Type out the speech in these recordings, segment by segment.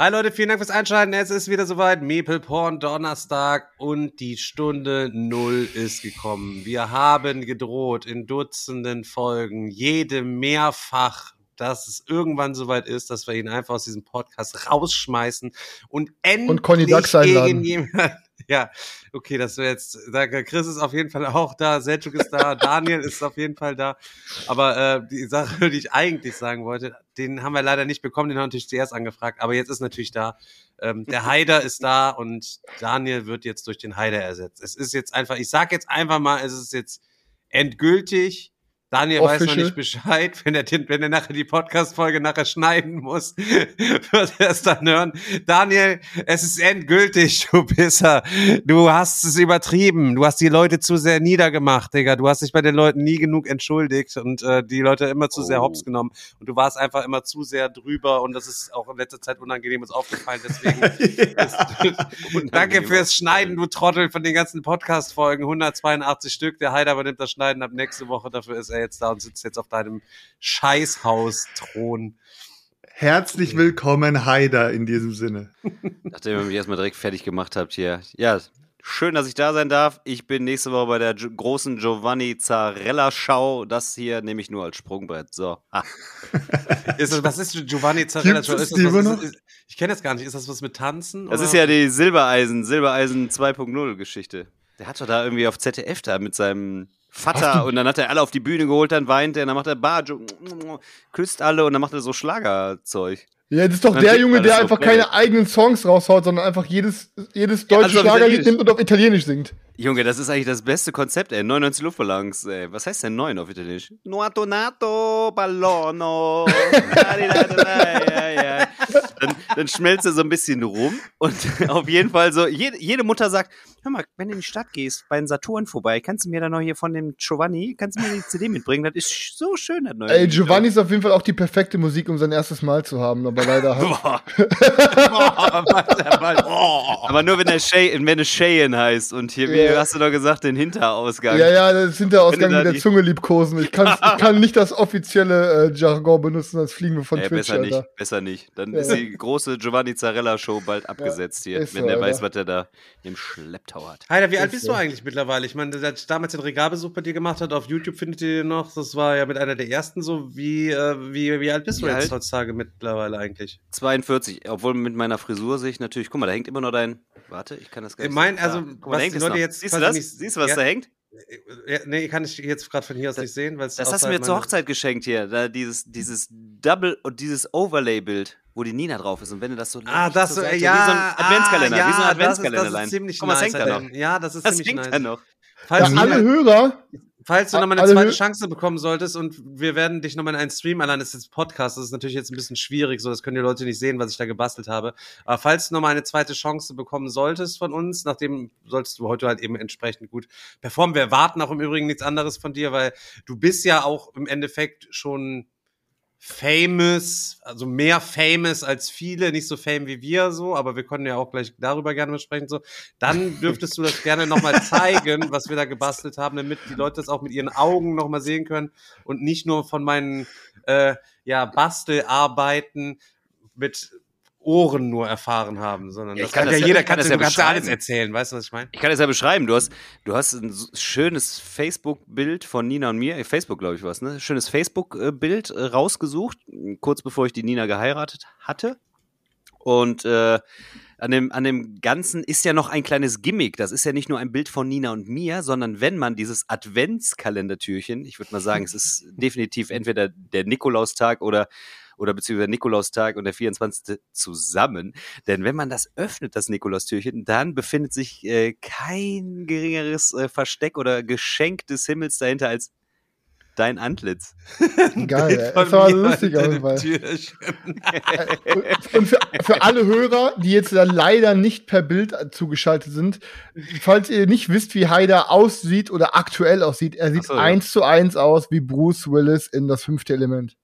Hi Leute, vielen Dank fürs Einschalten. Es ist wieder soweit. Maple Porn Donnerstag und die Stunde Null ist gekommen. Wir haben gedroht in Dutzenden Folgen, jede mehrfach, dass es irgendwann soweit ist, dass wir ihn einfach aus diesem Podcast rausschmeißen und endlich Und gegen jemanden. Ja, okay, das wäre jetzt. Chris ist auf jeden Fall auch da, Selçuk ist da, Daniel ist auf jeden Fall da. Aber äh, die Sache, die ich eigentlich sagen wollte, den haben wir leider nicht bekommen, den haben wir natürlich zuerst angefragt, aber jetzt ist natürlich da. Ähm, der Haider ist da und Daniel wird jetzt durch den Haider ersetzt. Es ist jetzt einfach, ich sag jetzt einfach mal, es ist jetzt endgültig. Daniel weiß noch Official. nicht Bescheid, wenn er, den- wenn er nachher die Podcast-Folge nachher schneiden muss, wird er es dann hören. Daniel, es ist endgültig, du Pisser. Du hast es übertrieben. Du hast die Leute zu sehr niedergemacht, Digga. Du hast dich bei den Leuten nie genug entschuldigt und äh, die Leute immer zu sehr Oh. hops genommen. Und du warst einfach immer zu sehr drüber und das ist auch in letzter Zeit unangenehm uns aufgefallen. Deswegen und danke fürs Schneiden, du Trottel, von den ganzen Podcast-Folgen. 182 Stück. Der Heider übernimmt das Schneiden ab nächste Woche. Dafür ist er jetzt da und sitzt jetzt auf deinem Scheißhaus-Thron. Herzlich willkommen, Haider, in diesem Sinne. Nachdem ihr mich erstmal direkt fertig gemacht habt hier. Ja, schön, dass ich da sein darf. Ich bin nächste Woche bei der großen Giovanni Zarella Show. Das hier nehme ich nur als Sprungbrett. So. Ist das, was ist Giovanni Zarella? Gibt's das Ist das, was, ist, ist, ich kenne das gar nicht. Ist das was mit Tanzen? Das oder? ist ja die Silbereisen, Silbereisen 2.0 Geschichte. Der hat doch da irgendwie auf ZDF da mit seinem Vater und dann hat er alle auf die Bühne geholt, dann weint er, dann macht er Bajo, küsst alle und dann macht er so Schlagerzeug. Ja, das ist doch der Junge, der einfach keine eigenen Songs raushaut, sondern einfach jedes, jedes Ja, deutsche also auf Schlagerlied nimmt und auf Italienisch singt. Junge, das ist eigentlich das beste Konzept, ey. 99 Luftballons, ey. Was heißt denn 9 auf Italienisch? Nuoto nato ballono. Ja, ja. Dann, dann schmelzt er so ein bisschen rum und auf jeden Fall so, jede, jede Mutter sagt, hör mal, wenn du in die Stadt gehst, bei den Saturn vorbei, kannst du mir dann noch hier von dem Giovanni, kannst du mir die CD mitbringen? Das ist so schön, das neue Ey, Lied. Giovanni ist auf jeden Fall auch die perfekte Musik, um sein erstes Mal zu haben, aber leider. Boah. Boah, Mann, Mann. Oh. Aber nur wenn er Shay, wenn es Cheyenne heißt und hier, wie Ja. hast du doch gesagt, den Hinterausgang. Ja, ja, das sind der Ausgang Wenn du da mit der die- Zunge liebkosen. Ich, ich kann nicht das offizielle äh, Jargon benutzen, sonst fliegen wir von Ey, Twitch, besser Alter. nicht, besser nicht. Dann Ja. ist die große Giovanni Zarella Show bald abgesetzt hier, wenn so, der weiß, was er da im Schlepptau hat. Heider, wie alt Ist bist so. du eigentlich mittlerweile? Ich meine, der hat damals den Regalbesuch bei dir gemacht hat, auf YouTube findet ihr den noch. Das war ja mit einer der ersten so. Wie, äh, wie, wie alt bist du jetzt alt? heutzutage mittlerweile eigentlich? 42, obwohl mit meiner Frisur sehe ich natürlich, guck mal, da hängt immer noch dein, warte, ich kann das gar Ich nicht mein, sehen. also, mal, was die es Leute noch. jetzt Siehst du das? nicht- Siehst du, was Ja. da hängt? Ja, nee, kann ich jetzt gerade von hier aus nicht sehen, weil es Das hast du mir zur Hochzeit geschenkt hier, da dieses, dieses Double und dieses Overlay-Bild, wo die Nina drauf ist und wenn du das so Ah, das zur so, Seite, ja, wie so ein Adventskalender, ah, wie so ein ja, Adventskalender Das ist, das ist ziemlich Guck mal, nice. hängt da noch? Ja, das ist Das ziemlich hängt nice. da noch. Falls, Ja, alle Hörer, falls du nochmal eine zweite Chance bekommen solltest und wir werden dich nochmal in einen Stream allein, das ist jetzt Podcast, das ist natürlich jetzt ein bisschen schwierig, so das können die Leute nicht sehen, was ich da gebastelt habe. Aber falls du nochmal eine zweite Chance bekommen solltest von uns, nachdem solltest du heute halt eben entsprechend gut performen. Wir erwarten auch im Übrigen nichts anderes von dir, weil du bist ja auch im Endeffekt schon famous, also mehr famous als viele, nicht so fame wie wir so, aber wir können ja auch gleich darüber gerne besprechen so. Dann dürftest du das gerne nochmal zeigen, was wir da gebastelt haben, damit die Leute das auch mit ihren Augen nochmal sehen können und nicht nur von meinen äh, ja, Bastelarbeiten mit Ohren nur erfahren haben, sondern Ja, ich das kann kann, das ja jeder, kann das ja kannst alles erzählen, weißt du, was ich meine? Ich kann es ja beschreiben. Du hast, du hast ein schönes Facebook-Bild von Nina und mir. Facebook, glaube ich, was, ne? Schönes Facebook-Bild äh, rausgesucht, kurz bevor ich die Nina geheiratet hatte. Und äh, an dem, an dem Ganzen ist ja noch ein kleines Gimmick. Das ist ja nicht nur ein Bild von Nina und mir, sondern wenn man dieses Adventskalendertürchen, ich würde mal sagen, es ist definitiv entweder der Nikolaustag oder oder beziehungsweise Nikolaustag und der 24. zusammen. Denn wenn man das öffnet, das Nikolaustürchen, dann befindet sich äh, kein geringeres äh, Versteck oder Geschenk des Himmels dahinter als dein Antlitz. Geil, das war lustig auf jeden Fall. Und für, für alle Hörer, die jetzt da leider nicht per Bild zugeschaltet sind, falls ihr nicht wisst, wie Haider aussieht oder aktuell aussieht, er sieht so, ja. eins zu eins aus wie Bruce Willis in das fünfte Element.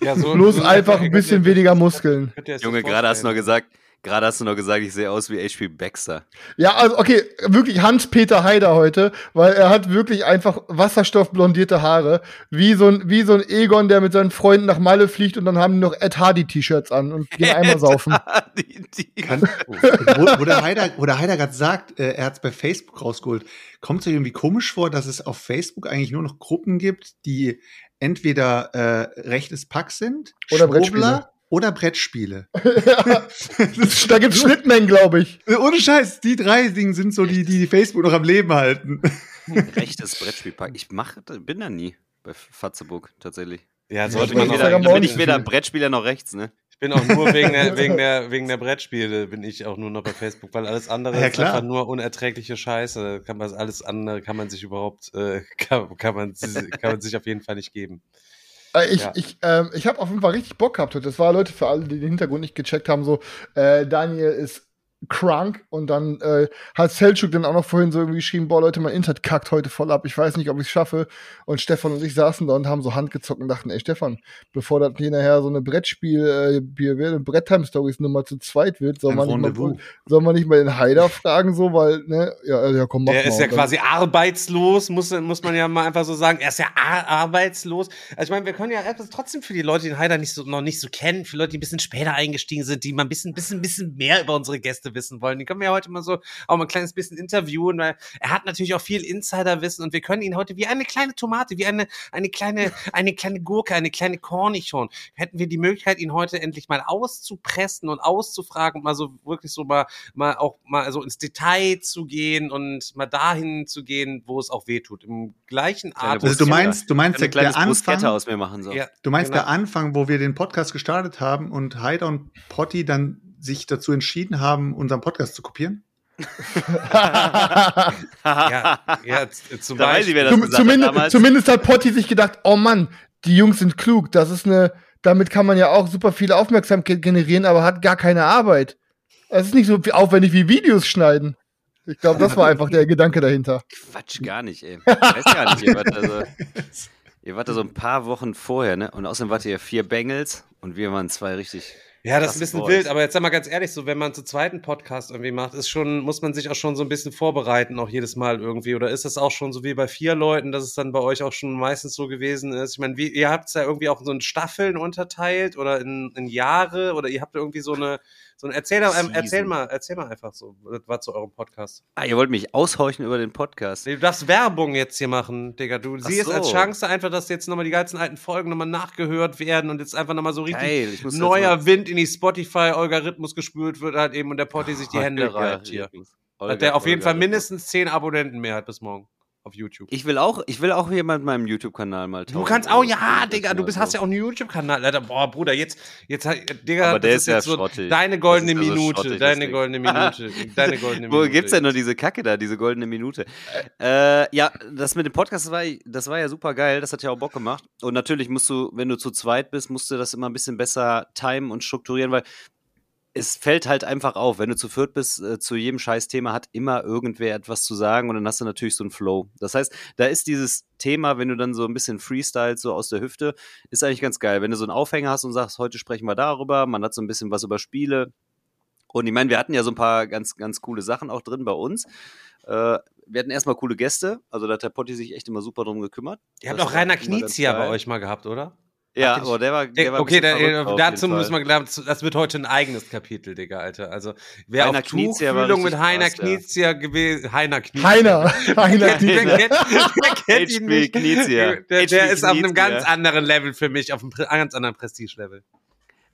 Ja, so- Bloß so- einfach ein bisschen weniger Muskeln. Junge, gerade hast du noch gesagt, gerade hast du noch gesagt, ich sehe aus wie HP Baxter. Ja, also okay, wirklich Hans-Peter Haider heute, weil er hat wirklich einfach wasserstoffblondierte Haare, wie so ein wie so ein Egon, der mit seinen Freunden nach Malle fliegt und dann haben die noch Ed Hardy T-Shirts an und gehen einmal saufen. Kann, wo, wo der Heider, wo der Heider gerade sagt, äh, er hat es bei Facebook rausgeholt, kommt es euch irgendwie komisch vor, dass es auf Facebook eigentlich nur noch Gruppen gibt, die entweder äh, rechtes Pack sind, Oder Schwurbler. Oder Brettspiele. Das, da gibt's Schnittmengen, glaube ich. Ohne Scheiß, die drei Dinge sind so die, die Facebook noch am Leben halten. rechtes Brettspielpack. Ich mach, bin da nie bei Fatzeburg tatsächlich. Ja, sollte sollte man weder, am bin ich weder. Brettspieler noch rechts, ne? Ich bin auch nur wegen der, wegen der, wegen der Brettspiele bin ich auch nur noch bei Facebook, weil alles andere Ja, ist einfach nur unerträgliche Scheiße. Kann man alles andere kann man sich überhaupt äh, kann, kann man kann man sich auf jeden Fall nicht geben. Äh, Ich, Ja. ich, ähm, ich habe auf jeden Fall richtig Bock gehabt heute. Das war, Leute, für alle, die den Hintergrund nicht gecheckt haben, so, äh, Daniel ist krank und dann äh, hat Selchuk dann auch noch vorhin so irgendwie geschrieben, boah Leute, mein Internet kackt heute voll ab, ich weiß nicht, ob ich es schaffe. Und Stefan und ich saßen da und haben so Handgezockt und dachten, ey Stefan, bevor das hier nachher so eine Brettspiel, äh, Bier wird, Bretttime-Stories Nummer zu zweit wird, soll man, nicht mal, soll man nicht mal den Haider fragen, so, weil, ne, ja, ja komm, mach Der mal. ist ja quasi arbeitslos, muss, muss man ja mal einfach so sagen. Er ist ja ar arbeitslos. Also ich meine, wir können ja etwas trotzdem für die Leute, die den Heider nicht so, noch nicht so kennen, für Leute, die ein bisschen später eingestiegen sind, die mal ein bisschen, bisschen, bisschen mehr über unsere Gäste wissen wollen. Die können wir ja heute mal so auch mal ein kleines bisschen interviewen, weil er hat natürlich auch viel Insiderwissen und wir können ihn heute wie eine kleine Tomate, wie eine, eine kleine, eine kleine Gurke, eine kleine Cornichon, hätten wir die Möglichkeit, ihn heute endlich mal auszupressen und auszufragen und mal so wirklich so mal, mal auch mal so ins Detail zu gehen und mal dahin zu gehen, wo es auch weh tut. Im gleichen Art. Also du meinst, du meinst Ein der, der Anfang, aus mir machen so. Ja, du meinst genau. der Anfang, wo wir den Podcast gestartet haben und Heider und Potti dann sich dazu entschieden haben, unseren Podcast zu kopieren? ja, ja, zum Da weiß Beispiel. ich, wer das Zum, zumindest, zumindest hat Potti sich gedacht, oh Mann, die Jungs sind klug. Das ist eine, damit kann man ja auch super viel Aufmerksamkeit generieren, aber hat gar keine Arbeit. Es ist nicht so aufwendig wie Videos schneiden. Ich glaube, das war einfach der Gedanke dahinter. Quatsch, gar nicht, ey. Ich weiß gar nicht, ihr wart da so, ihr wart da so ein paar Wochen vorher, ne? Und außerdem wart ihr ja vier Bengals und wir waren zwei richtig. Ja, das ist ein bisschen Boys. wild, aber jetzt sag mal ganz ehrlich, so wenn man zu zweiten Podcast irgendwie macht, ist schon, muss man sich auch schon so ein bisschen vorbereiten, auch jedes Mal irgendwie. Oder ist das auch schon so wie bei vier Leuten, dass es dann bei euch auch schon meistens so gewesen ist? Ich meine, wie, ihr habt es ja irgendwie auch so in Staffeln unterteilt oder in, in Jahre oder ihr habt irgendwie so eine, so ein erzähl, Season. erzähl mal, erzähl mal einfach so, war zu eurem Podcast. Ah, ihr wollt mich aushorchen über den Podcast. Nee, Du darfst Werbung jetzt hier machen, Digga. Du Ach siehst so. als Chance einfach, dass jetzt nochmal die ganzen alten Folgen nochmal nachgehört werden und jetzt einfach nochmal so richtig Geil, neuer Wind in die Spotify-Algorithmus gespült wird halt eben und der Potti sich die Hände reibt hier. Hat der auf jeden Holger. Fall mindestens 10 Abonnenten mehr hat bis morgen auf YouTube. Ich will auch, ich will auch hier mit meinem YouTube-Kanal mal Du 1000 kannst auch, Euro ja, Digga, du bist, hast ja auch einen YouTube-Kanal, Alter. Boah, Bruder, jetzt, jetzt, hat- Digga, Aber der das ist ja jetzt so schrottig. deine goldene Das ist ja so Minute, deine goldene Minute, deine goldene Wo Minute. gibt's denn nur diese Kacke da, diese goldene Minute? Äh, ja, das mit dem Podcast, das war, das war ja super geil, das hat ja auch Bock gemacht. Und natürlich musst du, wenn du zu zweit bist, musst du das immer ein bisschen besser timen und strukturieren, weil es fällt halt einfach auf, wenn du zu viert bist, äh, zu jedem Scheißthema hat immer irgendwer etwas zu sagen und dann hast du natürlich so einen Flow. Das heißt, da ist dieses Thema, wenn du dann so ein bisschen freestylst, so aus der Hüfte, ist eigentlich ganz geil. Wenn du so einen Aufhänger hast und sagst, heute sprechen wir darüber, man hat so ein bisschen was über Spiele, und ich meine, wir hatten ja so ein paar ganz, ganz coole Sachen auch drin bei uns. Äh, wir hatten erstmal coole Gäste, also da hat der Potti sich echt immer super drum gekümmert. Ihr habt auch Rainer Knizia bei euch mal gehabt, oder? Ja, aber der war, der war okay, verrückt auf dazu müssen Fall. wir glauben, das wird heute ein eigenes Kapitel, Digga, Alter. Also, wer Heiner auf Knizia Tuchfühlung mit Heiner. Knizia gewesen, Heiner Knizia. Heiner, Heiner, kennt, wer kennt ihn nicht? Knizia. Der, der ist auf einem Knizia. ganz anderen Level für mich, auf einem ganz anderen Prestige-Level.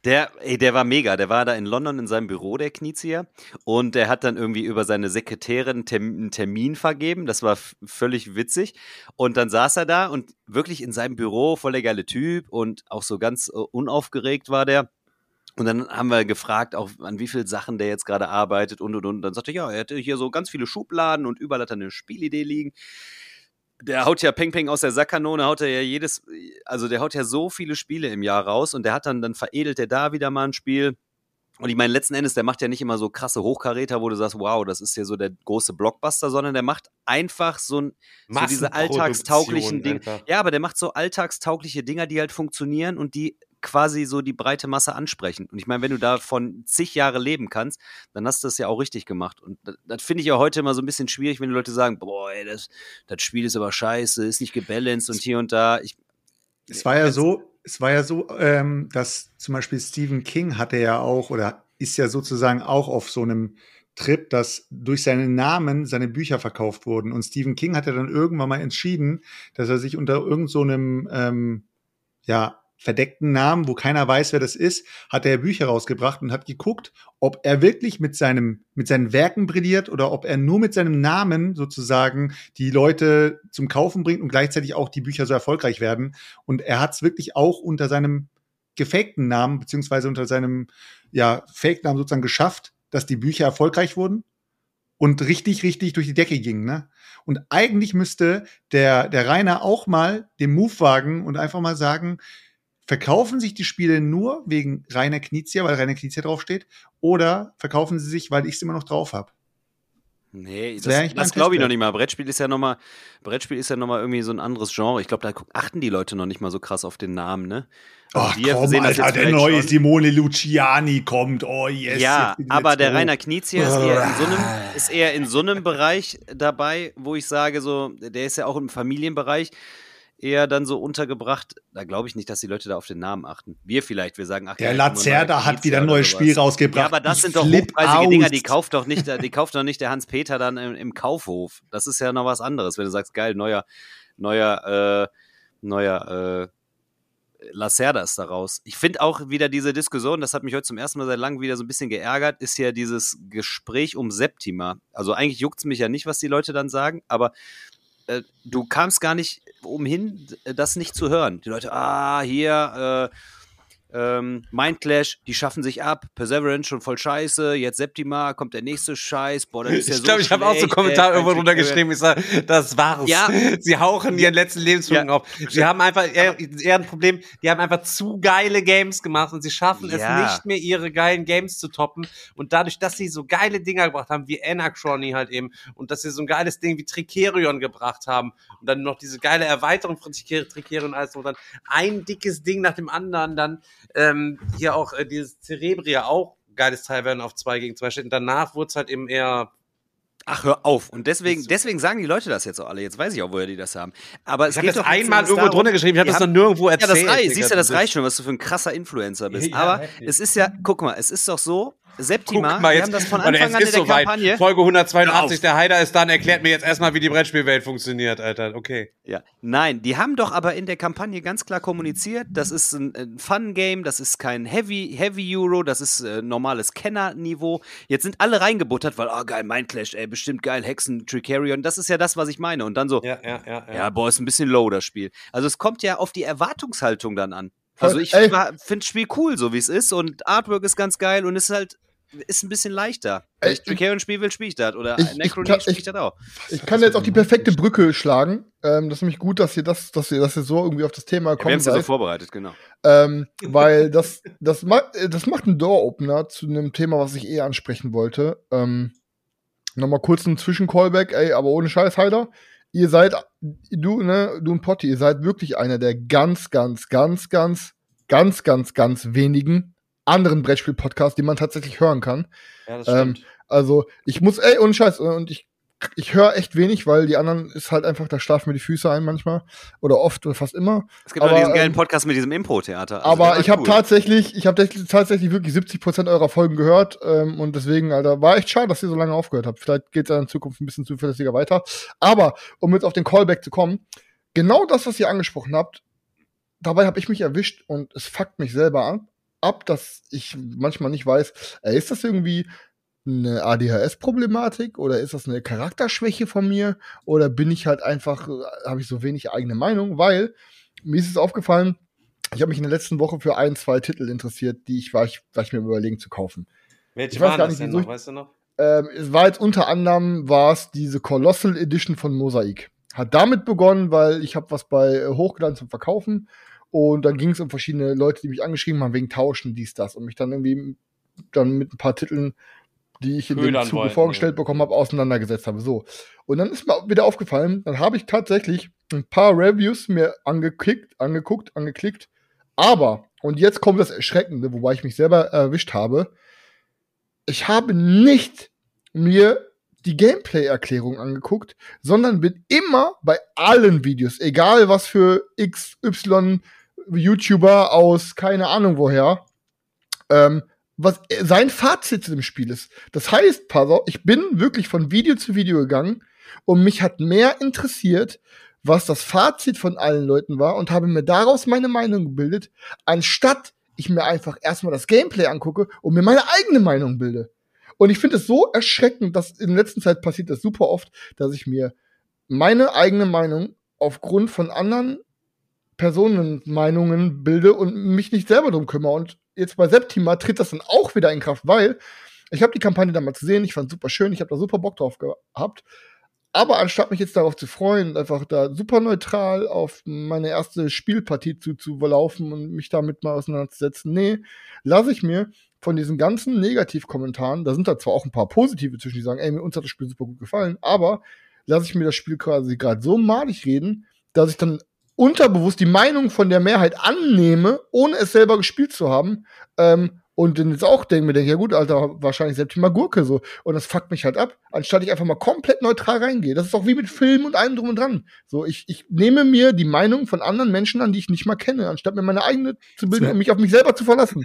Der, ey, der war mega. Der war da in London in seinem Büro, der Knizia. Und der hat dann irgendwie über seine Sekretärin Term einen Termin vergeben. Das war völlig witzig. Und dann saß er da und wirklich in seinem Büro, voll der geile Typ und auch so ganz uh, unaufgeregt war der. Und dann haben wir gefragt, auch an wie vielen Sachen der jetzt gerade arbeitet und und und. Dann sagte er, ja, er hätte hier so ganz viele Schubladen und überall hat er eine Spielidee liegen der haut ja Peng Peng aus der Sackkanone, haut er ja jedes, also der haut ja so viele Spiele im Jahr raus und der hat dann, dann veredelt er da wieder mal ein Spiel. Und ich meine, letzten Endes, der macht ja nicht immer so krasse Hochkaräter, wo du sagst, wow, das ist hier so der große Blockbuster, sondern der macht einfach so, ein, so diese alltagstauglichen Dinge. Ja, aber der macht so alltagstaugliche Dinger, die halt funktionieren und die quasi so die breite Masse ansprechen. Und ich meine, wenn du davon zig Jahre leben kannst, dann hast du das ja auch richtig gemacht. Und das, das finde ich ja heute immer so ein bisschen schwierig, wenn die Leute sagen, boah, ey, das, das Spiel ist aber scheiße, ist nicht gebalanced und hier und da. Ich, es war ja so, es war ja so, ähm, dass zum Beispiel Stephen King hatte ja auch oder ist ja sozusagen auch auf so einem Trip, dass durch seinen Namen seine Bücher verkauft wurden. Und Stephen King hat ja dann irgendwann mal entschieden, dass er sich unter irgendeinem so ähm, ja, verdeckten Namen, wo keiner weiß, wer das ist, hat er Bücher rausgebracht und hat geguckt, ob er wirklich mit seinem, mit seinen Werken brilliert oder ob er nur mit seinem Namen sozusagen die Leute zum Kaufen bringt und gleichzeitig auch die Bücher so erfolgreich werden. Und er hat es wirklich auch unter seinem gefakten Namen, beziehungsweise unter seinem, ja, Fake-Namen sozusagen geschafft, dass die Bücher erfolgreich wurden und richtig, richtig durch die Decke gingen, ne? Und eigentlich müsste der, der Rainer auch mal den Move wagen und einfach mal sagen, Verkaufen sich die Spiele nur wegen Rainer Knizia, weil Rainer Knizia draufsteht, oder verkaufen sie sich, weil ich es immer noch drauf habe? Nee, das, das, das glaube ich noch nicht mal. Brettspiel ist ja noch mal, Brettspiel ist ja noch mal irgendwie so ein anderes Genre. Ich glaube, da achten die Leute noch nicht mal so krass auf den Namen, ne? Also Ach, wir komm, sehen Alter, der neue schon. Simone Luciani kommt. Oh yes. Ja, aber der Rainer Knizia ist eher, in so einem, ist eher in so einem Bereich dabei, wo ich sage, so, der ist ja auch im Familienbereich eher dann so untergebracht. Da glaube ich nicht, dass die Leute da auf den Namen achten. Wir vielleicht, wir sagen, ach Der ja, Lacerda hat wieder ein neues Spiel rausgebracht. Ja, aber das ich sind doch hochpreisige Dinger, die kauft doch nicht, die kauft doch nicht der Hans-Peter dann im, im, Kaufhof. Das ist ja noch was anderes, wenn du sagst, geil, neuer, neuer, äh, neuer, äh, Lacerda ist daraus. Ich finde auch wieder diese Diskussion, das hat mich heute zum ersten Mal seit langem wieder so ein bisschen geärgert, ist ja dieses Gespräch um Septima. Also eigentlich juckt es mich ja nicht, was die Leute dann sagen, aber äh, du kamst gar nicht umhin, das nicht zu hören. Die Leute, ah, hier, äh, ähm, Mindclash, die schaffen sich ab. Perseverance schon voll scheiße. Jetzt Septima, kommt der nächste Scheiß. Boah, das ist ja ich glaube, so ich habe auch so Kommentare irgendwo drunter geschrieben. Ich sage, das war's. Ja. Sie hauchen ihren letzten Lebensfilm ja. auf. Sie haben einfach eher, eher ein Problem. Die haben einfach zu geile Games gemacht und sie schaffen ja. es nicht mehr, ihre geilen Games zu toppen. Und dadurch, dass sie so geile Dinger gebracht haben, wie Anachrony halt eben, und dass sie so ein geiles Ding wie Tricerion gebracht haben und dann noch diese geile Erweiterung von Tricerion und alles, und dann ein dickes Ding nach dem anderen dann ähm, hier auch äh, dieses Cerebria auch geiles Teil werden auf 2 gegen 2 steht. Und danach wurde es halt eben eher Ach, hör auf. Und deswegen, deswegen sagen die Leute das jetzt auch alle. Jetzt weiß ich auch, woher die das haben. Aber ich habe das einmal irgendwo drunter geschrieben. Ich habe das noch nirgendwo erzählt. Ja, das reicht. Siehst du, das reicht schon, was du für ein krasser Influencer bist. Ja, Aber es ist ja, guck mal, es ist doch so, Septima, mal, wir haben das von Anfang an in der so Kampagne. Weit. Folge 182, der Heider ist dann, erklärt mir jetzt erstmal, wie die Brettspielwelt funktioniert, Alter. Okay. Ja. Nein, die haben doch aber in der Kampagne ganz klar kommuniziert, das ist ein, ein Fun-Game, das ist kein Heavy, Heavy Euro, das ist äh, normales Kenner-Niveau. Jetzt sind alle reingebuttert, weil, oh geil, Mindclash, ey, bestimmt geil, Hexen, Tricarion, das ist ja das, was ich meine. Und dann so, ja, ja, ja, ja. ja boah, ist ein bisschen low, das Spiel. Also es kommt ja auf die Erwartungshaltung dann an. Also ich finde das Spiel cool, so wie es ist und Artwork ist ganz geil und es ist halt ist ein bisschen leichter. Wenn ich Tricarion spielen will, spiele ich das. Oder Necronate spiele ich das auch. Ich kann jetzt auch die perfekte Brücke schlagen. Ähm, das ist nämlich gut, dass ihr das, dass ihr, dass ihr so irgendwie auf das Thema kommt. Ja, wir haben es ja so vorbereitet, genau. Ähm, weil das, das, macht, das macht einen Door-Opener zu einem Thema, was ich eh ansprechen wollte. Ähm, Nochmal kurz ein Zwischen-Callback, ey, aber ohne Scheiß, Heider. Ihr seid, du, ne, du und Potti, ihr seid wirklich einer der ganz, ganz, ganz, ganz, ganz, ganz, ganz wenigen anderen Brettspiel-Podcasts, die man tatsächlich hören kann. Ja, das stimmt. Ähm, also ich muss, ey, und Scheiß, und ich ich höre echt wenig, weil die anderen ist halt einfach, da schlafen mir die Füße ein manchmal. Oder oft oder fast immer. Es gibt aber, diesen geilen ähm, Podcast mit diesem Impro-Theater. Also aber ich habe cool. tatsächlich, ich habe tatsächlich wirklich 70 Prozent eurer Folgen gehört. Ähm, und deswegen, Alter, war echt schade, dass ihr so lange aufgehört habt. Vielleicht geht es in Zukunft ein bisschen zuverlässiger weiter. Aber, um jetzt auf den Callback zu kommen, genau das, was ihr angesprochen habt, dabei habe ich mich erwischt und es fuckt mich selber an ab, dass ich manchmal nicht weiß, äh, ist das irgendwie eine ADHS-Problematik oder ist das eine Charakterschwäche von mir oder bin ich halt einfach, äh, habe ich so wenig eigene Meinung, weil mir ist es aufgefallen, ich habe mich in der letzten Woche für ein, zwei Titel interessiert, die ich war, ich, war ich mir überlegen zu kaufen. Welche Ich weiß waren gar das nicht, denn wieso noch, weißt du noch? Ähm, es war jetzt unter anderem war es diese Colossal Edition von Mosaik. Hat damit begonnen, weil ich habe was bei äh, hochgeladen zum Verkaufen und dann ging es um verschiedene Leute, die mich angeschrieben haben wegen Tauschen, dies, das und mich dann irgendwie dann mit ein paar Titeln, die ich in dem Ködern Zuge wollten, vorgestellt ja. bekommen habe, auseinandergesetzt habe. So. Und dann ist mir wieder aufgefallen, dann habe ich tatsächlich ein paar Reviews mir angeklickt, angeguckt, angeklickt. Aber, und jetzt kommt das Erschreckende, wobei ich mich selber erwischt habe, ich habe nicht mir die Gameplay-Erklärung angeguckt, sondern bin immer bei allen Videos, egal was für XY YouTuber aus keine Ahnung woher, ähm, was sein Fazit zu dem Spiel ist. Das heißt, pass auf, ich bin wirklich von Video zu Video gegangen und mich hat mehr interessiert, was das Fazit von allen Leuten war und habe mir daraus meine Meinung gebildet, anstatt ich mir einfach erstmal das Gameplay angucke und mir meine eigene Meinung bilde. Und ich finde es so erschreckend, dass in letzter Zeit passiert das super oft, dass ich mir meine eigene Meinung aufgrund von anderen Personenmeinungen bilde und mich nicht selber drum kümmere. Und jetzt bei Septima tritt das dann auch wieder in Kraft, weil ich habe die Kampagne damals gesehen, ich fand super schön, ich habe da super Bock drauf gehabt. Aber anstatt mich jetzt darauf zu freuen, einfach da super neutral auf meine erste Spielpartie zu, zu laufen und mich damit mal auseinanderzusetzen, nee, lasse ich mir von diesen ganzen Negativkommentaren, da sind da zwar auch ein paar positive zwischen, die sagen, ey, mir uns hat das Spiel super gut gefallen, aber lasse ich mir das Spiel quasi gerade so malig reden, dass ich dann unterbewusst die Meinung von der Mehrheit annehme, ohne es selber gespielt zu haben. Ähm, und dann jetzt auch denke mir, denke, ja gut, Alter, wahrscheinlich selbst mal Gurke so. Und das fuckt mich halt ab, anstatt ich einfach mal komplett neutral reingehe. Das ist auch wie mit Filmen und allem drum und dran. So, ich, ich nehme mir die Meinung von anderen Menschen an, die ich nicht mal kenne, anstatt mir meine eigene zu bilden und mich auf mich selber zu verlassen.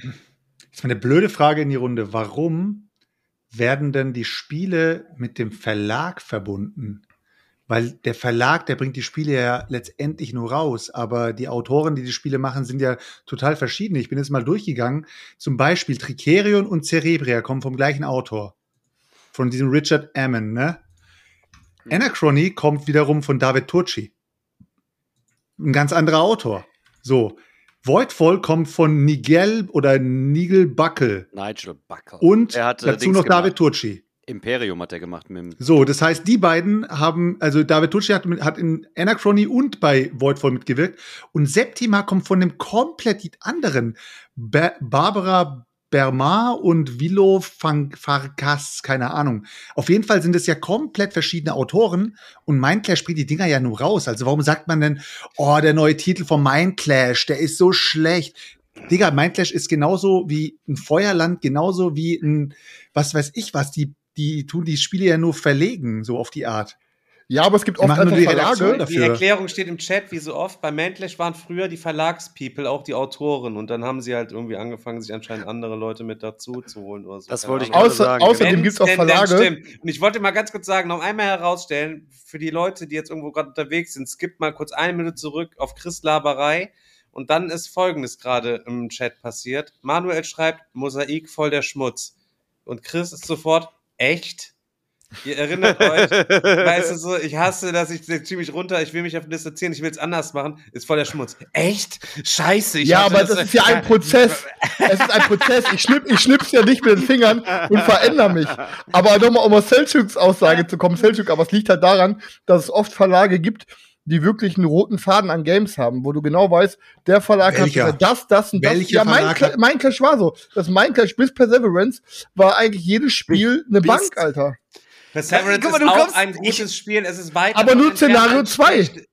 Jetzt mal eine blöde Frage in die Runde. Warum werden denn die Spiele mit dem Verlag verbunden? Weil der Verlag, der bringt die Spiele ja letztendlich nur raus, aber die Autoren, die die Spiele machen, sind ja total verschieden. Ich bin jetzt mal durchgegangen. Zum Beispiel Tricerion und Cerebria kommen vom gleichen Autor. Von diesem Richard Ammon, ne? Anachrony kommt wiederum von David Turci. Ein ganz anderer Autor. So. Voidfall kommt von Nigel oder Nigel Buckle. Nigel Buckle. Und er hat, äh, dazu Dings noch gemacht. David Turci. Imperium hat er gemacht mit dem. So, das heißt, die beiden haben, also David Tucci hat, hat in Anachrony und bei Voidfall mitgewirkt. Und Septima kommt von einem komplett anderen. Ba Barbara Bermar und Fang- Farkas, keine Ahnung. Auf jeden Fall sind es ja komplett verschiedene Autoren und Mindclash bringt die Dinger ja nur raus. Also warum sagt man denn, oh, der neue Titel von Mindclash, der ist so schlecht. Digga, Mindclash ist genauso wie ein Feuerland, genauso wie ein, was weiß ich was, die, die tun die Spiele ja nur verlegen, so auf die Art. Ja, aber es gibt oft einfach die Verlage. dafür. Die Erklärung steht im Chat, wie so oft. Bei Mantlash waren früher die Verlagspeople auch die Autoren und dann haben sie halt irgendwie angefangen, sich anscheinend andere Leute mit dazu zu holen oder so. Das wollte ich Außer, sagen. außerdem gibt es auch denn denn Verlage. Stimmt. Und ich wollte mal ganz kurz sagen, noch einmal herausstellen, für die Leute, die jetzt irgendwo gerade unterwegs sind, skippt mal kurz eine Minute zurück auf Chris Laberei. Und dann ist Folgendes gerade im Chat passiert. Manuel schreibt, Mosaik voll der Schmutz. Und Chris ist sofort, echt? Ihr erinnert euch, weißt du so, ich hasse das, ich zieh mich runter, ich will mich auf distanzieren, ich will es anders machen, ist voll der Schmutz. Echt? Scheiße. Ich ja, aber das ist ja ein Prozess. Es ist ein Prozess. Ich schnipp, ich schnipp's ja nicht mit den Fingern und verändere mich. Aber nochmal, um auf Selchuks Aussage zu kommen, Selchuk, aber es liegt halt daran, dass es oft Verlage gibt, die wirklich einen roten Faden an Games haben, wo du genau weißt, der Verlag Welcher? hat das, das und das. Welcher ja, mein, hat- mein Clash war so. Das mein Clash bis Perseverance war eigentlich jedes Spiel eine Bis- Bank, Alter. Perseverance Guck mal, ist auch kommst- ein gutes Spiel. Es ist weit. Aber nur Szenario ein zwei. schlecht-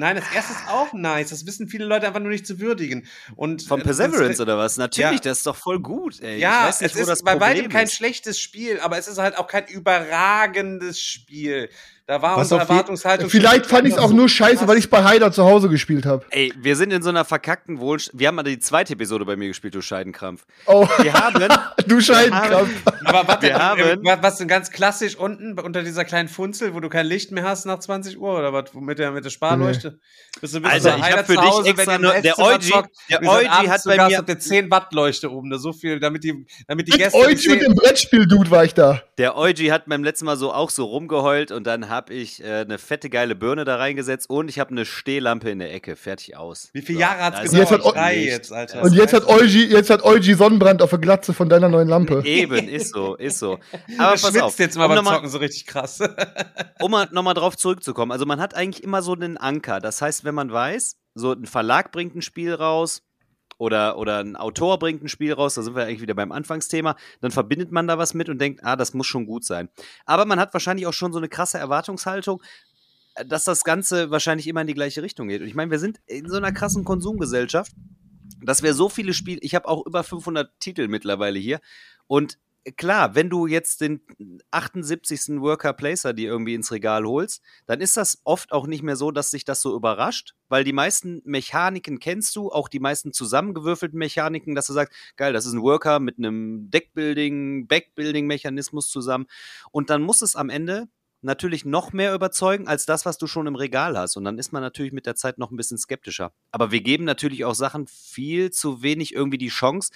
Nein, das erste ist auch nice. Das wissen viele Leute einfach nur nicht zu würdigen. Und Von äh, Perseverance das- oder was? Natürlich, Ja. das ist doch voll gut, ey. Ja, ich weiß nicht, es wo ist das bei weitem kein schlechtes Spiel, aber es ist halt auch kein überragendes Spiel. Da war Was unsere Erwartungshaltung. Vielleicht fand ich es auch nur scheiße, weil ich es bei Haider zu Hause gespielt habe. Ey, wir sind in so einer verkackten Wohlstand. Wir haben mal die zweite Episode bei mir gespielt, du Scheidenkrampf. Oh, Wir haben. du Scheidenkrampf. Aber warte, Wir haben- äh, was denn ganz klassisch unten unter dieser kleinen Funzel, wo du kein Licht mehr hast nach 20 Uhr oder was mit der mit der Sparleuchte? Bist du ein bisschen Alter, so ich hab für zu dich Hause, extra nur- der Eugi- zockt, der Eugi hat bei mir- ihr 10 Watt Leuchte oben, ne? so viel, damit die, damit die Mit Gäste euch mit dem Brettspiel-Dude war ich da. Der Eugi hat beim letzten Mal so auch so rumgeheult und dann habe ich äh, eine fette geile Birne da reingesetzt und ich habe eine Stehlampe in der Ecke. Fertig aus. Wie viele So, Jahre hat's da ist Jetzt gedauert? hat Drei jetzt, Alter. Und jetzt hat Eugi, jetzt hat Eugi Sonnenbrand auf der Glatze von deiner neuen Lampe. Eben, ist so, ist so. Aber du pass schwitzt auf, jetzt mal um beim Zocken so richtig krass. um mal nochmal drauf zurückzukommen. Also man hat eigentlich immer so einen Anker. Das heißt, wenn man weiß, so ein Verlag bringt ein Spiel raus oder, oder ein Autor bringt ein Spiel raus, da sind wir eigentlich wieder beim Anfangsthema, dann verbindet man da was mit und denkt, ah, das muss schon gut sein. Aber man hat wahrscheinlich auch schon so eine krasse Erwartungshaltung, äh, dass das Ganze wahrscheinlich immer in die gleiche Richtung geht. Und ich meine, wir sind in so einer krassen Konsumgesellschaft, dass wir so viele Spiele, ich habe auch über 500 Titel mittlerweile hier und klar, wenn du jetzt den 78. Worker Placer dir irgendwie ins Regal holst, dann ist das oft auch nicht mehr so, dass sich das so überrascht, weil die meisten Mechaniken kennst du, auch die meisten zusammengewürfelten Mechaniken, dass du sagst, geil, das ist ein Worker mit einem Deckbuilding, Backbuilding-Mechanismus zusammen. Und dann muss es am Ende natürlich noch mehr überzeugen als das, was du schon im Regal hast. Und dann ist man natürlich mit der Zeit noch ein bisschen skeptischer. Aber wir geben natürlich auch Sachen viel zu wenig irgendwie die Chance,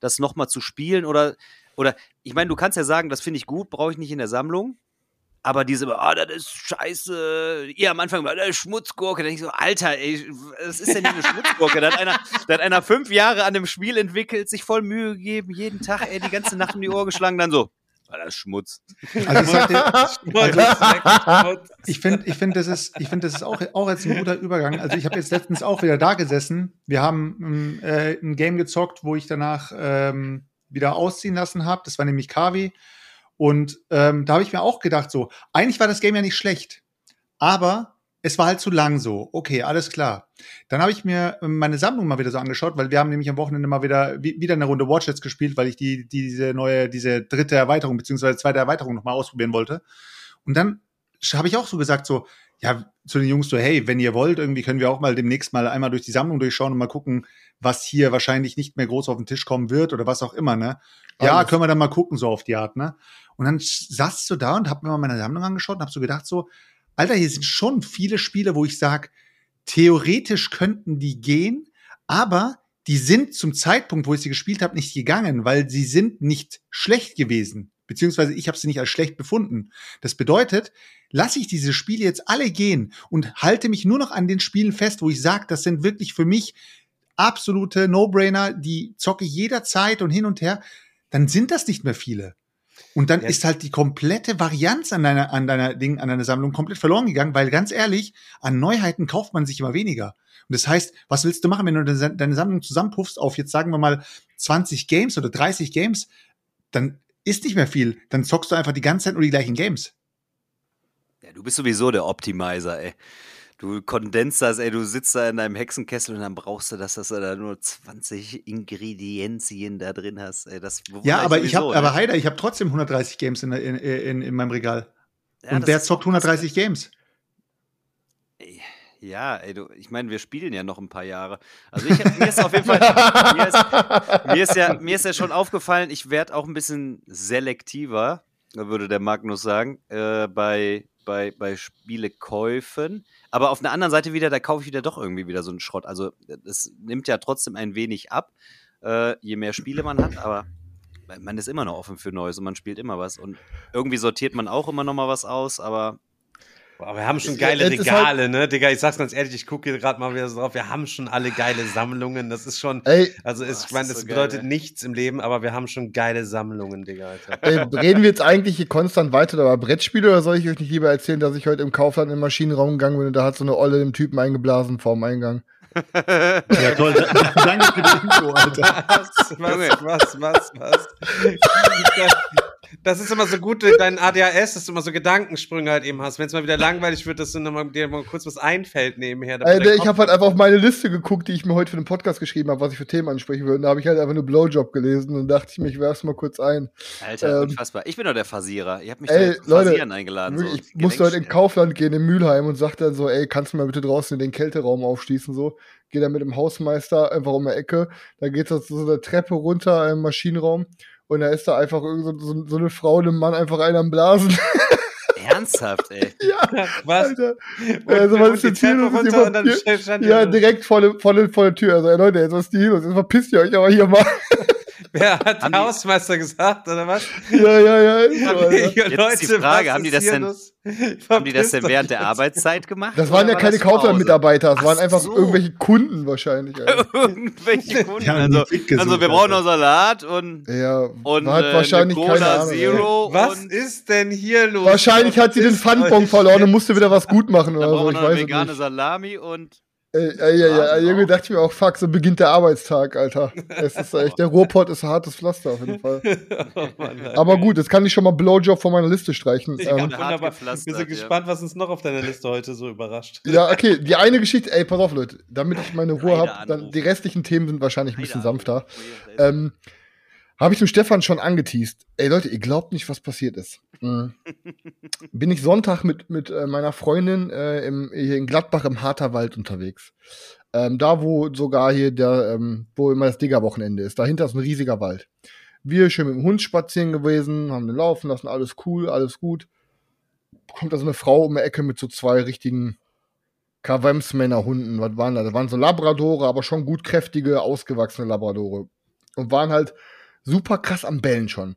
das nochmal zu spielen oder, oder ich meine, du kannst ja sagen, das finde ich gut, brauche ich nicht in der Sammlung. Aber diese, ah, das ist scheiße. Ihr am Anfang war, das ist Schmutzgurke. Da ich so, Alter, ey, was ist denn hier eine Schmutzgurke? Da hat, einer, da hat einer fünf Jahre an dem Spiel entwickelt, sich voll Mühe gegeben, jeden Tag, ey, die ganze Nacht um die Ohr geschlagen, dann so, ah, das ist Schmutz. Also ich Also, ich finde, ich finde, das ist, ich finde, das ist auch, auch jetzt ein guter Übergang. Also ich habe jetzt letztens auch wieder da gesessen. Wir haben ähm, äh, ein Game gezockt, wo ich danach ähm, wieder ausziehen lassen habe. Das war nämlich Kavi. Und ähm, da habe ich mir auch gedacht, so, eigentlich war das Game ja nicht schlecht, aber es war halt zu lang so. Okay, alles klar. Dann habe ich mir ähm, meine Sammlung mal wieder so angeschaut, weil wir haben nämlich am Wochenende mal wieder wie, wieder eine Runde Watchets gespielt, weil ich die, die diese neue, diese dritte Erweiterung beziehungsweise zweite Erweiterung noch mal ausprobieren wollte. Und dann habe ich auch so gesagt, so, ja, zu den Jungs so, hey, wenn ihr wollt, irgendwie können wir auch mal demnächst mal einmal durch die Sammlung durchschauen und mal gucken, was hier wahrscheinlich nicht mehr groß auf den Tisch kommen wird oder was auch immer, ne? Ja, Alles. können wir dann mal gucken, so auf die Art, ne? Und dann saß ich so da und hab mir mal meine Sammlung angeschaut und hab so gedacht, so, Alter, hier sind schon viele Spiele, wo ich sag, theoretisch könnten die gehen, aber die sind zum Zeitpunkt, wo ich sie gespielt habe, nicht gegangen, weil sie sind nicht schlecht gewesen. Beziehungsweise ich habe sie nicht als schlecht befunden. Das bedeutet, lasse ich diese Spiele jetzt alle gehen und halte mich nur noch an den Spielen fest, wo ich sage, das sind wirklich für mich absolute No-Brainer, die zocke ich jederzeit und hin und her, dann sind das nicht mehr viele. Und dann Ja. ist halt die komplette Varianz an deiner, an deiner Ding, an deiner Sammlung komplett verloren gegangen, weil ganz ehrlich, an Neuheiten kauft man sich immer weniger. Und das heißt, was willst du machen, wenn du deine deine Sammlung zusammenpuffst auf jetzt sagen wir mal 20 Games oder 30 Games, dann ist nicht mehr viel. Dann zockst du einfach die ganze Zeit nur die gleichen Games. Ja, du bist sowieso der Optimizer, ey. Du kondensst das, ey, du sitzt da in deinem Hexenkessel und dann brauchst du das, dass du da nur 20 Ingredienzien da drin hast. Ey, das Ja, aber ich habe, sowieso, aber ne? Heider, ich habe trotzdem 130 Games in, in, in, in meinem Regal. Ja, Und wer zockt auch krass, 130 Games? Ja, ey, du, ich meine, wir spielen ja noch ein paar Jahre. Also ich, mir ist auf jeden Fall, mir ist, mir ist ja, mir ist ja schon aufgefallen, ich werde auch ein bisschen selektiver, würde der Magnus sagen, äh, bei, bei, bei Spielekäufen. Aber auf der anderen Seite wieder, da kaufe ich wieder doch irgendwie wieder so einen Schrott. Also es nimmt ja trotzdem ein wenig ab, äh, je mehr Spiele man hat, aber man ist immer noch offen für Neues und man spielt immer was. Und irgendwie sortiert man auch immer noch mal was aus, aber Boah, wir haben schon Ja, geile das ist Regale, ne? Digga, ich sag's ganz ehrlich, ich gucke hier gerade mal wieder so drauf. Wir haben schon alle geile Sammlungen. Das ist schon. Ey, Also, Boah, ist, ich das meine, das so geil, bedeutet ey. nichts im Leben, aber wir haben schon geile Sammlungen, Digga, Alter. ey, reden wir jetzt eigentlich hier konstant weiter über Brettspiele oder soll ich euch nicht lieber erzählen, dass ich heute im Kaufland im Maschinenraum gegangen bin und da hat so eine Olle dem Typen eingeblasen vorm Eingang? Ja, toll. Danke für die Info, Alter. Was, was, was, was, was? Das ist immer so gut, dein ADHS, dass du immer so Gedankensprünge halt eben hast. Wenn es mal wieder langweilig wird, dass du noch mal, dir mal kurz was einfällt nebenher. Äh, der ich habe halt einfach auf meine Liste geguckt, die ich mir heute für den Podcast geschrieben habe, was ich für Themen ansprechen würde. Und da habe ich halt einfach nur Blowjob gelesen und dachte ich mir, ich werf's mal kurz ein. Alter, Ähm, unfassbar. Ich bin doch der Fasierer. Ihr habt mich ey, doch zum Leute, Fasieren eingeladen. So. ich musste heute in. Kaufland gehen, in Mülheim und sagte dann so, ey, kannst du mal bitte draußen den Kälteraum aufschließen, so. Geh dann mit dem Hausmeister einfach um die Ecke, da geht so so eine Treppe runter im Maschinenraum und da ist da einfach irgend so, so, so eine Frau, einem Mann einfach einer am Blasen. Ernsthaft, ey. Ja, Was? Alter. Und, Also, was ist jetzt hier los? Ist Ja, direkt vor der, vor der, vor der Tür. Also, Leute, jetzt was ist hier los? Jetzt verpisst ihr euch aber hier mal. Wer hat Haben der die- Hausmeister gesagt, oder was? ja, ja, ja. Jetzt ist die Frage, was haben die das denn-? Haben die das denn während der. Arbeitszeit gemacht? Das waren ja war keine? Kaufland-Mitarbeiter, das waren einfach so. irgendwelche Kunden wahrscheinlich. Irgendwelche Kunden. Also, gesucht, also wir brauchen noch Salat und, Ja, und hat äh, wahrscheinlich eine keine Cola Ahnung. Zero. Was und ist denn hier los? Wahrscheinlich hat sie den euch verloren und musste wieder was gut machen oder so. Ich weiß vegane nicht. Salami und Ja, ja, ja, Wahnsinn Junge, auch. dachte ich mir auch, fuck, so beginnt der Arbeitstag, Alter. Es ist echt, der Ruhrpott ist ein hartes Pflaster auf jeden Fall. Oh Mann. Aber gut, jetzt kann ich schon mal Blowjob von meiner Liste streichen. Ja, Ähm, wunderbar. Wir sind ja. gespannt, was uns noch auf deiner Liste heute so überrascht. ja, okay, die eine Geschichte, ey, pass auf, Leute, damit ich meine Ruhe habe, dann die restlichen Themen sind wahrscheinlich ein bisschen sanfter. Ähm, habe ich dem Stefan schon angeteased. Ey Leute, ihr glaubt nicht, was passiert ist. Mhm. Bin ich Sonntag mit, mit äh, meiner Freundin äh, im, hier in Gladbach im Harterwald unterwegs. Ähm, da, wo sogar hier der, ähm, wo immer das Digger-Wochenende ist. Dahinter ist ein riesiger Wald. Wir schön mit dem Hund spazieren gewesen, haben den laufen lassen, alles cool, alles gut. Kommt da so eine Frau um die Ecke mit so zwei richtigen Kavemsmänner-Hunden. Was waren da? Das waren so Labradore, aber schon gut kräftige, ausgewachsene Labradore. Und waren halt super krass am Bellen schon.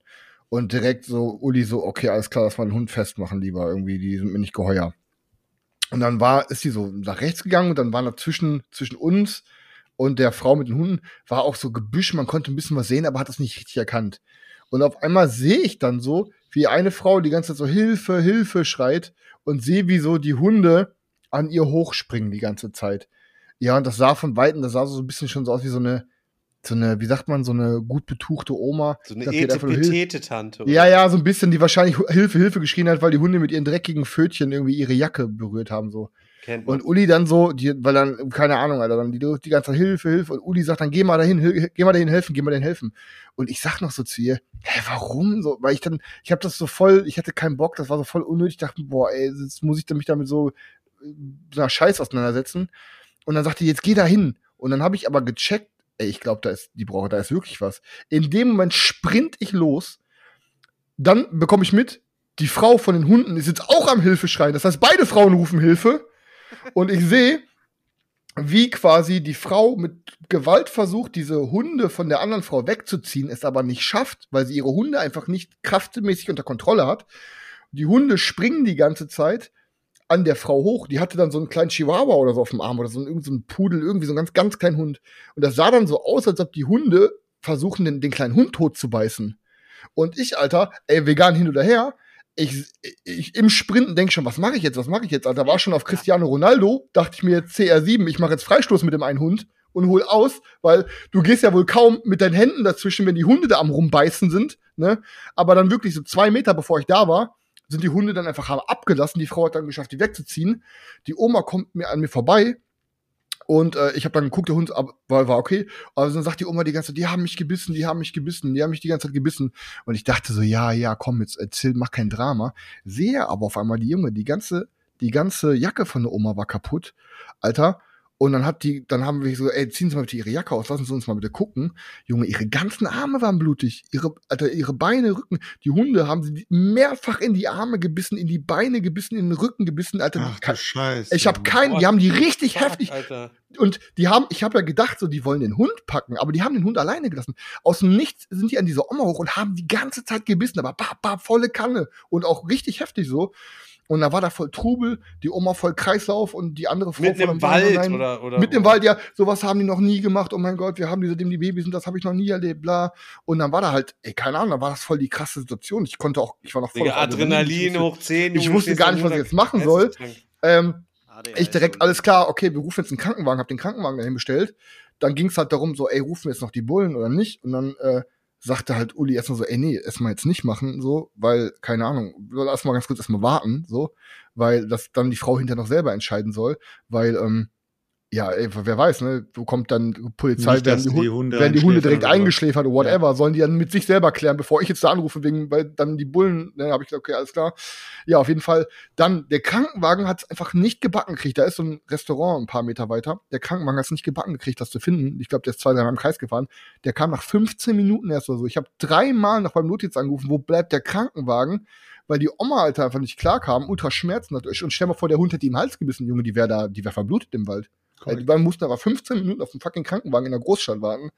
Und direkt so, Uli so, okay, alles klar, lass mal den Hund festmachen lieber. Irgendwie, die sind mir nicht geheuer. Und dann war, ist die so nach rechts gegangen und dann war da zwischen, zwischen uns und der Frau mit den Hunden, war auch so Gebüsch, man konnte ein bisschen was sehen, aber hat das nicht richtig erkannt. Und auf einmal sehe ich dann so, wie eine Frau die ganze Zeit so Hilfe, Hilfe schreit und sehe, wie so die Hunde an ihr hochspringen die ganze Zeit. Ja, und das sah von Weitem, das sah so ein bisschen schon so aus wie so eine, so eine, wie sagt man, so eine gut betuchte Oma. So eine Hilfe- Etepetete-Tante. ja, ja, so ein bisschen, die wahrscheinlich Hilfe, Hilfe geschrien hat, weil die Hunde mit ihren dreckigen Pfötchen irgendwie ihre Jacke berührt haben, so. Kennt man. Und Uli dann so, die, weil dann, keine Ahnung, Alter, dann die, die ganze Zeit Hilfe, Hilfe. Und Uli sagt dann, geh mal dahin, hil- geh mal dahin helfen, geh mal dahin helfen. Und ich sag noch so zu ihr, hä, warum so? Weil ich dann, ich habe das so voll, ich hatte keinen Bock, das war so voll unnötig. Ich dachte, boah, ey, jetzt muss ich mich damit so, äh, so einer Scheiß auseinandersetzen. Und dann sagte die, jetzt geh da hin. Und dann habe ich aber gecheckt, ey, ich glaube, da ist, die brauche, da ist wirklich was. In dem Moment sprint ich los. Dann bekomme ich mit, die Frau von den Hunden ist jetzt auch am Hilfe schreien. Das heißt, beide Frauen rufen Hilfe. Und ich sehe, wie quasi die Frau mit Gewalt versucht, diese Hunde von der anderen Frau wegzuziehen, es aber nicht schafft, weil sie ihre Hunde einfach nicht kraftmäßig unter Kontrolle hat. Die Hunde springen die ganze Zeit an der Frau hoch. Die hatte dann so einen kleinen Chihuahua oder so auf dem Arm oder so einen, so einen Pudel, irgendwie so einen ganz, ganz kleinen Hund. Und das sah dann so aus, als ob die Hunde versuchen, den, den kleinen Hund tot zu beißen. Und ich, Alter, ey, vegan hin oder her, ich, ich im Sprinten denke schon, was mache ich jetzt, was mache ich jetzt? Alter, war schon auf Cristiano Ronaldo, dachte ich mir jetzt CR7, ich mache jetzt Freistoß mit dem einen Hund und hol aus, weil du gehst ja wohl kaum mit deinen Händen dazwischen, wenn die Hunde da am rumbeißen sind, ne? Aber dann wirklich so zwei Meter bevor ich da war, sind die Hunde dann einfach haben abgelassen. Die Frau hat dann geschafft, die wegzuziehen. Die Oma kommt mir an mir vorbei und äh, ich habe dann geguckt, der Hund war, war okay. Aber dann sagt die Oma die ganze Zeit, die haben mich gebissen, die haben mich gebissen, die haben mich die ganze Zeit gebissen. Und ich dachte so, ja, ja, komm, jetzt erzähl, mach kein Drama. Sehe aber auf einmal die Junge, die ganze, die ganze Jacke von der Oma war kaputt, Alter. Und dann hat die, dann haben wir so, ey, ziehen Sie mal bitte Ihre Jacke aus, lassen Sie uns mal bitte gucken. Junge, ihre ganzen Arme waren blutig. Ihre, Alter, ihre Beine, Rücken. Die Hunde haben sie mehrfach in die Arme gebissen, in die Beine gebissen, in den Rücken gebissen, Alter. Ach du Scheiße. ich habe keinen, die haben die richtig Fuck, heftig, Alter. und die haben, ich habe ja gedacht, so, die wollen den Hund packen, aber die haben den Hund alleine gelassen. Aus dem Nichts sind die an diese Oma hoch und haben die ganze Zeit gebissen, aber ba, ba, volle Kanne und auch richtig heftig so. Und da war da voll Trubel, die Oma voll Kreislauf und die andere Frau am Weinen, Wald oder, oder Mitten im Wald, ja, sowas haben die noch nie gemacht. Oh mein Gott, wir haben die, seitdem die Babys sind, das habe ich noch nie erlebt, bla. Und dann war da halt, ey, keine Ahnung, dann war das voll die krasse Situation. Ich konnte auch, ich war noch voll Digga, Adrenalin hoch 10. Ich wusste gar nicht, was ich jetzt machen soll. Ähm, ich direkt, und- alles klar, okay, wir rufen jetzt einen Krankenwagen, hab den Krankenwagen dahin bestellt. Dann ging es halt darum, so, ey, rufen wir jetzt noch die Bullen oder nicht? Und dann äh, sagte halt Uli erstmal so, ey, nee, erstmal jetzt nicht machen, so, weil, keine Ahnung, lass mal ganz kurz erstmal warten, so, weil das dann die Frau hinterher noch selber entscheiden soll, weil, ähm, Ja, ey, wer weiß, ne? Wo kommt dann Polizei, Nicht, werden die, die Hunde, werden die Hunde direkt eingeschläfert oder whatever. Sollen die dann mit sich selber klären, bevor ich jetzt da anrufe, wegen, weil dann die Bullen, ne, habe ich gesagt, okay, alles klar. Ja, auf jeden Fall. Dann, der Krankenwagen hat es einfach nicht gebacken gekriegt. Da ist so ein Restaurant ein paar Meter weiter. Der Krankenwagen hat es nicht gebacken gekriegt, das zu finden. Ich glaube, der ist zwei, drei Mal im Kreis gefahren. Der kam nach 15 Minuten erst oder so. Ich habe dreimal noch beim Notiz angerufen, wo bleibt der Krankenwagen? Weil die Oma, Alter, einfach nicht klar kam, ultra Schmerzen hat. Und stell mal vor, der Hund hätte ihm den Hals gebissen, Junge, die wäre da, die wäre verblutet im Wald. Äh, die beiden mussten aber 15 Minuten auf dem fucking Krankenwagen in der Großstadt warten.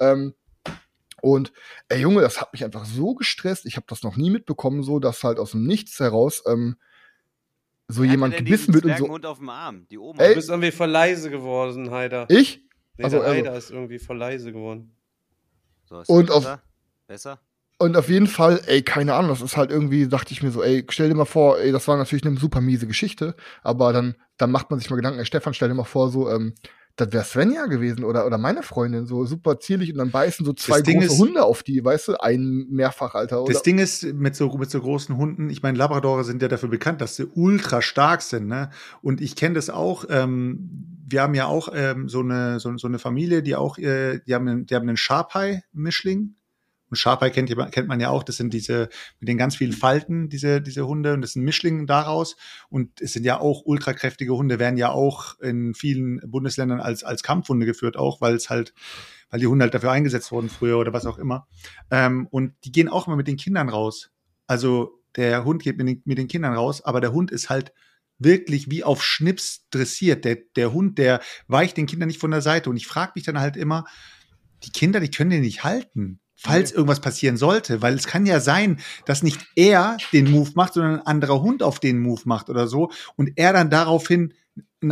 Ähm, und ey Junge, das hat mich einfach so gestresst. Ich habe das noch nie mitbekommen, so dass halt aus dem Nichts heraus ähm, so Wer jemand gebissen wird und so. Zwergenhund auf dem Arm. Die Oma. Ey, Du bist irgendwie voll leise geworden, Heider. Ich? Nee, Also, der also- Heider ist irgendwie voll leise geworden. So, ist und das auf- besser? Und auf jeden Fall, ey, keine Ahnung, das ist halt irgendwie, dachte ich mir so, ey, stell dir mal vor, ey, das war natürlich eine super miese Geschichte, aber dann, dann macht man sich mal Gedanken, ey, Stefan, stell dir mal vor, so, ähm, das wäre Svenja gewesen oder, oder meine Freundin, so super zierlich und dann beißen so zwei große ist- Hunde auf die, weißt du, ein Mehrfachalter oder. Das Ding ist, mit so, mit so großen Hunden, ich meine, Labradore sind ja dafür bekannt, dass sie ultra stark sind, ne? Und ich kenne das auch, ähm, wir haben ja auch ähm, so, eine, so, so eine Familie, die auch, äh, die haben einen, die haben einen Sharpei-Mischling. Und Sharpei kennt, kennt man ja auch, das sind diese mit den ganz vielen Falten, diese, diese Hunde, und das sind Mischlinge daraus. Und es sind ja auch ultrakräftige Hunde, werden ja auch in vielen Bundesländern als, als Kampfhunde geführt, auch weil es halt, weil die Hunde halt dafür eingesetzt wurden früher oder was auch immer. Ähm, und die gehen auch immer mit den Kindern raus. Also der Hund geht mit den, mit den Kindern raus, aber der Hund ist halt wirklich wie auf Schnips dressiert. Der, der Hund, der weicht den Kindern nicht von der Seite. Und ich frage mich dann halt immer, die Kinder, die können den nicht halten, falls irgendwas passieren sollte. Weil es kann ja sein, dass nicht er den Move macht, sondern ein anderer Hund auf den Move macht oder so. Und er dann daraufhin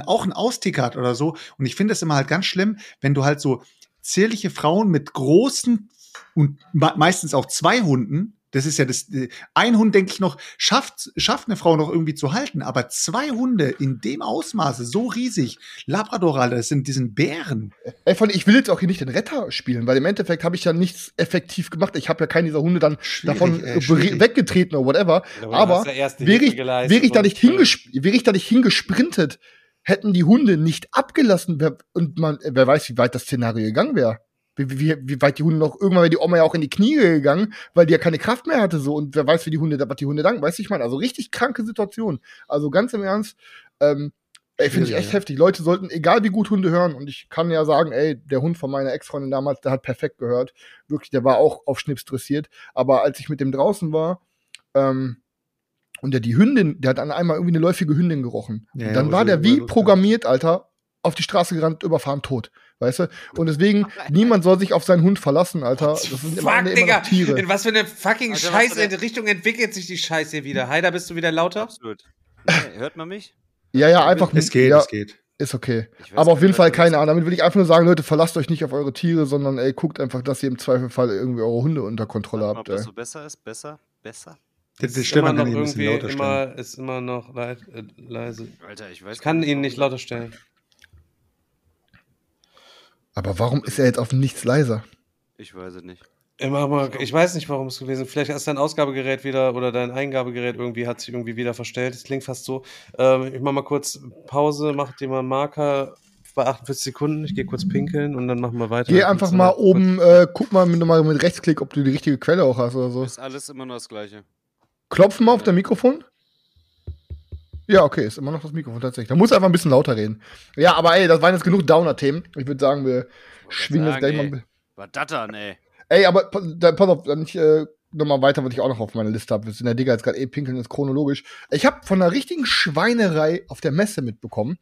auch einen Austick hat oder so. Und ich finde es immer halt ganz schlimm, wenn du halt so zierliche Frauen mit großen und me- meistens auch zwei Hunden, das ist ja das, äh, ein Hund, denke ich noch, schafft, schafft eine Frau noch irgendwie zu halten, aber zwei Hunde in dem Ausmaße, so riesig, Labrador, Alter, das sind, die sind Bären. Ey, von, ich will jetzt auch hier nicht den Retter spielen, weil im Endeffekt habe ich ja nichts effektiv gemacht. Ich habe ja keinen dieser Hunde dann Schwierig, davon ey, äh, weggetreten oder whatever. Aber ja erste wäre ich, wäre ich da nicht äh, wäre ich da nicht hingesprintet, hätten die Hunde nicht abgelassen und man, wer weiß, wie weit das Szenario gegangen wäre. Wie, wie, wie weit die Hunde noch, irgendwann wäre die Oma ja auch in die Knie gegangen, weil die ja keine Kraft mehr hatte, so, und wer weiß, wie die Hunde, was die Hunde danken, weißt du, ich meine, also richtig kranke Situation. Also ganz im Ernst, ähm, ey, finde ich echt ja. heftig. Leute sollten, egal wie gut Hunde hören, und ich kann ja sagen, ey, der Hund von meiner Ex-Freundin damals, der hat perfekt gehört. Wirklich, der war auch auf Schnips dressiert. Aber als ich mit dem draußen war, ähm, und der die Hündin, der hat an einmal irgendwie eine läufige Hündin gerochen. Ja, und dann war der wie programmiert, Alter, auf die Straße gerannt, überfahren, tot. Weißt du? Und deswegen, niemand soll sich auf seinen Hund verlassen, Alter. Das sind Fuck, immer Digga. Tiere. In was für eine fucking Alter, was Scheiß für eine- Richtung entwickelt sich die Scheiße hier wieder? Heider, bist du wieder lauter? Absolut. Nee, hört man mich? Ja, ja, einfach. Es geht, ja, es geht. Ist okay. Aber auf jeden Fall keine. Ahnung. Damit will ich einfach nur sagen, Leute, verlasst euch nicht auf eure Tiere, sondern ey, guckt einfach, dass ihr im Zweifelfall irgendwie eure Hunde unter Kontrolle habt. ob das Ey. so besser ist? Besser? Besser? Der, der Ist Stefan immer kann noch ihn ein bisschen irgendwie lauter stellen. immer, ist immer noch leit, äh, leise. Alter, ich weiß Ich kann ihn nicht lauter stellen. Aber warum ist er jetzt auf nichts leiser? Ich weiß es nicht. Immer mal, ich weiß nicht, warum es gewesen ist. Vielleicht ist dein Ausgabegerät wieder oder dein Eingabegerät irgendwie hat sich irgendwie wieder verstellt. Das klingt fast so. Ähm, ich mach mal kurz Pause, mach dir mal einen Marker bei 48 Sekunden. Ich gehe kurz pinkeln und dann machen wir weiter. Geh einfach mal kurz- oben, äh, guck mal mit, mal mit Rechtsklick, ob du die richtige Quelle auch hast oder so. Ist alles immer nur das Gleiche. Klopfen mal auf dein Mikrofon. Ja, okay, ist immer noch das Mikrofon tatsächlich. Da muss einfach ein bisschen lauter reden. Ja, aber ey, das waren jetzt genug Downer-Themen. Ich würde sagen, wir schwingen jetzt sagen, gleich mal. ey. Was das dann, ey? Ey, aber da, pass auf, dann ich äh, nochmal weiter, was ich auch noch auf meiner Liste habe. Wir sind der Digga jetzt gerade eh pinkeln, ist chronologisch. Ich habe von einer richtigen Schweinerei auf der Messe mitbekommen,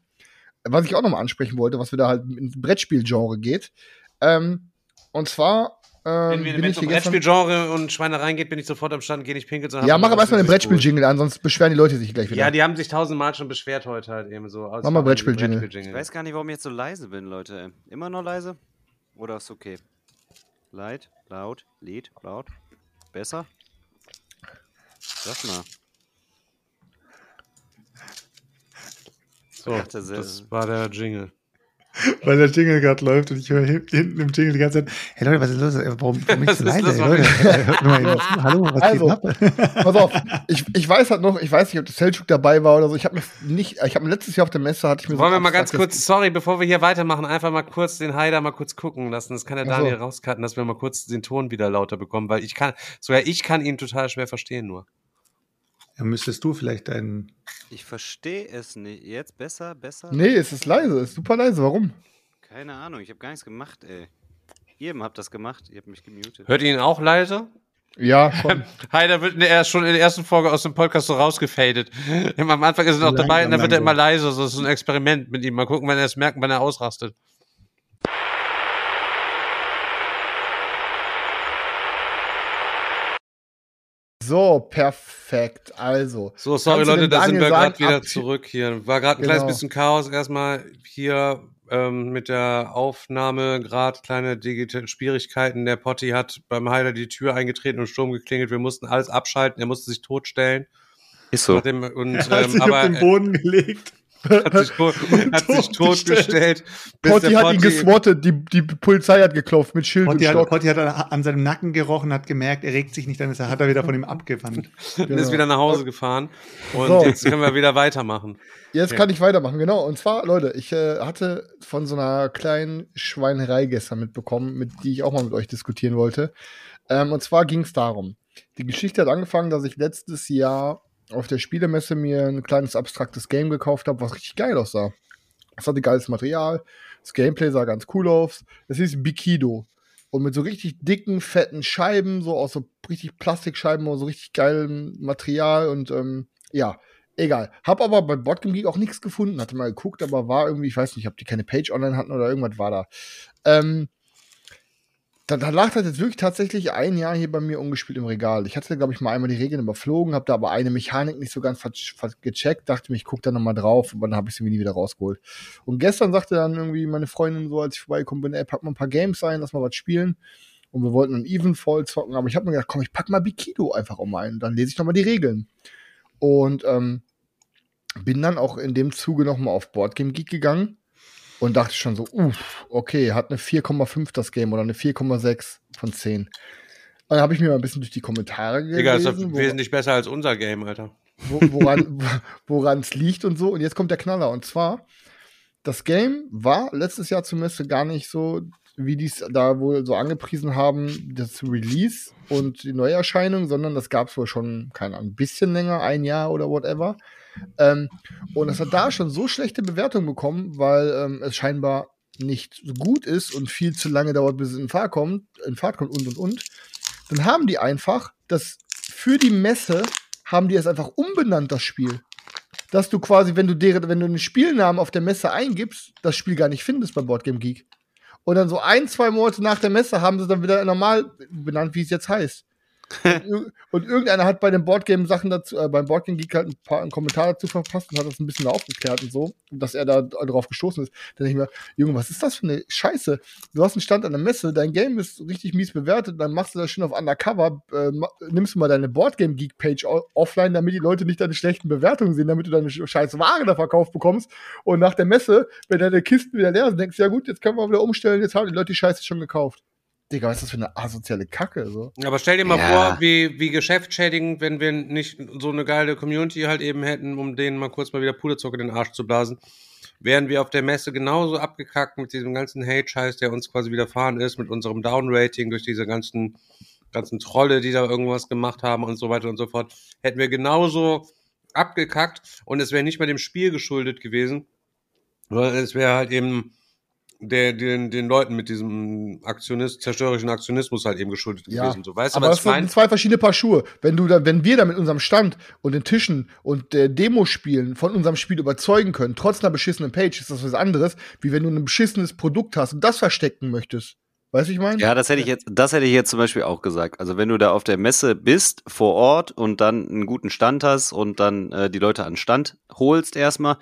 was ich auch nochmal ansprechen wollte, was wieder halt ins Brettspielgenre geht. Ähm, und zwar ähm, Wenn wenn ich es um. Brettspielgenre und Schweinereien geht, bin ich sofort am Stand, gehe nicht pinkeln. sondern Ja, mach aber erstmal den Brettspiel-Jingle an, sonst beschweren die Leute sich gleich wieder. Ja, die haben sich tausendmal schon beschwert heute halt eben so. Mach mal Brettspiel-Jingle. Ich weiß gar nicht, warum ich jetzt so leise bin, Leute. Immer noch leise? Oder ist okay? Leid, laut, Lied, laut. Besser? Sag mal. So, das war der Jingle. Weil der Jingle gerade läuft und ich höre hin- hinten im Jingle die ganze Zeit, hey Leute, was ist los? Äh, Warum, warum ist so ist leise? Ey, Leute, äh, hört mal zu. Hallo, was Also, geht ab? Pass auf, ich, ich weiß halt noch, ich weiß nicht, ob der Selchuk dabei war oder so. Ich habe mir nicht, ich habe letztes Jahr auf der Messe hatte ich mir so Wollen wir ein mal ganz kurz, sorry, bevor wir hier weitermachen, einfach mal kurz den Haider mal kurz gucken lassen. Das kann der so. Daniel rauscutten, dass wir mal kurz den Ton wieder lauter bekommen, weil ich kann, sogar ich kann ihn total schwer verstehen nur. Ja, müsstest du vielleicht deinen. Ich verstehe es nicht. Jetzt besser, besser? Nee, es ist leise, es ist super leise. Warum? Keine Ahnung, ich habe gar nichts gemacht, ey. Ihr habt das gemacht, ihr habt mich gemutet. Hört ihr ihn auch leise? Ja, schon. Haider wird der, erst- schon in der ersten Folge aus dem Podcast so rausgefadet. Immer Am Anfang ist er noch dabei und dann wird er immer leiser. So, das ist ein Experiment mit ihm. Mal gucken, wenn er es merkt, wann er ausrastet. So, perfekt. Also. So, sorry Leute, dem da sind wir gerade wieder zurück hier. War gerade ein kleines Genau. bisschen Chaos erstmal hier ähm, mit der Aufnahme, gerade kleine digitale Schwierigkeiten. Der Potti hat beim Heiler die Tür eingetreten und Sturm geklingelt. Wir mussten alles abschalten. Er musste sich totstellen. Ist so. Nachdem, und, Er hat ähm, sich aber auf den Boden gelegt. Er hat sich, tot, hat sich totgestellt. Potti hat ihn geswattet, die, die Polizei hat geklopft mit Schild Potti und hat, Stock. Potti hat an, an seinem Nacken gerochen, hat gemerkt, er regt sich nicht, dann ist er, hat er wieder von ihm abgewandt. und ist Genau. wieder nach Hause gefahren. Und So. jetzt können wir wieder weitermachen. Jetzt Okay. kann ich weitermachen, genau. Und zwar, Leute, ich äh, hatte von so einer kleinen Schweinerei gestern mitbekommen, mit die ich auch mal mit euch diskutieren wollte. Ähm, und zwar ging es darum. Die Geschichte hat angefangen, dass ich letztes Jahr auf der Spielemesse mir ein kleines abstraktes Game gekauft habe, was richtig geil aussah. Es hatte geiles Material, das Gameplay sah ganz cool aus. Es hieß Bikido. Und mit so richtig dicken, fetten Scheiben, so aus so richtig Plastikscheiben, so richtig geilem Material und ähm, ja, egal. Hab aber bei Botgame Geek auch nichts gefunden, hatte mal geguckt, aber war irgendwie, ich weiß nicht, ob die keine Page online hatten oder irgendwas war da. Ähm, da, da lag das jetzt wirklich tatsächlich ein Jahr hier bei mir ungespielt im Regal. Ich hatte, glaube ich, mal einmal die Regeln überflogen, habe da aber eine Mechanik nicht so ganz gecheckt, dachte mir, ich gucke da nochmal drauf, aber dann habe ich sie mir nie wieder rausgeholt. Und gestern sagte dann irgendwie meine Freundin so, als ich vorbeigekommen bin, ey, pack mal ein paar Games ein, lass mal was spielen. Und wir wollten dann Evenfall zocken, aber ich habe mir gedacht, komm, ich pack mal Bikido einfach um ein, dann lese ich nochmal die Regeln. Und ähm, bin dann auch in dem Zuge nochmal auf Boardgame Geek gegangen und dachte schon so, uff, okay, hat eine 4,5 das Game oder eine 4,6 von 10. Und dann habe ich mir mal ein bisschen durch die Kommentare Digga, ist doch gelesen, wesentlich besser als unser Game, Alter. wo, woran es liegt und so. Und jetzt kommt der Knaller. Und zwar, das Game war letztes Jahr Messe gar nicht so, wie die es da wohl so angepriesen haben, das Release und die Neuerscheinung, sondern das gab es wohl schon, keine Ahnung, ein bisschen länger, ein Jahr oder whatever. Ähm, und es hat da schon so schlechte Bewertungen bekommen, weil ähm, es scheinbar nicht so gut ist und viel zu lange dauert, bis es in Fahrt kommt, in Fahrt kommt und und und. Dann haben die einfach das für die Messe haben die es einfach umbenannt, das Spiel. Dass du quasi, wenn du deren, wenn du einen Spielnamen auf der Messe eingibst, das Spiel gar nicht findest bei Boardgame Geek. Und dann so ein, zwei Monate nach der Messe haben sie dann wieder normal benannt, wie es jetzt heißt. Und und irgendeiner hat bei den Boardgame Sachen dazu, äh, beim Boardgame Geek halt ein paar einen Kommentar dazu verfasst und hat das ein bisschen aufgeklärt und so, dass er da drauf gestoßen ist. Dann denke ich mir, Junge, was ist das für eine Scheiße? Du hast einen Stand an der Messe, dein Game ist richtig mies bewertet, dann machst du das schön auf Undercover, äh, nimmst du mal deine Boardgame Geek Page offline, damit die Leute nicht deine schlechten Bewertungen sehen, damit du deine sch- scheiß Ware da verkauft bekommst. Und nach der Messe, wenn deine Kisten wieder leer sind, denkst du, ja gut, jetzt können wir wieder umstellen, jetzt haben die Leute die Scheiße schon gekauft. Digga, was ist das für eine asoziale Kacke? So. Aber stell dir mal Ja. vor, wie, wie geschäftsschädigend, wenn wir nicht so eine geile Community halt eben hätten, um denen mal kurz mal wieder Puderzucker in den Arsch zu blasen. Wären wir auf der Messe genauso abgekackt mit diesem ganzen Hate-Scheiß, der uns quasi widerfahren ist, mit unserem Down-Rating durch diese ganzen, ganzen Trolle, die da irgendwas gemacht haben und so weiter und so fort, hätten wir genauso abgekackt und es wäre nicht mal dem Spiel geschuldet gewesen, sondern es wäre halt eben der, den, den Leuten mit diesem Aktionist, zerstörerischen Aktionismus halt eben geschuldet Ja, gewesen. So, weißt du, Aber das sind zwei verschiedene Paar Schuhe. Wenn du da, wenn wir da mit unserem Stand und den Tischen und der Demospielen von unserem Spiel überzeugen können, trotz einer beschissenen Page, ist das was anderes, wie wenn du ein beschissenes Produkt hast und das verstecken möchtest. Weißt du, ich meine? Ja, das hätte ich jetzt, das hätte ich jetzt zum Beispiel auch gesagt. Also wenn du da auf der Messe bist, vor Ort und dann einen guten Stand hast und dann äh, die Leute an Stand holst erstmal,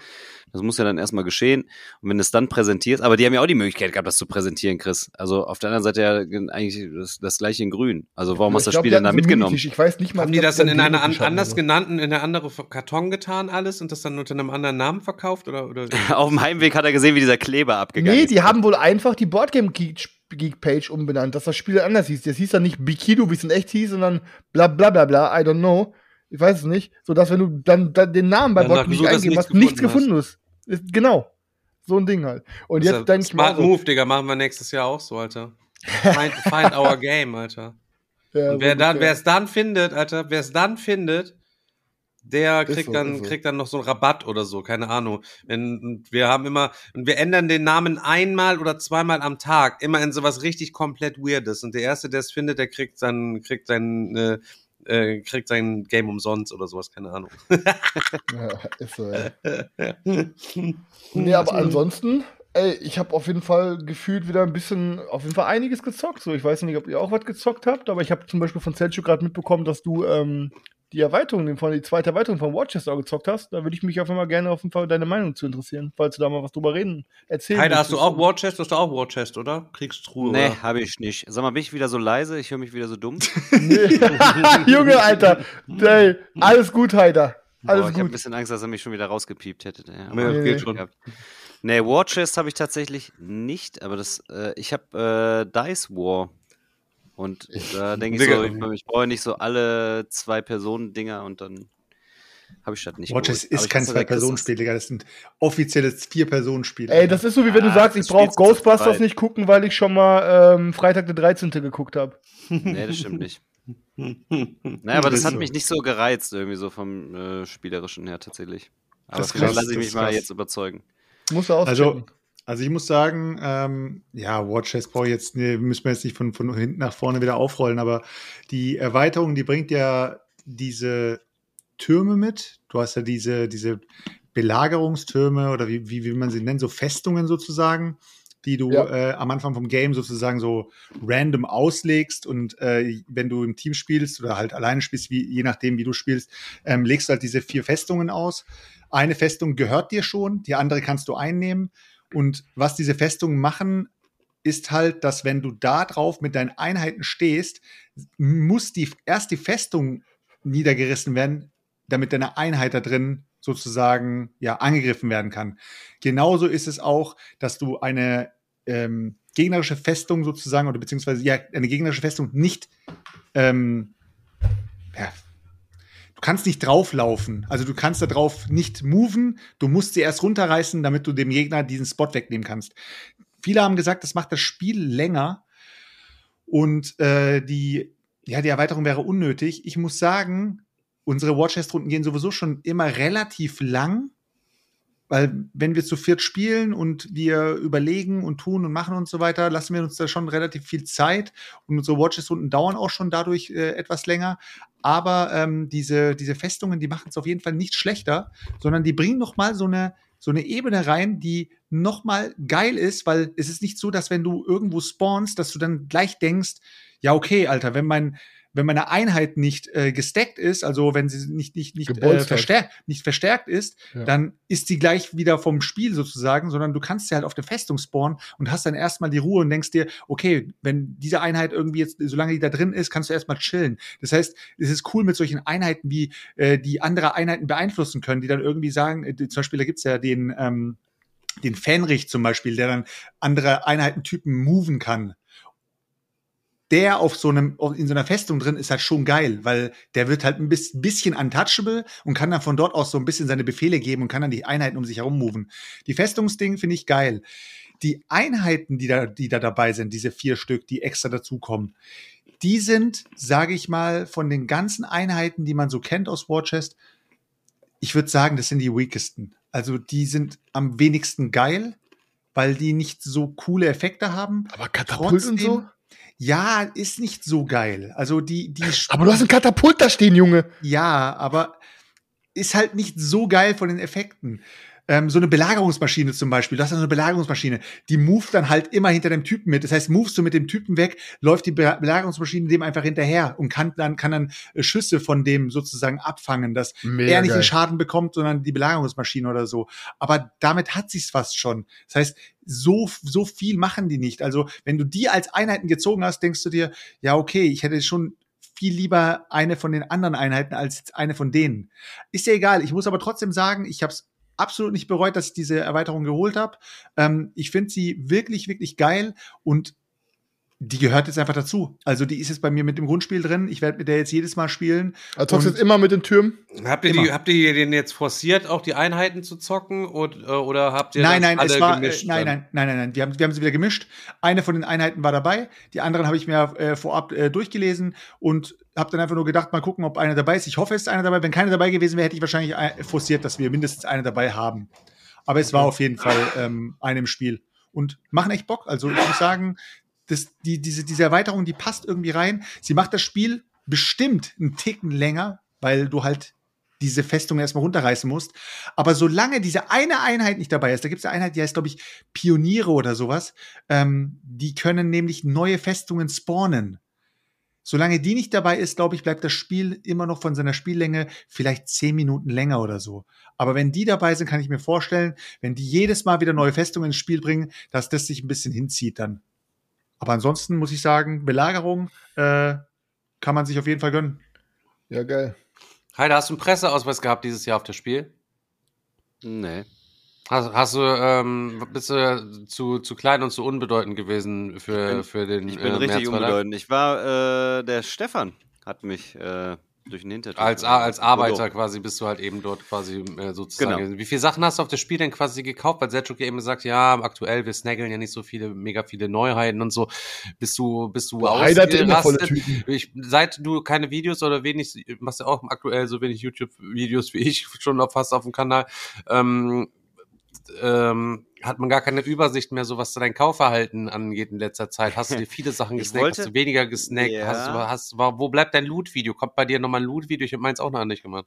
das muss ja dann erstmal geschehen. Und wenn du es dann präsentierst, aber die haben ja auch die Möglichkeit gehabt, das zu präsentieren, Chris. Also auf der anderen Seite ja eigentlich das, das gleiche in grün. Also warum hast du das glaub, Spiel denn da mitgenommen? Ich weiß nicht mal. Haben die das dann da in ein einer an, anders so. genannten, in eine andere Karton getan alles und das dann unter einem anderen Namen verkauft oder? oder? auf dem Heimweg hat er gesehen, wie dieser Kleber abgegangen Nee, ist. die haben wohl einfach die Boardgame Geek, Geek Page umbenannt, dass das Spiel anders hieß. Das hieß dann nicht Bikido, wie es in echt hieß, sondern bla bla bla bla, I don't know. Ich weiß es nicht. So dass wenn du dann, dann den Namen bei gesucht hast, eingeben nichts hast, nichts gefunden hast. Ist, genau. So ein Ding halt. Und Das jetzt denke ich mal. Smart Move, Digga, machen wir nächstes Jahr auch so, Alter. Find, find our game, Alter. ja, wer so dann, es dann findet, Alter, wer es dann findet, der kriegt so, dann, so. kriegt dann noch so einen Rabatt oder so, keine Ahnung. Wenn, und wir haben immer, und wir ändern den Namen einmal oder zweimal am Tag, immer in sowas richtig komplett Weirdes. Und der Erste, der es findet, der kriegt sein, kriegt sein, äh, äh, kriegt sein Game umsonst oder sowas, keine Ahnung. Ja, ist so, ja. Nee, aber ansonsten, ey, ich habe auf jeden Fall gefühlt wieder ein bisschen, auf jeden Fall einiges gezockt. So, ich weiß nicht, ob ihr auch was gezockt habt, aber ich habe zum Beispiel von Selchuk gerade mitbekommen, dass du ähm, die Erweiterung, von die zweite Erweiterung von Watchers auch gezockt hast. Da würde ich mich auf jeden Fall gerne auf jeden Fall deine Meinung zu interessieren, falls du da mal was drüber reden, erzählen Heide, hast du auch War Chest? Hast du auch War Chest, oder? Kriegstruhe, Nee, oder? habe ich nicht. Sag mal, bin ich wieder so leise? Ich höre mich wieder so dumm. Nee. Junge, Alter. Ey, alles gut, Heider. Boah, Alles ich habe ein bisschen Angst, dass er mich schon wieder rausgepiept hätte. Ja, Nee, aber- das geht schon. Nee, War Chest habe ich tatsächlich nicht, aber das, äh, ich habe äh, Dice War. Und da denke ich so, ich, ich brauche nicht so alle zwei Personen-Dinger und dann habe ich das nicht. Aber ist ich kein Zwei-Personen-Spiel, Digga. Das sind offizielles Vier-Personen-Spiel. Ey, das ist so, wie wenn du Ah, sagst, das ich brauche du Ghostbusters nicht gucken, weil ich schon mal ähm, Freitag der 13. geguckt habe. Nee, das stimmt nicht. Naja, aber das Ist hat mich nicht so gereizt, irgendwie so vom äh, Spielerischen her tatsächlich. Aber Das ist vielleicht lasse ich mich ist mal jetzt überzeugen. Muss er auschecken. Also, also ich muss sagen, ähm, ja, Watchers brauche ich jetzt, nee, müssen wir jetzt nicht von, von hinten nach vorne wieder aufrollen, aber die Erweiterung, die bringt ja diese Türme mit. Du hast ja diese, diese Belagerungstürme oder wie, wie will man sie nennen, so Festungen sozusagen, die du Ja. äh, am Anfang vom Game sozusagen so random auslegst und äh, wenn du im Team spielst oder halt alleine spielst, wie, je nachdem, wie du spielst, ähm, legst du halt diese vier Festungen aus. Eine Festung gehört dir schon, die andere kannst du einnehmen. Und was diese Festungen machen, ist halt, dass wenn du da drauf mit deinen Einheiten stehst, muss die erst die Festung niedergerissen werden, damit deine Einheit da drin sozusagen ja angegriffen werden kann. Genauso ist es auch, dass du eine ähm, gegnerische Festung sozusagen oder beziehungsweise ja eine gegnerische Festung nicht ähm, ja, du kannst nicht drauflaufen. Also du kannst da drauf nicht moven. Du musst sie erst runterreißen, damit du dem Gegner diesen Spot wegnehmen kannst. Viele haben gesagt, das macht das Spiel länger und äh, die, ja, die Erweiterung wäre unnötig. Ich muss sagen, unsere Watchest-Runden gehen sowieso schon immer relativ lang, weil wenn wir zu viert spielen und wir überlegen und tun und machen und so weiter, lassen wir uns da schon relativ viel Zeit und unsere Watches-Runden dauern auch schon dadurch äh, etwas länger. Aber ähm, diese, diese Festungen, die machen es auf jeden Fall nicht schlechter, sondern die bringen noch mal so eine, so eine Ebene rein, die noch mal geil ist, weil es ist nicht so, dass wenn du irgendwo spawnst, dass du dann gleich denkst, ja okay, Alter, wenn mein wenn meine Einheit nicht äh, gestackt ist, also wenn sie nicht nicht nicht, äh, verstärkt, nicht verstärkt ist, Ja. dann ist sie gleich wieder vom Spiel sozusagen, sondern du kannst sie halt auf der Festung spawnen und hast dann erstmal die Ruhe und denkst dir, okay, wenn diese Einheit irgendwie jetzt, solange die da drin ist, kannst du erstmal chillen. Das heißt, es ist cool mit solchen Einheiten, wie äh, die andere Einheiten beeinflussen können, die dann irgendwie sagen, äh, zum Beispiel, da gibt's ja den, ähm, den Fähnrich zum Beispiel, der dann andere Einheitentypen moven kann. Der auf so einem, in so einer Festung drin ist halt schon geil, weil der wird halt ein bis- bisschen untouchable und kann dann von dort aus so ein bisschen seine Befehle geben und kann dann die Einheiten um sich herum moven. Die Festungsding finde ich geil. Die Einheiten, die da, die da dabei sind, diese vier Stück, die extra dazukommen, die sind, sage ich mal, von den ganzen Einheiten, die man so kennt aus Warchest, ich würde sagen, das sind die weakesten. Also die sind am wenigsten geil, weil die nicht so coole Effekte haben. Aber Katapult und so? Ja, ist nicht so geil. Also die, die Aber du hast ein Katapult da stehen, Junge. ja, aber ist halt nicht so geil von den Effekten. Ähm, so eine Belagerungsmaschine zum Beispiel, du hast so eine Belagerungsmaschine, die moved dann halt immer hinter dem Typen mit. Das heißt, movest du mit dem Typen weg, läuft die Be Belagerungsmaschine dem einfach hinterher und kann dann, kann dann äh, Schüsse von dem sozusagen abfangen, dass Mega er nicht geil. den Schaden bekommt, sondern die Belagerungsmaschine oder so. Aber damit hat sich's fast schon. Das heißt, so, so viel machen die nicht. Also, wenn du die als Einheiten gezogen hast, denkst du dir, ja, okay, ich hätte schon viel lieber eine von den anderen Einheiten als eine von denen. Ist ja egal. Ich muss aber trotzdem sagen, ich habe es absolut nicht bereut, dass ich diese Erweiterung geholt habe. Ähm, ich finde sie wirklich, wirklich geil und die gehört jetzt einfach dazu. Also die ist jetzt bei mir mit dem Grundspiel drin. Ich werde mit der jetzt jedes Mal spielen. Also zockst du Und- jetzt immer mit den Türmen? Habt ihr, die, habt ihr den jetzt forciert, auch die Einheiten zu zocken? Oder, oder habt ihr Nein, nein, alle es war, äh, gemischt? nein, nein, nein, nein, nein. Wir haben, wir haben sie wieder gemischt. Eine von den Einheiten war dabei, die anderen habe ich mir äh, vorab äh, durchgelesen und habe dann einfach nur gedacht, mal gucken, ob eine dabei ist. Ich hoffe, es ist eine dabei. Wenn keine dabei gewesen wäre, hätte ich wahrscheinlich äh, forciert, dass wir mindestens eine dabei haben. Aber es war auf jeden Fall ähm, eine im Spiel und machen echt Bock. Also ich muss sagen, das, die, diese, diese Erweiterung, die passt irgendwie rein. Sie macht das Spiel bestimmt einen Ticken länger, weil du halt diese Festung erstmal runterreißen musst. Aber solange diese eine Einheit nicht dabei ist, da gibt es eine Einheit, die heißt, glaube ich, Pioniere oder sowas, ähm, die können nämlich neue Festungen spawnen. Solange die nicht dabei ist, glaube ich, bleibt das Spiel immer noch von seiner Spiellänge vielleicht zehn Minuten länger oder so. Aber wenn die dabei sind, kann ich mir vorstellen, wenn die jedes Mal wieder neue Festungen ins Spiel bringen, dass das sich ein bisschen hinzieht dann. Aber ansonsten muss ich sagen, Belagerung äh, kann man sich auf jeden Fall gönnen. Ja, geil. Heide, hast du einen Presseausweis gehabt dieses Jahr auf das Spiel? Nee. Hast, hast du, ähm, bist du zu, zu klein und zu unbedeutend gewesen für, bin- für den Ich bin äh, richtig unbedeutend. Ich war, äh, der Stefan hat mich äh, durch den Hintertür. Als, A- als Arbeiter Bordeaux. quasi bist du halt eben dort quasi äh, sozusagen. Genau. Wie viele Sachen hast du auf das Spiel denn quasi gekauft? Weil Selchuk ja eben gesagt, ja, aktuell, wir snaggeln ja nicht so viele, mega viele Neuheiten und so. Bist du, bist du ausgerastet? Ich, seit du keine Videos oder wenig, machst ja auch aktuell so wenig YouTube-Videos wie ich schon auf, fast auf dem Kanal, ähm, ähm, hat man gar keine Übersicht mehr, so was dein Kaufverhalten angeht in letzter Zeit. Hast du dir viele Sachen gesnackt, wollte- hast du weniger gesnackt, Ja. hast, du- hast, war- wo bleibt dein Loot-Video? Kommt bei dir nochmal ein Loot-Video? Ich habe meins auch noch nicht gemacht.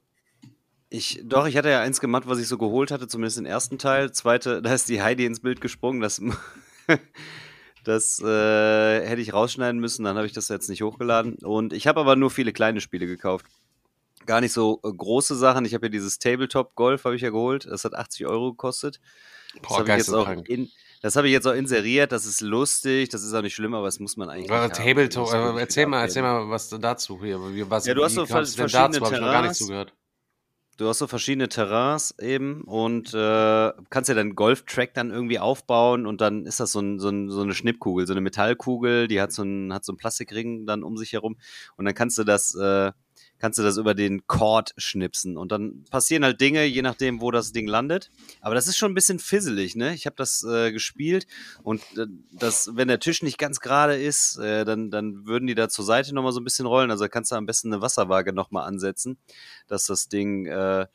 Ich, doch, ich hatte ja eins gemacht, was ich so geholt hatte, zumindest den ersten Teil. Zweite, da ist die Heidi ins Bild gesprungen. Das, das äh, hätte ich rausschneiden müssen, dann habe ich das jetzt nicht hochgeladen. Und ich habe aber nur viele kleine Spiele gekauft. Gar nicht so äh, große Sachen. Ich habe ja dieses Tabletop Golf, habe ich ja geholt. Das hat 80 Euro gekostet. Das Boah, habe ich, jetzt auch geisteskrank. in- das habe ich jetzt auch inseriert. Das ist lustig, das ist auch nicht schlimm, aber das muss man eigentlich. Nicht haben. Tabletop, Das muss äh, erzähl mal, erzähl mal was dazu hier. Was, Ja, du hast so verschiedene dazu? Hab ich noch gar Terrains. zugehört. Du hast so verschiedene Terrains eben und äh, kannst ja deinen Golftrack dann irgendwie aufbauen und dann ist das so, ein, so, ein, so eine Schnippkugel, so eine Metallkugel, die hat so einen, hat so einen Plastikring dann um sich herum und dann kannst du das, äh, kannst du das über den Chord schnipsen und dann passieren halt Dinge, je nachdem, wo das Ding landet. Aber das ist schon ein bisschen fisselig, ne? Ich habe das äh, gespielt und äh, das, wenn der Tisch nicht ganz gerade ist, äh, dann, dann würden die da zur Seite nochmal so ein bisschen rollen. Also kannst du am besten eine Wasserwaage nochmal ansetzen, dass das Ding, äh,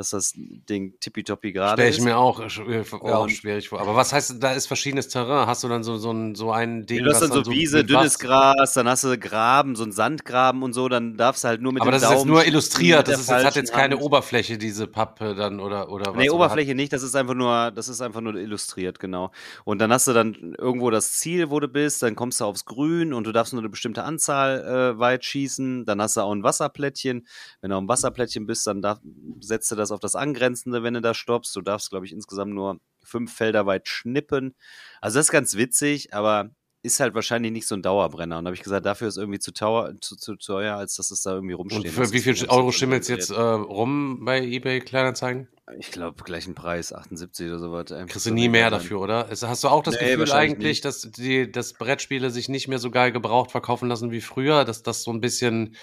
dass das Ding tippitoppi gerade Stell ich ist. mir auch, äh, auch Und- schwierig vor. Aber was heißt, da ist verschiedenes Terrain? Hast du dann so, so, ein, so ein Ding, du hast dann so Wiese, mit dünnes Gras, dann hast du Graben, so ein Sandgraben und so, dann darfst du halt nur mit Aber dem das ist jetzt Daumen nur illustriert. Das ist, jetzt, hat jetzt keine Hand. Oberfläche, diese Pappe dann oder, oder was. Nee, Oberfläche nicht, das ist einfach nur, das ist einfach nur illustriert, genau. Und dann hast du dann irgendwo das Ziel, wo du bist, dann kommst du aufs Grün und du darfst nur eine bestimmte Anzahl äh, weit schießen. Dann hast du auch ein Wasserplättchen. Wenn du auf dem Wasserplättchen bist, dann darf, setzt du das auf das Angrenzende, wenn du da stoppst. Du darfst, glaube ich, insgesamt nur fünf Felder weit schnippen. Also das ist ganz witzig, aber ist halt wahrscheinlich nicht so ein Dauerbrenner. Und da habe ich gesagt, dafür ist irgendwie zu, teuer, zu, zu teuer, als dass es da irgendwie Und rumsteht. für wie viel Euro schimmelt jetzt äh, rum bei eBay Kleinanzeigen? Ich glaube, gleichen Preis, 78 oder so was. Kriegst du nie mehr dafür, oder? Es- Hast du auch das Nee, Gefühl eigentlich, nicht. dass die dass Brettspiele sich nicht mehr so geil gebraucht verkaufen lassen wie früher? Dass das so ein bisschen.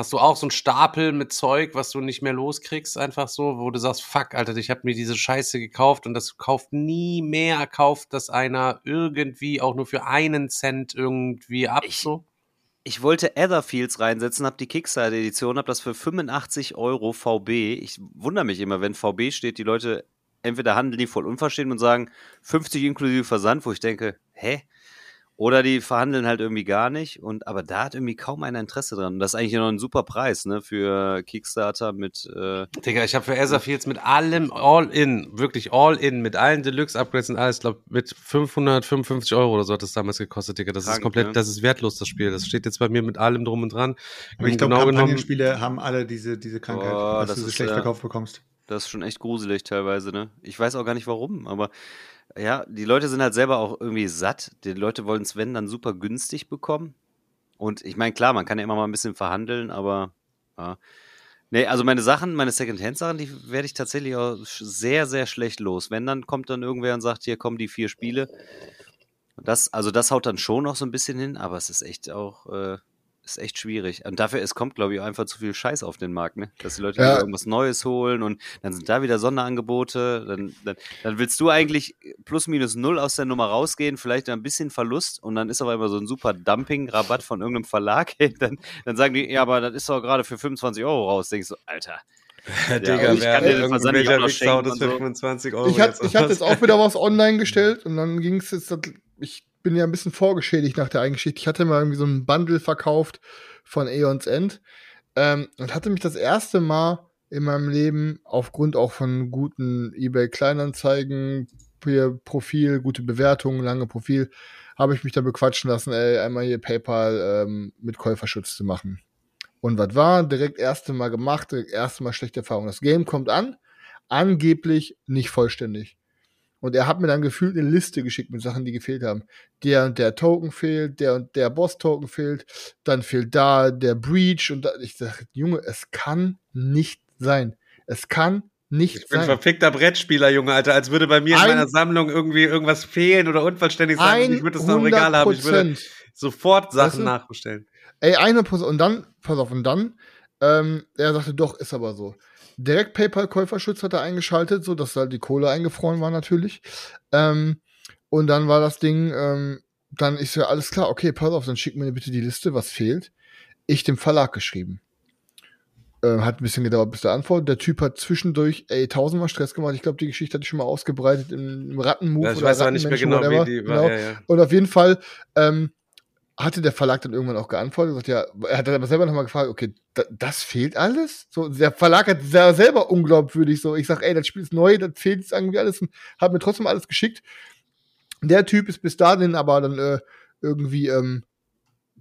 Hast du auch so einen Stapel mit Zeug, was du nicht mehr loskriegst, einfach so, wo du sagst, fuck, Alter, ich habe mir diese Scheiße gekauft und das kauft nie mehr, kauft das einer irgendwie auch nur für einen Cent irgendwie ab, Ich- so? Ich wollte Etherfields reinsetzen, habe die Kickstarter-Edition, habe das für 85 Euro VB. Ich wundere mich immer, wenn VB steht, die Leute entweder handeln die voll unverstehen und sagen 50 inklusive Versand, wo ich denke, hä? Oder die verhandeln halt irgendwie gar nicht. Und aber da hat irgendwie kaum einer Interesse dran. Und das ist eigentlich noch ein super Preis, ne, für Kickstarter mit. Äh, Digga, ich habe für Ezra Fields mit allem All-In, wirklich All-In, mit allen Deluxe-Upgrades und alles, glaube mit 555 Euro oder so hat das damals gekostet, Digga. Das ist Krank, komplett, ne? das ist wertlos, das Spiel. Das steht jetzt bei mir mit allem drum und dran. Aber ich glaube, Genau genommen- Kampagnenspiele haben alle diese, diese Krankheit, Boah, dass das du sie ist, schlecht äh, verkauft bekommst. Das ist schon echt gruselig teilweise, ne? Ich weiß auch gar nicht warum, aber ja, die Leute sind halt selber auch irgendwie satt. Die Leute wollen es, wenn, dann super günstig bekommen. Und ich meine, klar, man kann ja immer mal ein bisschen verhandeln, aber ja. Nee, also meine Sachen, meine Second-Hand-Sachen, die werde ich tatsächlich auch sehr, sehr schlecht los. Wenn, dann kommt dann irgendwer und sagt, hier kommen die vier Spiele. Das, also das haut dann schon noch so ein bisschen hin, aber es ist echt auch, äh, ist echt schwierig. Und dafür, es kommt, glaube ich, einfach zu viel Scheiß auf den Markt, ne? Dass die Leute Ja. irgendwas Neues holen und dann sind da wieder Sonderangebote. Dann, dann, dann willst du eigentlich plus minus null aus der Nummer rausgehen, vielleicht ein bisschen Verlust und dann ist aber immer so ein super Dumping-Rabatt von irgendeinem Verlag. Dann, dann sagen die, ja, aber das ist doch gerade für 25 Euro raus. Denkst du, Alter. Digga, und ich kann dir den Versand nicht auch noch das für so. 25 Euro Ich hatte jetzt ich hatte aus? jetzt auch wieder was online gestellt und dann ging es jetzt, ich bin ja ein bisschen vorgeschädigt nach der Eigengeschichte. Ich hatte mal irgendwie so ein Bundle verkauft von Aeons End ähm, und hatte mich das erste Mal in meinem Leben aufgrund auch von guten eBay Kleinanzeigen, Profil, gute Bewertungen, lange Profil, habe ich mich dann bequatschen lassen, ey, einmal hier PayPal ähm, mit Käuferschutz zu machen. Und was war? Direkt erste Mal gemacht, direkt erste Mal schlechte Erfahrung. Das Game kommt an, angeblich nicht vollständig. Und er hat mir dann gefühlt eine Liste geschickt mit Sachen, die gefehlt haben. Der und der Token fehlt, der und der Boss-Token fehlt, dann fehlt da der Breach und da, ich sage, Junge, es kann nicht sein. Es kann nicht Ich bin sein. verfickter Brettspieler, Junge, Alter. Als würde bei mir in Ein- meiner Sammlung irgendwie irgendwas fehlen oder unvollständig sein. und Ich würde das noch im Regal haben. Ich würde 100%. sofort Sachen nachbestellen. Ey, eine Prozent. Und dann, pass auf, und dann, ähm, er sagte, doch, ist aber so. Direkt PayPal-Käuferschutz hat er eingeschaltet, so dass halt die Kohle eingefroren war natürlich. Ähm, und dann war das Ding, ähm, dann ist ja alles klar, okay, pass auf, dann schick mir bitte die Liste, was fehlt. Ich dem Verlag geschrieben. Ähm, hat ein bisschen gedauert bis der Antwort. Der Typ hat zwischendurch, ey, tausendmal Stress gemacht. Ich glaube, die Geschichte hatte ich schon mal ausgebreitet im, im Rattenmove. Ja, ich oder weiß aber nicht mehr genau, whatever. wie die war. Ja, ja. Und auf jeden Fall ähm, hatte der Verlag dann irgendwann auch geantwortet, gesagt, ja, er hat dann aber selber nochmal gefragt, okay, da, das fehlt alles? So, der Verlag hat selber unglaubwürdig so, ich sag, ey, das Spiel ist neu, das fehlt jetzt irgendwie alles und hat mir trotzdem alles geschickt. Der Typ ist bis dahin aber dann äh, irgendwie ähm,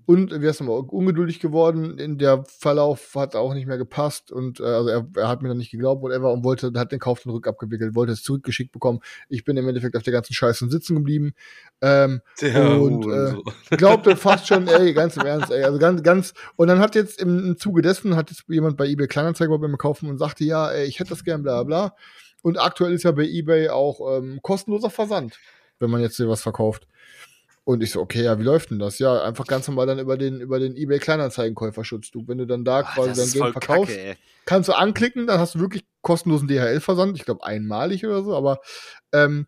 und wie heißt nochmal, ungeduldig geworden. In der Verlauf hat auch nicht mehr gepasst und äh, also er, er hat mir dann nicht geglaubt, whatever, und wollte, hat den Kauf dann rückabgewickelt, wollte es zurückgeschickt bekommen. Ich bin im Endeffekt auf der ganzen Scheiße sitzen geblieben. Ähm, Ja, Und, und, äh, so. glaubte fast schon, ey, ganz im Ernst, ey, also ganz, ganz, und dann hat jetzt im, im Zuge dessen, hat jetzt jemand bei eBay Kleinanzeigen bei mir kaufen und sagte, ja, ey, ich hätte das gern, bla, bla. Und aktuell ist ja bei eBay auch ähm, kostenloser Versand, wenn man jetzt hier was verkauft. Und ich so, okay, ja, wie läuft denn das? Ja, einfach ganz normal dann über den, über den eBay Kleinanzeigen-Käuferschutz. Du, wenn du dann da Ach, quasi dein voll verkaufst, Kacke, kannst du anklicken, dann hast du wirklich kostenlosen DHL-Versand. Ich glaube, einmalig oder so, aber ähm,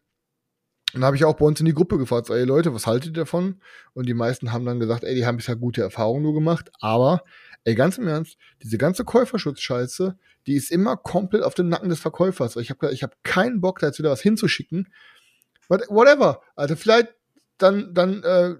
dann habe ich auch bei uns in die Gruppe gefragt, so, ey Leute, was haltet ihr davon? Und die meisten haben dann gesagt, ey, die haben bisher gute Erfahrungen nur gemacht, aber, ey, ganz im Ernst, diese ganze Käuferschutzscheiße, die ist immer komplett auf dem Nacken des Verkäufers. Ich habe ich hab keinen Bock, da jetzt wieder was hinzuschicken. What- Whatever. Also vielleicht dann, dann, äh,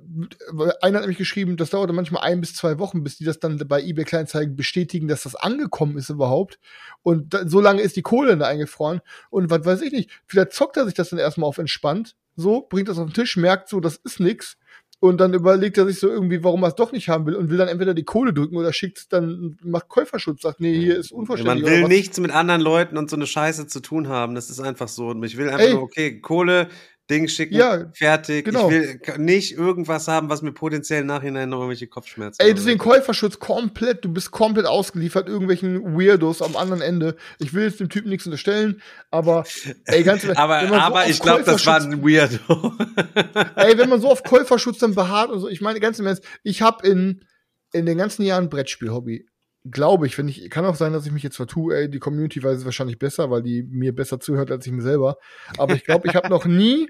einer hat nämlich geschrieben, das dauerte manchmal ein bis zwei Wochen, bis die das dann bei eBay Kleinzeigen bestätigen, dass das angekommen ist überhaupt. Und da, so lange ist die Kohle da eingefroren. Und was weiß ich nicht, vielleicht zockt er sich das dann erstmal auf entspannt, so, bringt das auf den Tisch, merkt so, das ist nix. Und dann überlegt er sich so irgendwie, warum er es doch nicht haben will und will dann entweder die Kohle drücken oder schickt es dann, macht Käuferschutz, sagt, nee, hier ist unvollständig. Man will nichts mit anderen Leuten und so eine Scheiße zu tun haben. Das ist einfach so. Und ich will einfach Ey. nur, okay, Kohle, Ding schicken, Ja, fertig. genau. Ich will nicht irgendwas haben, was mir potenziell im Nachhinein noch irgendwelche Kopfschmerzen Ey, deswegen. Käuferschutz komplett, du bist komplett ausgeliefert irgendwelchen Weirdos am anderen Ende. Ich will jetzt dem Typen nichts unterstellen, aber ey, ganz ehrlich, Aber, so aber ich glaube, das war ein Weirdo. Ey, wenn man so auf Käuferschutz dann beharrt und so, ich meine ganz im Ernst, ich habe in, in den ganzen Jahren Brettspiel-Hobby, glaube ich, wenn ich, kann auch sein, dass ich mich jetzt vertue, ey, die Community weiß es wahrscheinlich besser, weil die mir besser zuhört als ich mir selber. Aber ich glaube, ich habe noch nie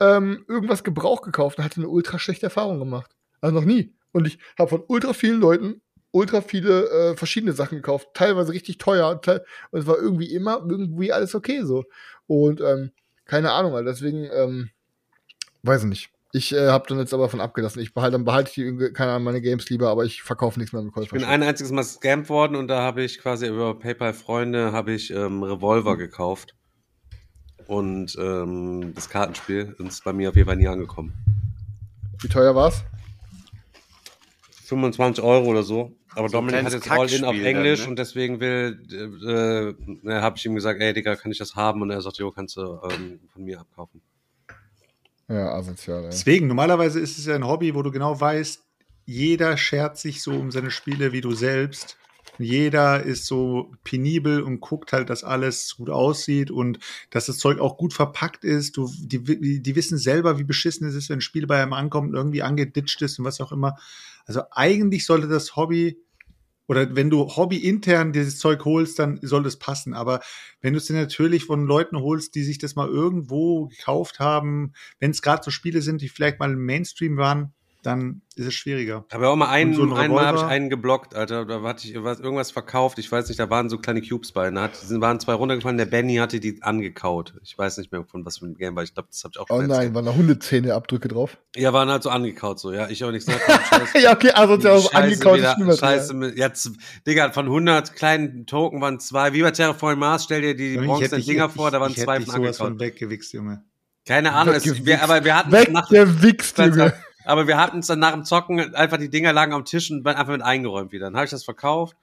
ähm, irgendwas Gebrauch gekauft und hatte eine ultra schlechte Erfahrung gemacht. Also noch nie. Und ich habe von ultra vielen Leuten ultra viele äh, verschiedene Sachen gekauft, teilweise richtig teuer, teil und es war irgendwie immer irgendwie alles okay so. Und ähm, keine Ahnung, also deswegen, ähm, weiß ich nicht. Ich äh, habe dann jetzt aber von abgelassen. Ich behalte dann behalte ich die, keine Ahnung, meine Games lieber, aber ich verkaufe nichts mehr mit Ich bin ein einziges Mal scammt worden und da habe ich quasi über PayPal-Freunde habe ich ähm, Revolver gekauft. Und ähm, das Kartenspiel ist bei mir auf jeden Fall nie angekommen. Wie teuer war's? 25 Euro oder so. Aber So Dominik hat jetzt All-In auf Englisch dann, ne? und deswegen will, äh, äh, habe ich ihm gesagt, ey Digga, kann ich das haben? Und er sagt, jo, kannst du ähm, von mir abkaufen. Ja, asozial, ey. Deswegen, normalerweise ist es ja ein Hobby, wo du genau weißt, jeder schert sich so um seine Spiele wie du selbst. Jeder ist so penibel und guckt halt, dass alles gut aussieht und dass das Zeug auch gut verpackt ist. Du, die, die wissen selber, wie beschissen es ist, wenn ein Spiel bei einem ankommt und irgendwie angeditscht ist und was auch immer. Also eigentlich sollte das Hobby oder wenn du Hobby intern dieses Zeug holst, dann soll es passen. Aber wenn du es dir natürlich von Leuten holst, die sich das mal irgendwo gekauft haben, wenn es gerade so Spiele sind, die vielleicht mal im Mainstream waren, dann ist es schwieriger. Aber auch mal einen, so ein einmal habe ich einen geblockt, Alter. Da hatte ich was, irgendwas verkauft. Ich weiß nicht, da waren so kleine Cubes bei. Da hat, sind, waren zwei runtergefallen. Der Benny hatte die angekaut. Ich weiß nicht mehr, von was für ein Game war. Ich glaube, das habe ich auch Oh schon nein, erzählt. waren da Hundezähne-Abdrücke drauf? Ja, waren halt so angekaut so. Ja, ich auch nichts gesagt. Ja, okay, also Scheiße, angekaut ist wieder. Scheiße, mit, jetzt, Digga, von 100 kleinen Token waren zwei. Wie bei Terraform Mars, stell dir die, die Ich bronzenen hätte Dinger ich- vor, da waren ich hätte zwei dich von sowas von weggewichst, Junge. Keine Ahnung, es, wir, aber wir hatten Weg, nach, der Wichs, Junge. Aber wir hatten es dann nach dem Zocken einfach die Dinger lagen am Tisch und waren einfach mit eingeräumt wieder. Dann habe ich das verkauft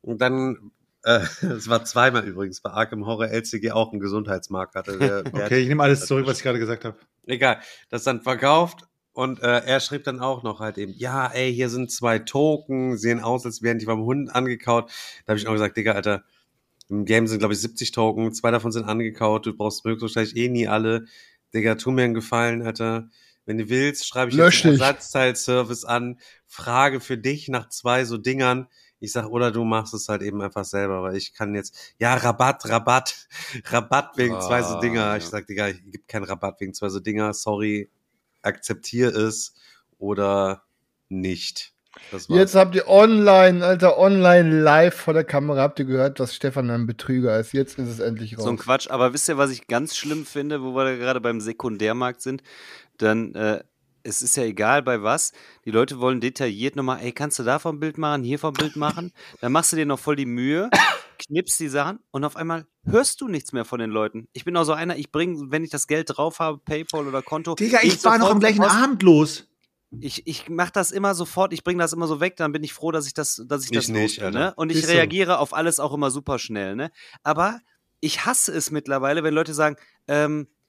und dann äh, es war zweimal übrigens bei Arkham Horror LCG auch ein Gesundheitsmarkt hatte. Der, der Okay, ich nehme alles zurück, was ich gerade gesagt habe. Egal, das dann verkauft und äh, er schrieb dann auch noch halt eben, ja, ey, hier sind zwei Token, sehen aus, als wären die vom Hund angekaut. Da habe ich auch gesagt, Digga, Alter, im Game sind, glaube ich, 70 Token, zwei davon sind angekaut, du brauchst höchstwahrscheinlich eh nie alle. Digga, tu mir einen Gefallen, Alter. Wenn du willst, schreibe ich Lösch jetzt. Ersatzteilservice an, frage für dich nach zwei so Dingern. Ich sag, oder du machst es halt eben einfach selber, weil ich kann jetzt, ja, Rabatt, Rabatt, Rabatt wegen zwei so Ah, Dinger. Ich sag, Digga, ich gibt keinen Rabatt wegen zwei so Dinger, sorry, akzeptier es oder nicht. Jetzt habt ihr online, Alter, online live vor der Kamera, habt ihr gehört, dass Stefan ein Betrüger ist. Jetzt ist es endlich raus. So ein Quatsch. Aber wisst ihr, was ich ganz schlimm finde, wo wir da gerade beim Sekundärmarkt sind? Dann, äh, es ist ja egal bei was. Die Leute wollen detailliert nochmal, ey, kannst du davon ein Bild machen, hiervon ein Bild machen? Dann machst du dir noch voll die Mühe, knippst die Sachen und auf einmal hörst du nichts mehr von den Leuten. Ich bin auch so einer, ich bringe, wenn ich das Geld drauf habe, Paypal oder Konto. Digga, ich war noch am gleichen Post. Abend los. Ich, ich mache das immer sofort, ich bringe das immer so weg, dann bin ich froh, dass ich das, dass ich das Ich nicht, bin, Alter. ne? Und ich Ist so. reagiere auf alles auch immer super schnell, ne? Aber ich hasse es mittlerweile, wenn Leute sagen, ähm, äh,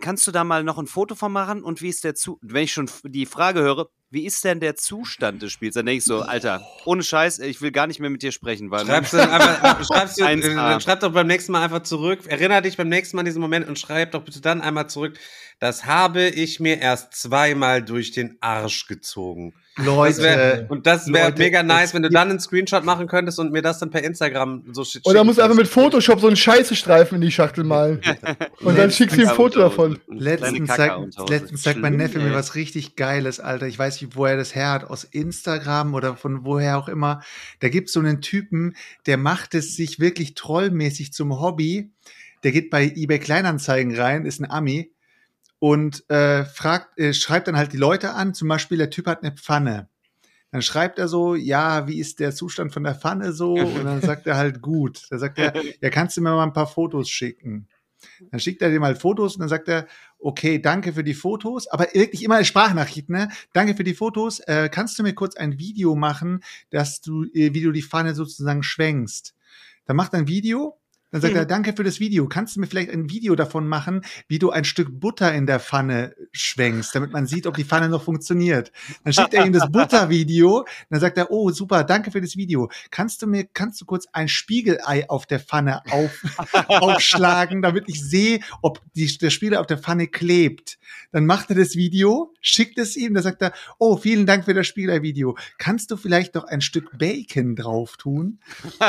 kannst du da mal noch ein Foto von machen? Und wie ist der zu wenn ich schon die Frage höre, wie ist denn der Zustand des Spiels? Dann denke ich so, Alter, ohne Scheiß, ich will gar nicht mehr mit dir sprechen, weil Schreibst du dann einfach, schreibst du, 1A. äh, dann schreib doch beim nächsten Mal einfach zurück. Erinner dich beim nächsten Mal an diesen Moment und schreib doch bitte dann einmal zurück. Das habe ich mir erst zweimal durch den Arsch gezogen. Das wär, Leute, und das wäre Leute, mega nice, wenn du dann einen Screenshot machen könntest und mir das dann per Instagram so schicken Oder musst du einfach mit. Photoshop so einen Scheißestreifen in die Schachtel malen. Und dann schickst du ihm ein Foto davon. Letztens Hose. letztens zeigt mein Neffe mir was richtig Geiles, Alter. Ich weiß nicht, woher das her hat, aus Instagram oder von woher auch immer. Da gibt's so einen Typen, der macht es sich wirklich trollmäßig zum Hobby. Der geht bei eBay Kleinanzeigen rein, ist ein Ami und äh, fragt, äh, schreibt dann halt die Leute an. Zum Beispiel, der Typ hat eine Pfanne. Dann schreibt er so, ja, wie ist der Zustand von der Pfanne so? Und dann sagt er halt gut. Da sagt er, ja, kannst du mir mal ein paar Fotos schicken? Dann schickt er dem halt Fotos und dann sagt er, okay, danke für die Fotos, aber wirklich immer eine Sprachnachricht, ne? Danke für die Fotos. Äh, kannst du mir kurz ein Video machen, dass du, äh, wie du die Pfanne sozusagen schwenkst? Dann macht er ein Video. Dann sagt er, danke für das Video. Kannst du mir vielleicht ein Video davon machen, wie du ein Stück Butter in der Pfanne schwenkst, damit man sieht, ob die Pfanne noch funktioniert? Dann schickt er ihm das Buttervideo. Dann sagt er, oh, super, danke für das Video. Kannst du mir, kannst du kurz ein Spiegelei auf der Pfanne auf, aufschlagen, damit ich sehe, ob die, der Spiegelei auf der Pfanne klebt? Dann macht er das Video, schickt es ihm, dann sagt er, oh, vielen Dank für das Spiegelei-Video. Kannst du vielleicht noch ein Stück Bacon drauf tun?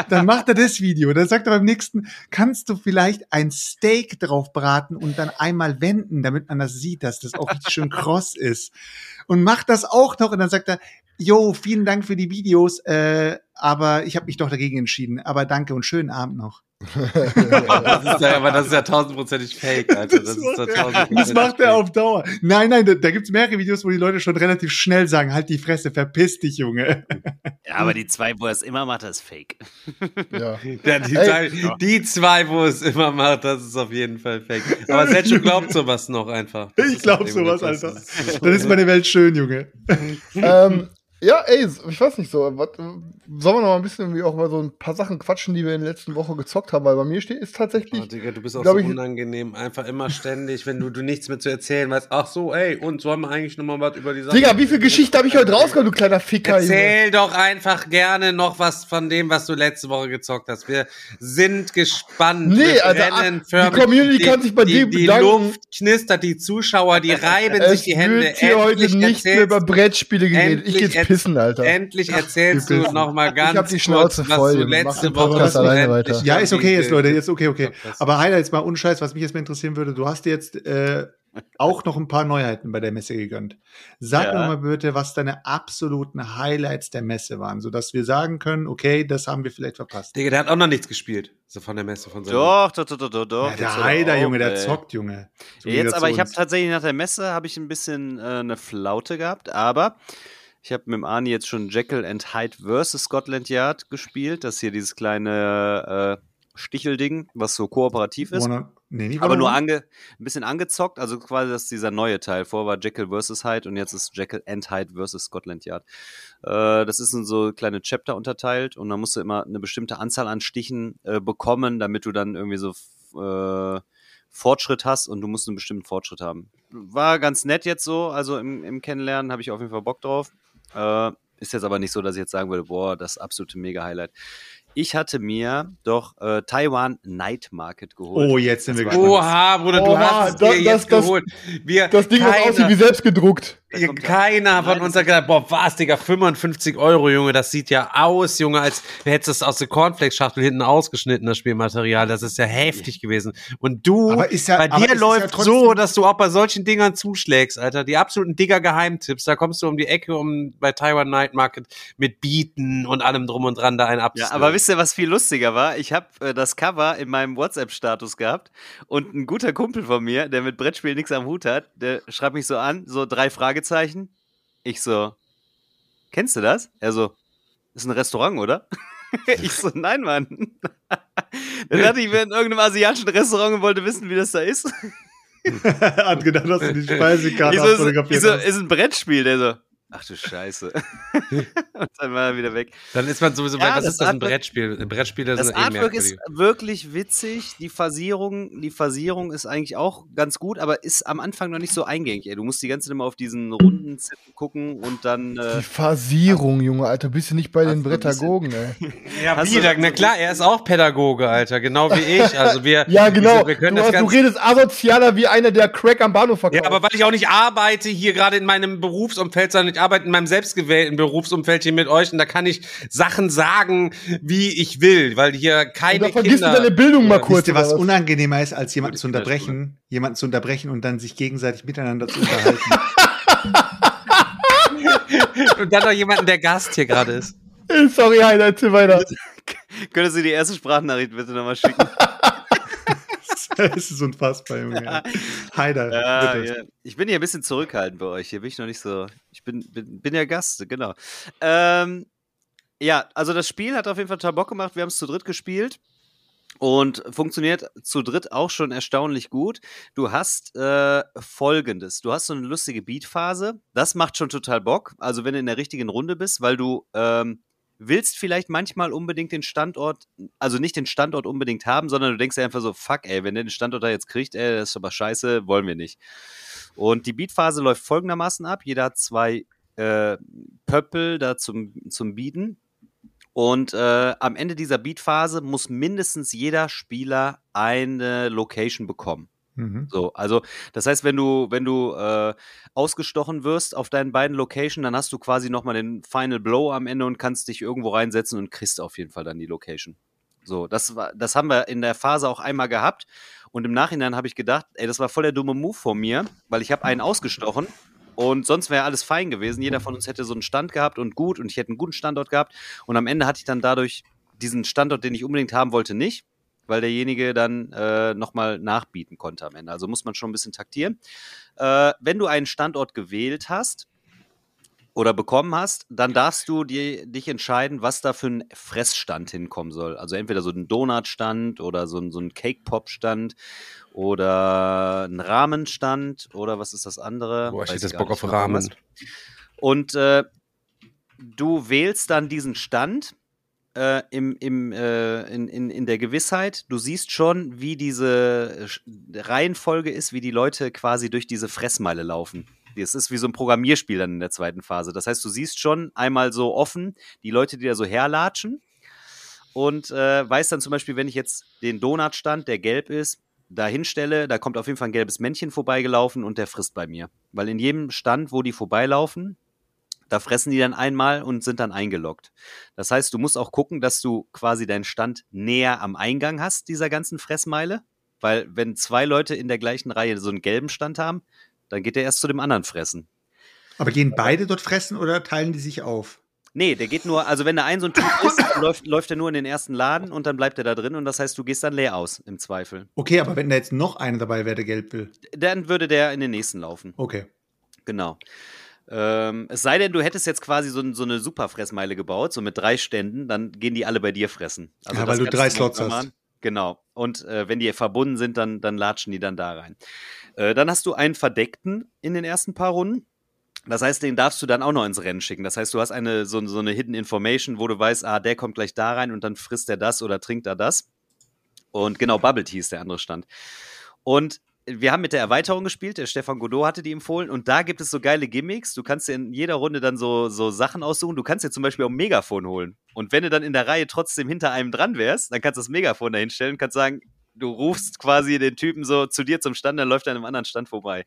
Dann macht er das Video. Dann sagt er beim nächsten, kannst du vielleicht ein Steak drauf braten und dann einmal wenden, damit man das sieht, dass das auch richtig schön kross ist. Und macht das auch noch und dann sagt er, Jo, vielen Dank für die Videos, äh, aber ich habe mich doch dagegen entschieden. Aber danke und schönen Abend noch. das ist ja, aber das ist ja tausendprozentig fake, Alter. Das, Das, ist macht ja er, tausendprozentig das macht er auf Dauer. Nein, nein, da, da gibt's mehrere Videos, wo die Leute schon relativ schnell sagen, halt die Fresse, verpiss dich, Junge. Ja, aber die zwei, wo er es immer macht, das ist fake. Ja. Ja, die, zwei, die zwei, wo es immer macht, das ist auf jeden Fall fake. Aber Sergio glaubt sowas noch einfach. Das Ich glaub halt sowas, Alter. Dann ist meine Welt schön, Junge. ähm, ja, ey, ich weiß nicht so. Was, sollen wir noch mal ein bisschen irgendwie auch mal so ein paar Sachen quatschen, die wir in der letzten Woche gezockt haben? Weil bei mir steht, ist tatsächlich. Oh, Digga, du bist auch so ich- unangenehm. Einfach immer ständig, wenn du, du nichts mehr zu erzählen weißt. Ach so, ey, und sollen wir eigentlich noch mal was über die Sache Digga, wie viel Geschichte habe ich heute rausgehauen, du kleiner Ficker? Junge? Erzähl doch einfach gerne noch was von dem, was du letzte Woche gezockt hast. Wir sind gespannt. Nee, also, brennen die. Community kann sich bei die, dir Die bedanken. Luft knistert, die Zuschauer, die reiben sich Es die Hände. wird hier heute nicht mehr über Brettspiele geredet. Ich endlich pissen, Alter. Endlich erzählst du pissen. noch mal Ich ganz hab die Schnauze kurz, was voll, du Junge. Mach letzte Woche alleine weiter. Ja, ist okay jetzt, Leute, jetzt okay, okay. hast. Aber Heiler, jetzt mal unscheiß, was mich jetzt mal interessieren würde, du hast dir jetzt äh, auch noch ein paar Neuheiten bei der Messe gegönnt. Sag Ja. mir mal bitte, was deine absoluten Highlights der Messe waren, sodass wir sagen können, okay, das haben wir vielleicht verpasst. Digga, der hat auch noch nichts gespielt. So von der Messe von seinem. Doch, doch, doch, doch, doch. doch. Ja, der auf, Junge, der zockt, Junge. So Jetzt aber, ich habe tatsächlich nach der Messe habe ich ein bisschen äh, eine Flaute gehabt, aber ich habe mit dem Ani jetzt schon Jekyll and Hyde vs. Scotland Yard gespielt. Das ist hier dieses kleine äh, Stichelding, was so kooperativ ist. Wanna- nee, aber nur ange, ein bisschen angezockt, also quasi das ist dieser neue Teil. Vor war Jekyll vs. Hyde und jetzt ist Jekyll and Hyde vs. Scotland Yard. Äh, das ist in so kleine Chapter unterteilt und da musst du immer eine bestimmte Anzahl an Stichen äh, bekommen, damit du dann irgendwie so äh, Fortschritt hast und du musst einen bestimmten Fortschritt haben. War ganz nett jetzt so, also im, im Kennenlernen habe ich auf jeden Fall Bock drauf. Äh, ist jetzt aber nicht so, dass ich jetzt sagen würde, boah, das absolute Mega-Highlight. Ich hatte mir doch äh, Taiwan Night Market geholt. Oh, jetzt sind wir Das gespannt. Oha, Bruder, du Oha, hast es dir das- jetzt das- geholt. Wir, Das Ding, was keiner- aussieht wie selbst gedruckt. Ihr- Keiner von uns hat gesagt, boah, was, Digga, 55 Euro, Junge, das sieht ja aus, Junge, als hättest du es aus der Cornflakes-Schachtel hinten ausgeschnitten, das Spielmaterial. Das ist ja heftig gewesen. Und du, Aber ist ja- bei aber dir läuft ja so, dass du auch bei solchen Dingern zuschlägst, Alter. Die absoluten Digger-Geheimtipps, da kommst du um die Ecke, um bei Taiwan Night Market mit Bieten und allem drum und dran da einen Ja, abzustellen. aber wisst ihr, was viel lustiger war? Ich habe äh, das Cover in meinem WhatsApp-Status gehabt und ein guter Kumpel von mir, der mit Brettspielen nichts am Hut hat, der schreibt mich so an, so drei Fragezeichen. Ich so, kennst du das? Er so, ist ein Restaurant, oder? ich so, nein, Mann. Dann dachte ich, wir in irgendeinem asiatischen Restaurant und wollte wissen, wie das da ist. Hat gedacht, dass du die Speisekarte Ich so, ist, ich so, ist ein Brettspiel, der so, ach du Scheiße. und dann war er wieder weg. Dann ist man sowieso, Ja, bei, was das ist das, ein Artwork- Brettspiel? Brettspiele Das sind eh Artwork ist wirklich witzig. Die Phasierung, die Phasierung ist eigentlich auch ganz gut, aber ist am Anfang noch nicht so eingängig. Ey. Du musst die ganze Zeit immer auf diesen runden Zettel gucken und dann. Die Äh, Phasierung, Junge, Alter. Bist du nicht bei den ein Brettagogen, ey? Ja, Hast wie, du- da- na klar, er ist auch Pädagoge, Alter, genau wie ich. Also wir, Ja, genau. Wir können du, das hast- du redest asozialer wie einer, der Crack am Bahnhof verkauft. ja, aber weil ich auch nicht arbeite hier gerade in meinem Berufsumfeld, sondern ich arbeite in meinem selbstgewählten Berufsumfeld hier mit euch und da kann ich Sachen sagen, wie ich will, weil hier Und keine da vergisst Kinder. du deine Bildung mal kurz. Wisst ihr, was oder unangenehmer ist, als jemanden zu unterbrechen, jemanden zu unterbrechen und dann sich gegenseitig miteinander zu unterhalten? und dann noch jemanden, der Gast hier gerade ist. Sorry, Heiner, erzähl weiter. könntest du die erste Sprachnachricht bitte nochmal schicken? das ist unfassbar, Junge. Heider, Ja, ja. Ich bin hier ein bisschen zurückhaltend bei euch. Hier bin ich noch nicht so. Ich bin, bin, bin ja Gast, genau. Ähm, ja, also das Spiel hat auf jeden Fall total Bock gemacht. Wir haben es zu dritt gespielt. Und funktioniert zu dritt auch schon erstaunlich gut. Du hast äh, folgendes: Du hast so eine lustige Beatphase. Das macht schon total Bock. Also, wenn du in der richtigen Runde bist, weil du ähm, willst vielleicht manchmal unbedingt den Standort, also nicht den Standort unbedingt haben, sondern du denkst dir einfach so: Fuck, ey, wenn der den Standort da jetzt kriegt, ey, das ist aber scheiße, wollen wir nicht. Und die Beatphase läuft folgendermaßen ab: Jeder hat zwei äh, Pöppel da zum, zum Bieten. Und äh, am Ende dieser Beatphase muss mindestens jeder Spieler eine Location bekommen. Mhm. So, also das heißt, wenn du, wenn du äh, ausgestochen wirst auf deinen beiden Location, dann hast du quasi nochmal den Final Blow am Ende und kannst dich irgendwo reinsetzen und kriegst auf jeden Fall dann die Location. So, das war, das haben wir in der Phase auch einmal gehabt. Und im Nachhinein habe ich gedacht, ey, das war voll der dumme Move von mir, weil ich habe einen ausgestochen und sonst wäre alles fein gewesen. Jeder von uns hätte so einen Stand gehabt und gut und ich hätte einen guten Standort gehabt. Und am Ende hatte ich dann dadurch diesen Standort, den ich unbedingt haben wollte, nicht. Weil derjenige dann äh, nochmal nachbieten konnte am Ende. Also muss man schon ein bisschen taktieren. Äh, wenn du einen Standort gewählt hast, oder bekommen hast, dann darfst du dir, dich entscheiden, was da für ein Fressstand hinkommen soll. Also entweder so ein Donutstand oder so ein, so ein Cake-Pop-Stand oder ein Rahmenstand oder was ist das andere? Boah, ich Weiß hätte jetzt Bock auf Rahmen. Und äh, du wählst dann diesen Stand äh, im, im, äh, in, in, in der Gewissheit, du siehst schon, wie diese äh, Reihenfolge ist, wie die Leute quasi durch diese Fressmeile laufen. Es ist wie so ein Programmierspiel dann in der zweiten Phase. Das heißt, du siehst schon einmal so offen die Leute, die da so herlatschen und äh, weißt dann zum Beispiel, wenn ich jetzt den Donutstand, der gelb ist, da hinstelle, da kommt auf jeden Fall ein gelbes Männchen vorbeigelaufen und der frisst bei mir. Weil in jedem Stand, wo die vorbeilaufen, da fressen die dann einmal und sind dann eingeloggt. Das heißt, du musst auch gucken, dass du quasi deinen Stand näher am Eingang hast, dieser ganzen Fressmeile. Weil wenn zwei Leute in der gleichen Reihe so einen gelben Stand haben, dann geht der erst zu dem anderen fressen. Aber gehen beide dort fressen oder teilen die sich auf? Nee, der geht nur, also wenn da ein so ein Typ ist, läuft, läuft er nur in den ersten Laden und dann bleibt er da drin und das heißt, du gehst dann leer aus, im Zweifel. Okay, aber wenn da jetzt noch einer dabei wäre, der gelb will. Dann würde der in den nächsten laufen. Okay. Genau. Ähm, es sei denn, du hättest jetzt quasi so, so eine Superfressmeile gebaut, so mit drei Ständen, dann gehen die alle bei dir fressen. Also Ja, weil du drei Slots hast. machen. Genau. Und äh, wenn die verbunden sind, dann, dann latschen die dann da rein. Äh, dann hast du einen Verdeckten in den ersten paar Runden. Das heißt, den darfst du dann auch noch ins Rennen schicken. Das heißt, du hast eine so, so eine Hidden Information, wo du weißt, ah, der kommt gleich da rein und dann frisst er das oder trinkt er das. Und genau, Bubble Tea ist der andere Stand. Und wir haben mit der Erweiterung gespielt, der Stefan Godot hatte die empfohlen und da gibt es so geile Gimmicks. Du kannst dir in jeder Runde dann so, so Sachen aussuchen. Du kannst dir zum Beispiel auch ein Megafon holen. Und wenn du dann in der Reihe trotzdem hinter einem dran wärst, dann kannst du das Megafon dahin stellen und kannst sagen, du rufst quasi den Typen so zu dir zum Stand, dann läuft er an einem anderen Stand vorbei.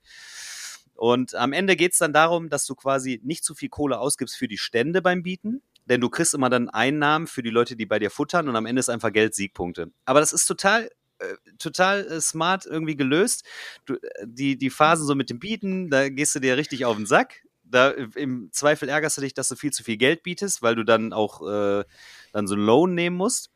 Und am Ende geht es dann darum, dass du quasi nicht zu viel Kohle ausgibst für die Stände beim Bieten, denn du kriegst immer dann Einnahmen für die Leute, die bei dir futtern und am Ende ist einfach Geld Siegpunkte. Aber das ist total total äh, smart irgendwie gelöst. Du, äh, die, die Phasen so mit dem Bieten, da gehst du dir richtig auf den Sack. Da äh, im Zweifel ärgerst du dich, dass du viel zu viel Geld bietest, weil du dann auch äh, dann so einen Loan nehmen musst.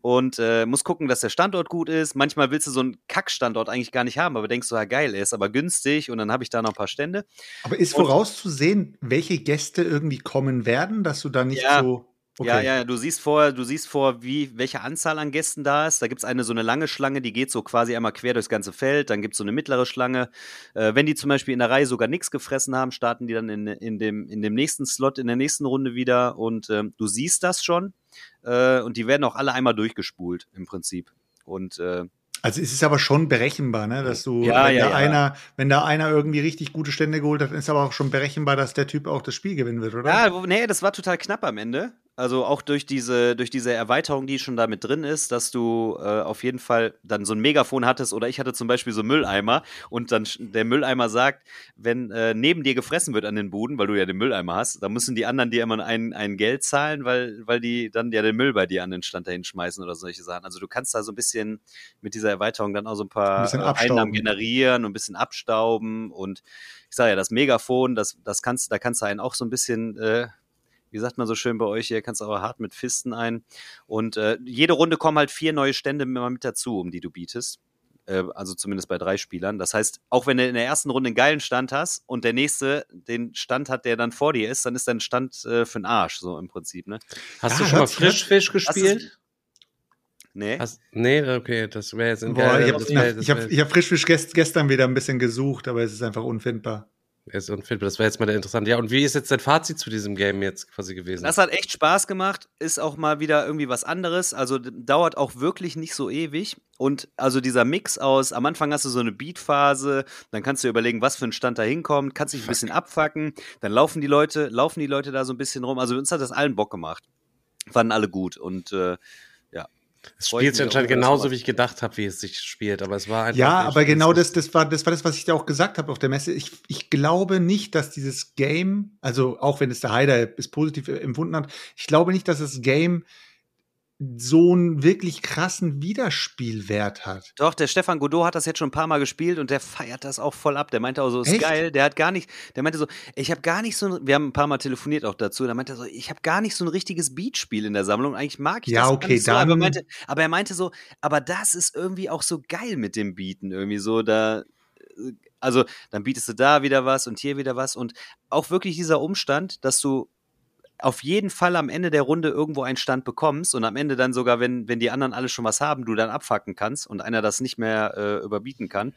Und äh, musst gucken, dass der Standort gut ist. Manchmal willst du so einen Kackstandort eigentlich gar nicht haben, aber denkst du, ja geil, er ist aber günstig und dann habe ich da noch ein paar Stände. Aber ist vorauszusehen, welche Gäste irgendwie kommen werden, dass du da nicht Ja. so. Okay. Ja, ja, du siehst vor, du siehst vor, wie, welche Anzahl an Gästen da ist. Da gibt's eine so eine lange Schlange, die geht so quasi einmal quer durchs ganze Feld. Dann gibt's so eine mittlere Schlange. Äh, wenn die zum Beispiel in der Reihe sogar nichts gefressen haben, starten die dann in, in, dem, in dem nächsten Slot, in der nächsten Runde wieder. Und ähm, du siehst das schon. Äh, und die werden auch alle einmal durchgespult im Prinzip. Und äh, Also es ist aber schon berechenbar, ne? Dass du, Ja, wenn, ja, da ja. einer, wenn da einer irgendwie richtig gute Stände geholt hat, ist aber auch schon berechenbar, dass der Typ auch das Spiel gewinnen wird, oder? Ja, nee, das war total knapp am Ende. Also auch durch diese, durch diese Erweiterung, die schon da mit drin ist, dass du äh, auf jeden Fall dann so ein Megafon hattest oder ich hatte zum Beispiel so einen Mülleimer und dann der Mülleimer sagt, wenn äh, neben dir gefressen wird an den Buden, weil du ja den Mülleimer hast, dann müssen die anderen dir immer ein, ein Geld zahlen, weil, weil die dann ja den Müll bei dir an den Stand dahin schmeißen oder solche Sachen. Also du kannst da so ein bisschen mit dieser Erweiterung dann auch so ein paar Ein äh. Einnahmen generieren und ein bisschen abstauben und ich sage ja, das Megafon, das, das kannst, da kannst du einen auch so ein bisschen, äh, wie sagt man so schön bei euch hier, kannst du aber hart mit Fisten ein. Und äh, jede Runde kommen halt vier neue Stände immer mit dazu, um die du bietest. Äh, also zumindest bei drei Spielern. Das heißt, auch wenn du in der ersten Runde einen geilen Stand hast und der nächste den Stand hat, der dann vor dir ist, dann ist dein Stand äh, für den Arsch, so im Prinzip, ne? Hast Ja, du schon mal Frischfisch gespielt? Nee. Hast, nee, okay, das wäre jetzt ein Boah, geiler- ich habe hab, hab Frischfisch gest, gestern wieder ein bisschen gesucht, aber es ist einfach unfindbar. Ist unfindbar. Das wäre jetzt mal der interessante. Ja, und wie ist jetzt dein Fazit zu diesem Game jetzt quasi gewesen? Das hat echt Spaß gemacht, ist auch mal wieder irgendwie was anderes, also dauert auch wirklich nicht so ewig. Und also dieser Mix aus, am Anfang hast du so eine Beatphase, dann kannst du überlegen, was für ein Stand da hinkommt, kannst dich ein bisschen abfacken, dann laufen die Leute, laufen die Leute da so ein bisschen rum, also uns hat das allen Bock gemacht, fanden alle gut. Und äh, es spielt sich anscheinend genauso, wie ich gedacht habe, wie es sich spielt, aber es war einfach. Ja, aber genau es das, das, war, das war das, was ich dir auch gesagt habe auf der Messe. Ich, ich glaube nicht, dass dieses Game, also auch wenn es der Heider bis positiv empfunden hat, ich glaube nicht, dass das Game so einen wirklich krassen Wiederspielwert hat. Doch, der Stefan Godot hat das jetzt schon ein paar Mal gespielt und der feiert das auch voll ab. Der meinte auch so, ist Echt? geil. Der hat gar nicht, der meinte so, ich habe gar nicht so, ein, wir haben ein paar Mal telefoniert auch dazu. Da meinte er so, ich habe gar nicht so ein richtiges Beatspiel in der Sammlung. Eigentlich mag ich Ja, das gar okay, nicht so, aber, dann- meinte, aber er meinte so, aber das ist irgendwie auch so geil mit dem Beaten irgendwie so da. äh, Also dann bietest du da wieder was und hier wieder was und auch wirklich dieser Umstand, dass du auf jeden Fall am Ende der Runde irgendwo einen Stand bekommst und am Ende dann sogar, wenn, wenn die anderen alle schon was haben, du dann abfacken kannst und einer das nicht mehr äh, überbieten kann,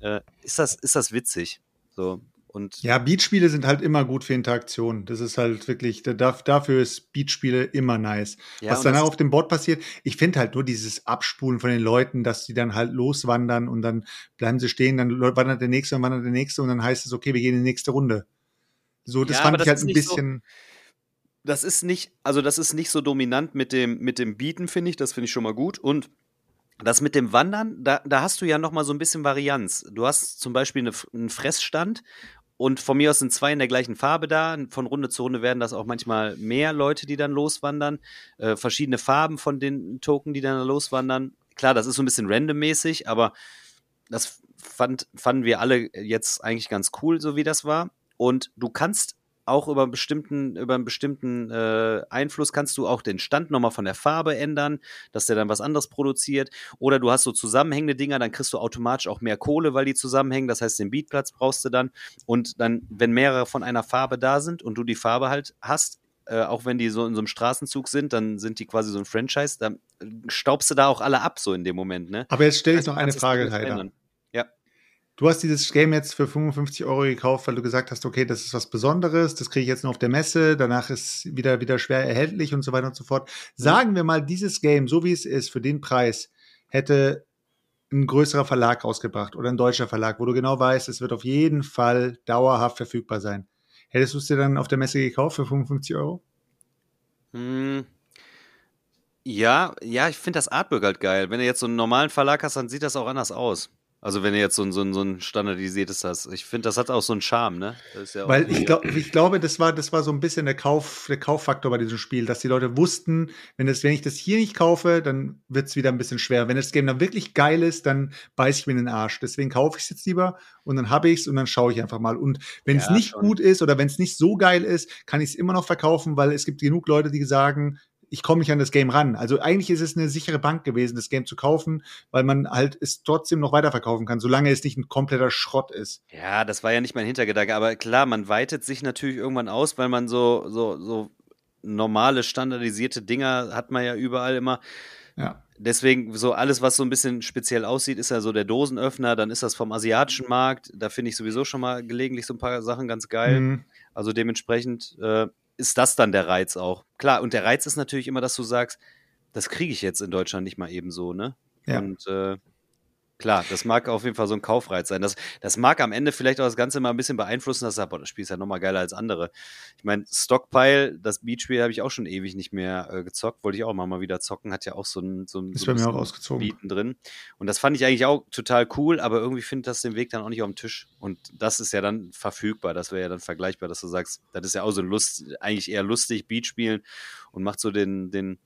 äh, ist, das, ist das witzig. So. Und Ja, Beatspiele sind halt immer gut für Interaktion. Das ist halt wirklich, da- da- dafür ist Beatspiele immer nice. Ja, Was danach auf dem Board passiert, ich finde halt nur dieses Abspulen von den Leuten, dass die dann halt loswandern und dann bleiben sie stehen, dann wandert der nächste und wandert der nächste und dann heißt es, okay, wir gehen in die nächste Runde. So, das Ja, fand ich halt ein nicht so- bisschen. Das ist nicht, also das ist nicht so dominant mit dem, mit dem Bieten, finde ich. Das finde ich schon mal gut. Und das mit dem Wandern, da, da hast du ja noch mal so ein bisschen Varianz. Du hast zum Beispiel eine, einen Fressstand und von mir aus sind zwei in der gleichen Farbe da. Von Runde zu Runde werden das auch manchmal mehr Leute, die dann loswandern. Äh, verschiedene Farben von den Token, die dann loswandern. Klar, das ist so ein bisschen randommäßig, aber das fand, fanden wir alle jetzt eigentlich ganz cool, so wie das war. Und du kannst auch über einen bestimmten, über einen bestimmten äh, Einfluss kannst du auch den Stand nochmal von der Farbe ändern, dass der dann was anderes produziert. Oder du hast so zusammenhängende Dinger, dann kriegst du automatisch auch mehr Kohle, weil die zusammenhängen. Das heißt, den Beatplatz brauchst du dann. Und dann, wenn mehrere von einer Farbe da sind und du die Farbe halt hast, äh, auch wenn die so in so einem Straßenzug sind, dann sind die quasi so ein Franchise, dann staubst du da auch alle ab, so in dem Moment, ne? Aber jetzt stelle ich Also noch eine Frage, Heider. Du hast dieses Game jetzt für 55 Euro gekauft, weil du gesagt hast, okay, das ist was Besonderes, das kriege ich jetzt nur auf der Messe, danach ist wieder, wieder schwer erhältlich und so weiter und so fort. Sagen wir mal, dieses Game, so wie es ist, für den Preis, hätte ein größerer Verlag rausgebracht oder ein deutscher Verlag, wo du genau weißt, es wird auf jeden Fall dauerhaft verfügbar sein. Hättest du es dir dann auf der Messe gekauft für 55 Euro? Hm. Ja, ja, ich finde das Artwork halt geil. Wenn du jetzt so einen normalen Verlag hast, dann sieht das auch anders aus. Also wenn du jetzt so ein, so ein, so ein standardisiertes hast. Ich finde, das hat auch so einen Charme, ne? Ja Weil ich, glaub, ich glaube, das war, das war so ein bisschen der, Kauf, der Kauffaktor bei diesem Spiel, dass die Leute wussten, wenn, das, wenn ich das hier nicht kaufe, dann wird es wieder ein bisschen schwer. Wenn das Game dann wirklich geil ist, dann beiß ich mir in den Arsch. Deswegen kaufe ich es jetzt lieber und dann habe ich es und dann schaue ich einfach mal. Und wenn es Ja, nicht schon. gut ist oder wenn es nicht so geil ist, kann ich es immer noch verkaufen, weil es gibt genug Leute, die sagen, ich komme nicht an das Game ran. Also eigentlich ist es eine sichere Bank gewesen, das Game zu kaufen, weil man halt es trotzdem noch weiterverkaufen kann, solange es nicht ein kompletter Schrott ist. Ja, das war ja nicht mein Hintergedanke, aber klar, man weitet sich natürlich irgendwann aus, weil man so, so, so normale, standardisierte Dinger hat man ja überall immer. Ja. Deswegen, so alles, was so ein bisschen speziell aussieht, ist ja so der Dosenöffner, dann ist das vom asiatischen Markt. Da finde ich sowieso schon mal gelegentlich so ein paar Sachen ganz geil. Mhm. Also dementsprechend äh, ist das dann der Reiz auch. Klar, und der Reiz ist natürlich immer, dass du sagst, das kriege ich jetzt in Deutschland nicht mal eben so, ne? Ja. Und äh, klar, das mag auf jeden Fall so ein Kaufreiz sein. Das, das mag am Ende vielleicht auch das Ganze mal ein bisschen beeinflussen, dass sagst, boah, das Spiel ist ja nochmal geiler als andere. Ich meine, Stockpile, das Beatspiel habe ich auch schon ewig nicht mehr äh, gezockt, wollte ich auch mal, mal wieder zocken, hat ja auch so ein, so ein, Ist so ein ausgezogen. Beaten drin. Und das fand ich eigentlich auch total cool, aber irgendwie findet das den Weg dann auch nicht auf dem Tisch. Und das ist ja dann verfügbar, das wäre ja dann vergleichbar, dass du sagst, das ist ja auch so Lust, eigentlich eher lustig, Beat spielen und macht so den, den,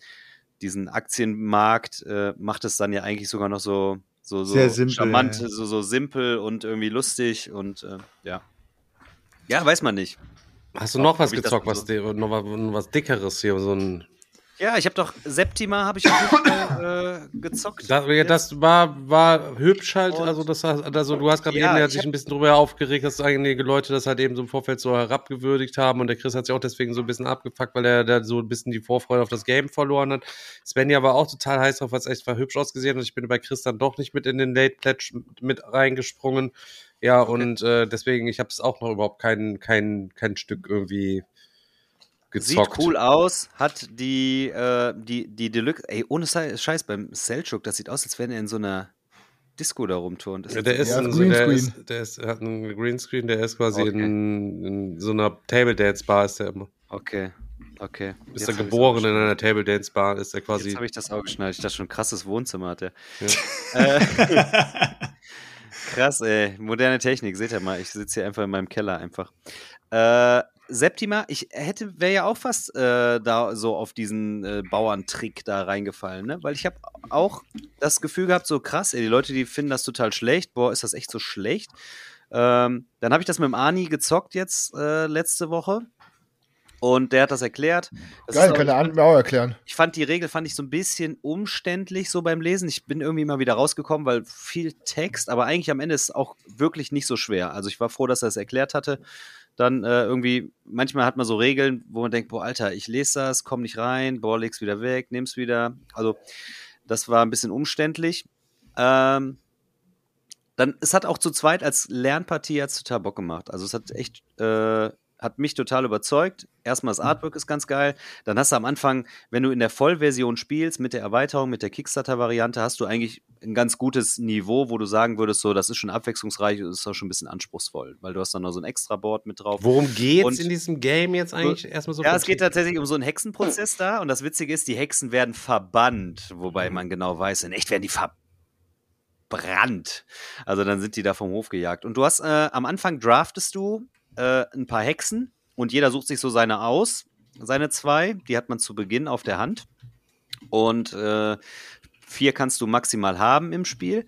diesen Aktienmarkt, äh, macht es dann ja eigentlich sogar noch so, so, so Sehr simpel, charmant, ja. So, so simpel und irgendwie lustig und äh, ja. Ja, weiß man nicht. Hast du noch was Ob ich das gezockt, so- was, was, noch was Dickeres hier? So ein, Ja, ich habe doch Septima habe ich äh, gezockt. das, das war, war hübsch halt. Und- Also, das, also, du hast gerade Ja, eben hat ich sich hab- ein bisschen drüber aufgeregt, dass einige Leute das halt eben so im Vorfeld so herabgewürdigt haben. Und der Chris hat sich auch deswegen so ein bisschen abgefuckt, weil er da so ein bisschen die Vorfreude auf das Game verloren hat. Svenja war auch total heiß drauf, weil es echt war hübsch ausgesehen. Und ich bin bei Chris dann doch nicht mit in den Late Pledge mit reingesprungen. Ja, und äh, deswegen, ich habe es auch noch überhaupt kein, kein, kein Stück irgendwie Sieht gezockt. cool aus, hat die, äh, die, die Deluxe, ey, ohne Schei- Scheiß, beim Selchuk, das sieht aus, als wenn er in so einer Disco da rumturnt. Ja, der ist, Ja, ein, Greenscreen. der, ist, der ist, hat einen Greenscreen, der ist quasi Okay. in, in so einer Table Dance Bar ist der immer. Okay, okay. Ist Jetzt er geboren in einer Table Dance Bar, ist er quasi. Jetzt habe ich das auch geschnallt. Ich dachte schon, krasses Wohnzimmer hat er. Ja. Äh, krass, ey. Moderne Technik, seht ihr mal. Ich sitze hier einfach in meinem Keller einfach. Äh, Septima, ich hätte, wäre ja auch fast äh, da so auf diesen äh, Bauerntrick da reingefallen, ne? Weil ich habe auch das Gefühl gehabt, so krass, ey, die Leute, die finden das total schlecht. Boah, ist das echt so schlecht? Ähm, dann habe ich das mit dem Ani gezockt jetzt äh, letzte Woche. Und der hat das erklärt. Das Geil, kann der Arndt mir auch erklären. ich fand die Regel fand ich so ein bisschen umständlich so beim Lesen. Ich bin irgendwie mal wieder rausgekommen, weil viel Text, aber eigentlich am Ende ist es auch wirklich nicht so schwer. Also ich war froh, dass er es erklärt hatte. Dann äh, irgendwie, manchmal hat man so Regeln, wo man denkt, boah, Alter, ich lese das, komm nicht rein, boah, leg's wieder weg, nimm's wieder. Also das war ein bisschen umständlich. Ähm, dann, es hat auch zu zweit als Lernpartie hat's total Bock gemacht. Also es hat echt, äh, hat mich total überzeugt. Erstmal das Artwork ist ganz geil. Dann hast du am Anfang, wenn du in der Vollversion spielst, mit der Erweiterung, mit der Kickstarter-Variante, hast du eigentlich ein ganz gutes Niveau, wo du sagen würdest, so, das ist schon abwechslungsreich und ist auch schon ein bisschen anspruchsvoll, weil du hast dann noch so ein Extra-Board mit drauf. Worum geht's Und- in diesem Game jetzt eigentlich erstmal so? Ja, es geht tatsächlich um so einen Hexenprozess da und das Witzige ist, die Hexen werden verbannt, wobei man genau weiß, in echt werden die verbrannt. Also dann sind die da vom Hof gejagt. Und du hast äh, am Anfang draftest du äh, ein paar Hexen und jeder sucht sich so seine aus, seine zwei, die hat man zu Beginn auf der Hand und äh, vier kannst du maximal haben im Spiel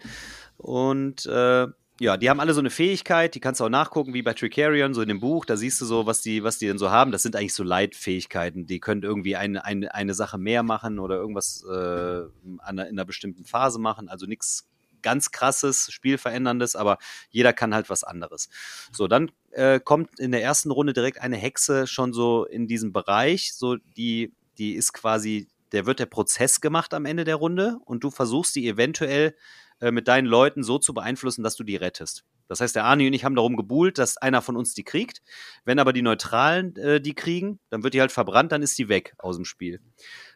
und äh, ja, die haben alle so eine Fähigkeit, die kannst du auch nachgucken, wie bei Tricarion, so in dem Buch, da siehst du so, was die, was die denn so haben. Das sind eigentlich so Leitfähigkeiten, die können irgendwie eine, eine, eine Sache mehr machen oder irgendwas äh, an in einer bestimmten Phase machen. Also nichts ganz krasses, spielveränderndes, aber jeder kann halt was anderes. So, dann äh, kommt in der ersten Runde direkt eine Hexe schon so in diesem Bereich, so die, die ist quasi, der wird der Prozess gemacht am Ende der Runde und du versuchst die eventuell äh, mit deinen Leuten so zu beeinflussen, dass du die rettest. Das heißt, der Arni und ich haben darum gebuhlt, dass einer von uns die kriegt. Wenn aber die Neutralen äh, die kriegen, dann wird die halt verbrannt, dann ist die weg aus dem Spiel.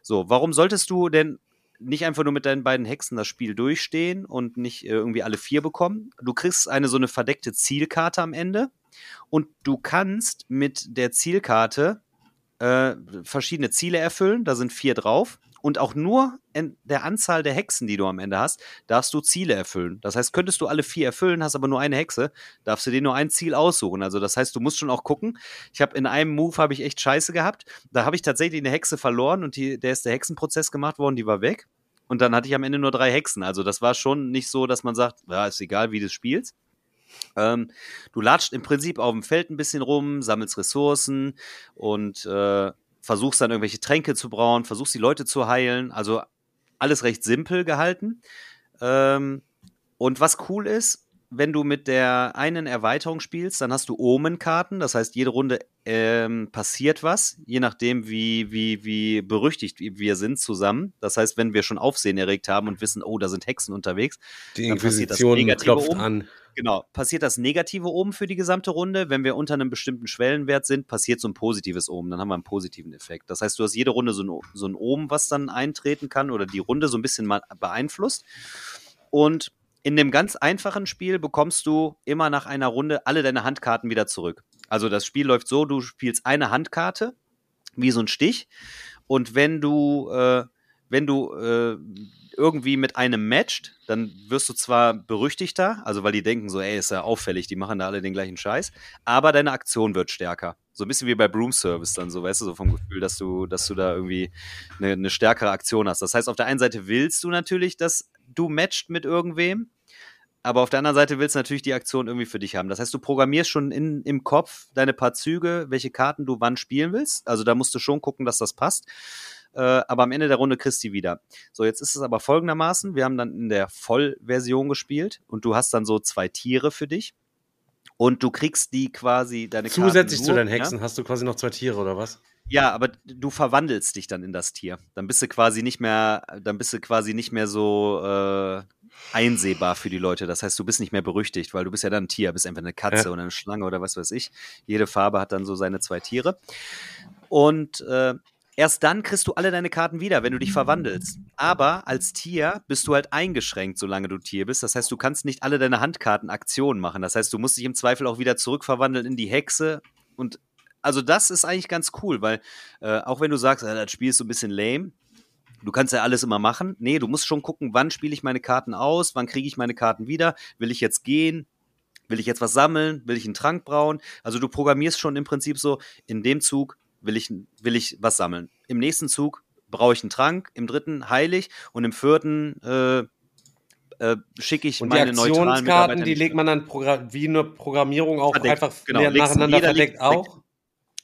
So, warum solltest du denn nicht einfach nur mit deinen beiden Hexen das Spiel durchstehen und nicht äh, irgendwie alle vier bekommen? Du kriegst eine so eine verdeckte Zielkarte am Ende und du kannst mit der Zielkarte äh, verschiedene Ziele erfüllen. Da sind vier drauf. Und auch nur in der Anzahl der Hexen, die du am Ende hast, darfst du Ziele erfüllen. Das heißt, könntest du alle vier erfüllen, hast aber nur eine Hexe, darfst du dir nur ein Ziel aussuchen. Also das heißt, du musst schon auch gucken. Ich habe in einem Move habe ich echt Scheiße gehabt. Da habe ich tatsächlich eine Hexe verloren und die, der ist der Hexenprozess gemacht worden, die war weg. Und dann hatte ich am Ende nur drei Hexen. Also das war schon nicht so, dass man sagt, ja, ist egal, wie du spielst. Ähm, du latscht im Prinzip auf dem Feld ein bisschen rum, sammelst Ressourcen und äh, versuchst dann irgendwelche Tränke zu brauen, versuchst die Leute zu heilen. Also alles recht simpel gehalten. Ähm, und was cool ist, wenn du mit der einen Erweiterung spielst, dann hast du Omenkarten. Das heißt, jede Runde ähm, passiert was, je nachdem, wie, wie, wie berüchtigt wir sind zusammen. Das heißt, wenn wir schon Aufsehen erregt haben und wissen, oh, da sind Hexen unterwegs, Die dann passiert das Inquisition Negative klopft um. an. Genau, passiert das Negative oben für die gesamte Runde. Wenn wir unter einem bestimmten Schwellenwert sind, passiert so ein positives oben. Dann haben wir einen positiven Effekt. Das heißt, du hast jede Runde so ein, so ein oben, was dann eintreten kann oder die Runde so ein bisschen mal beeinflusst. Und in dem ganz einfachen Spiel bekommst du immer nach einer Runde alle deine Handkarten wieder zurück. Also das Spiel läuft so, du spielst eine Handkarte, wie so ein Stich. Und wenn du, äh, wenn du äh, irgendwie mit einem matcht, dann wirst du zwar berüchtigter, also weil die denken so, ey, ist ja auffällig, die machen da alle den gleichen Scheiß, aber deine Aktion wird stärker. So ein bisschen wie bei Broom Service dann so, weißt du, so vom Gefühl, dass du, dass du da irgendwie eine, eine stärkere Aktion hast. Das heißt, auf der einen Seite willst du natürlich, dass du matcht mit irgendwem, aber auf der anderen Seite willst du natürlich die Aktion irgendwie für dich haben. Das heißt, du programmierst schon in, im Kopf deine paar Züge, welche Karten du wann spielen willst. Also da musst du schon gucken, dass das passt. Äh, aber am Ende der Runde kriegst du die wieder. So, jetzt ist es aber folgendermaßen: Wir haben dann in der Vollversion gespielt und du hast dann so zwei Tiere für dich. Und du kriegst die quasi deine Zusätzlich Karten zu nur, deinen ja? Hexen hast du quasi noch zwei Tiere, oder was? Ja, aber du verwandelst dich dann in das Tier. Dann bist du quasi nicht mehr, dann bist du quasi nicht mehr so äh, einsehbar für die Leute. Das heißt, du bist nicht mehr berüchtigt, weil du bist ja dann ein Tier, bist entweder eine Katze Ja. oder eine Schlange oder was weiß ich. Jede Farbe hat dann so seine zwei Tiere. Und äh, erst dann kriegst du alle deine Karten wieder, wenn du dich verwandelst. Aber als Tier bist du halt eingeschränkt, solange du Tier bist. Das heißt, du kannst nicht alle deine Handkarten Aktionen machen. Das heißt, du musst dich im Zweifel auch wieder zurückverwandeln in die Hexe und also das ist eigentlich ganz cool, weil äh, auch wenn du sagst, äh, das Spiel ist so ein bisschen lame, du kannst ja alles immer machen. Nee, du musst schon gucken, wann spiele ich meine Karten aus, wann kriege ich meine Karten wieder, will ich jetzt gehen, Will ich jetzt was sammeln? Will ich einen Trank brauen? Also du programmierst schon im Prinzip so, in dem Zug will ich, will ich was sammeln. Im nächsten Zug brauche ich einen Trank, im dritten heilig und im vierten äh, äh, schicke ich Und meine neutralen Mitarbeiter Aktionskarten, die legt man dann wie eine Programmierung auch Verdeckt, einfach genau. nacheinander jeder verdeckt auch.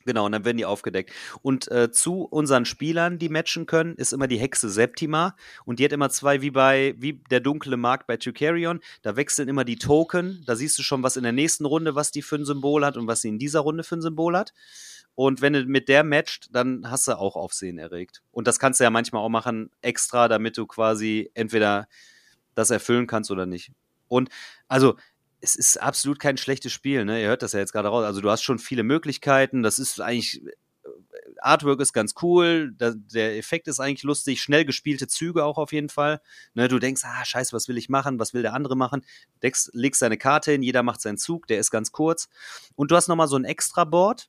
Genau, und dann werden die aufgedeckt. Und äh, zu unseren Spielern, die matchen können, ist immer die Hexe Septima. Und die hat immer zwei, wie bei, wie der dunkle Markt bei Tucarion. Da wechseln immer die Token. Da siehst du schon, was in der nächsten Runde, was die für ein Symbol hat und was sie in dieser Runde für ein Symbol hat. Und wenn du mit der matcht, dann hast du auch Aufsehen erregt. Und das kannst du ja manchmal auch machen, extra, damit du quasi entweder das erfüllen kannst oder nicht. Und also, es ist absolut kein schlechtes Spiel, ne? Ihr hört das ja jetzt gerade raus. Also du hast schon viele Möglichkeiten. Das ist eigentlich Artwork ist ganz cool, der Effekt ist eigentlich lustig, schnell gespielte Züge auch auf jeden Fall. Ne, du denkst, ah, scheiße, was will ich machen, was will der andere machen? Deckst, legst deine Karte hin, jeder macht seinen Zug, der ist ganz kurz. Und du hast nochmal so ein Extra-Board.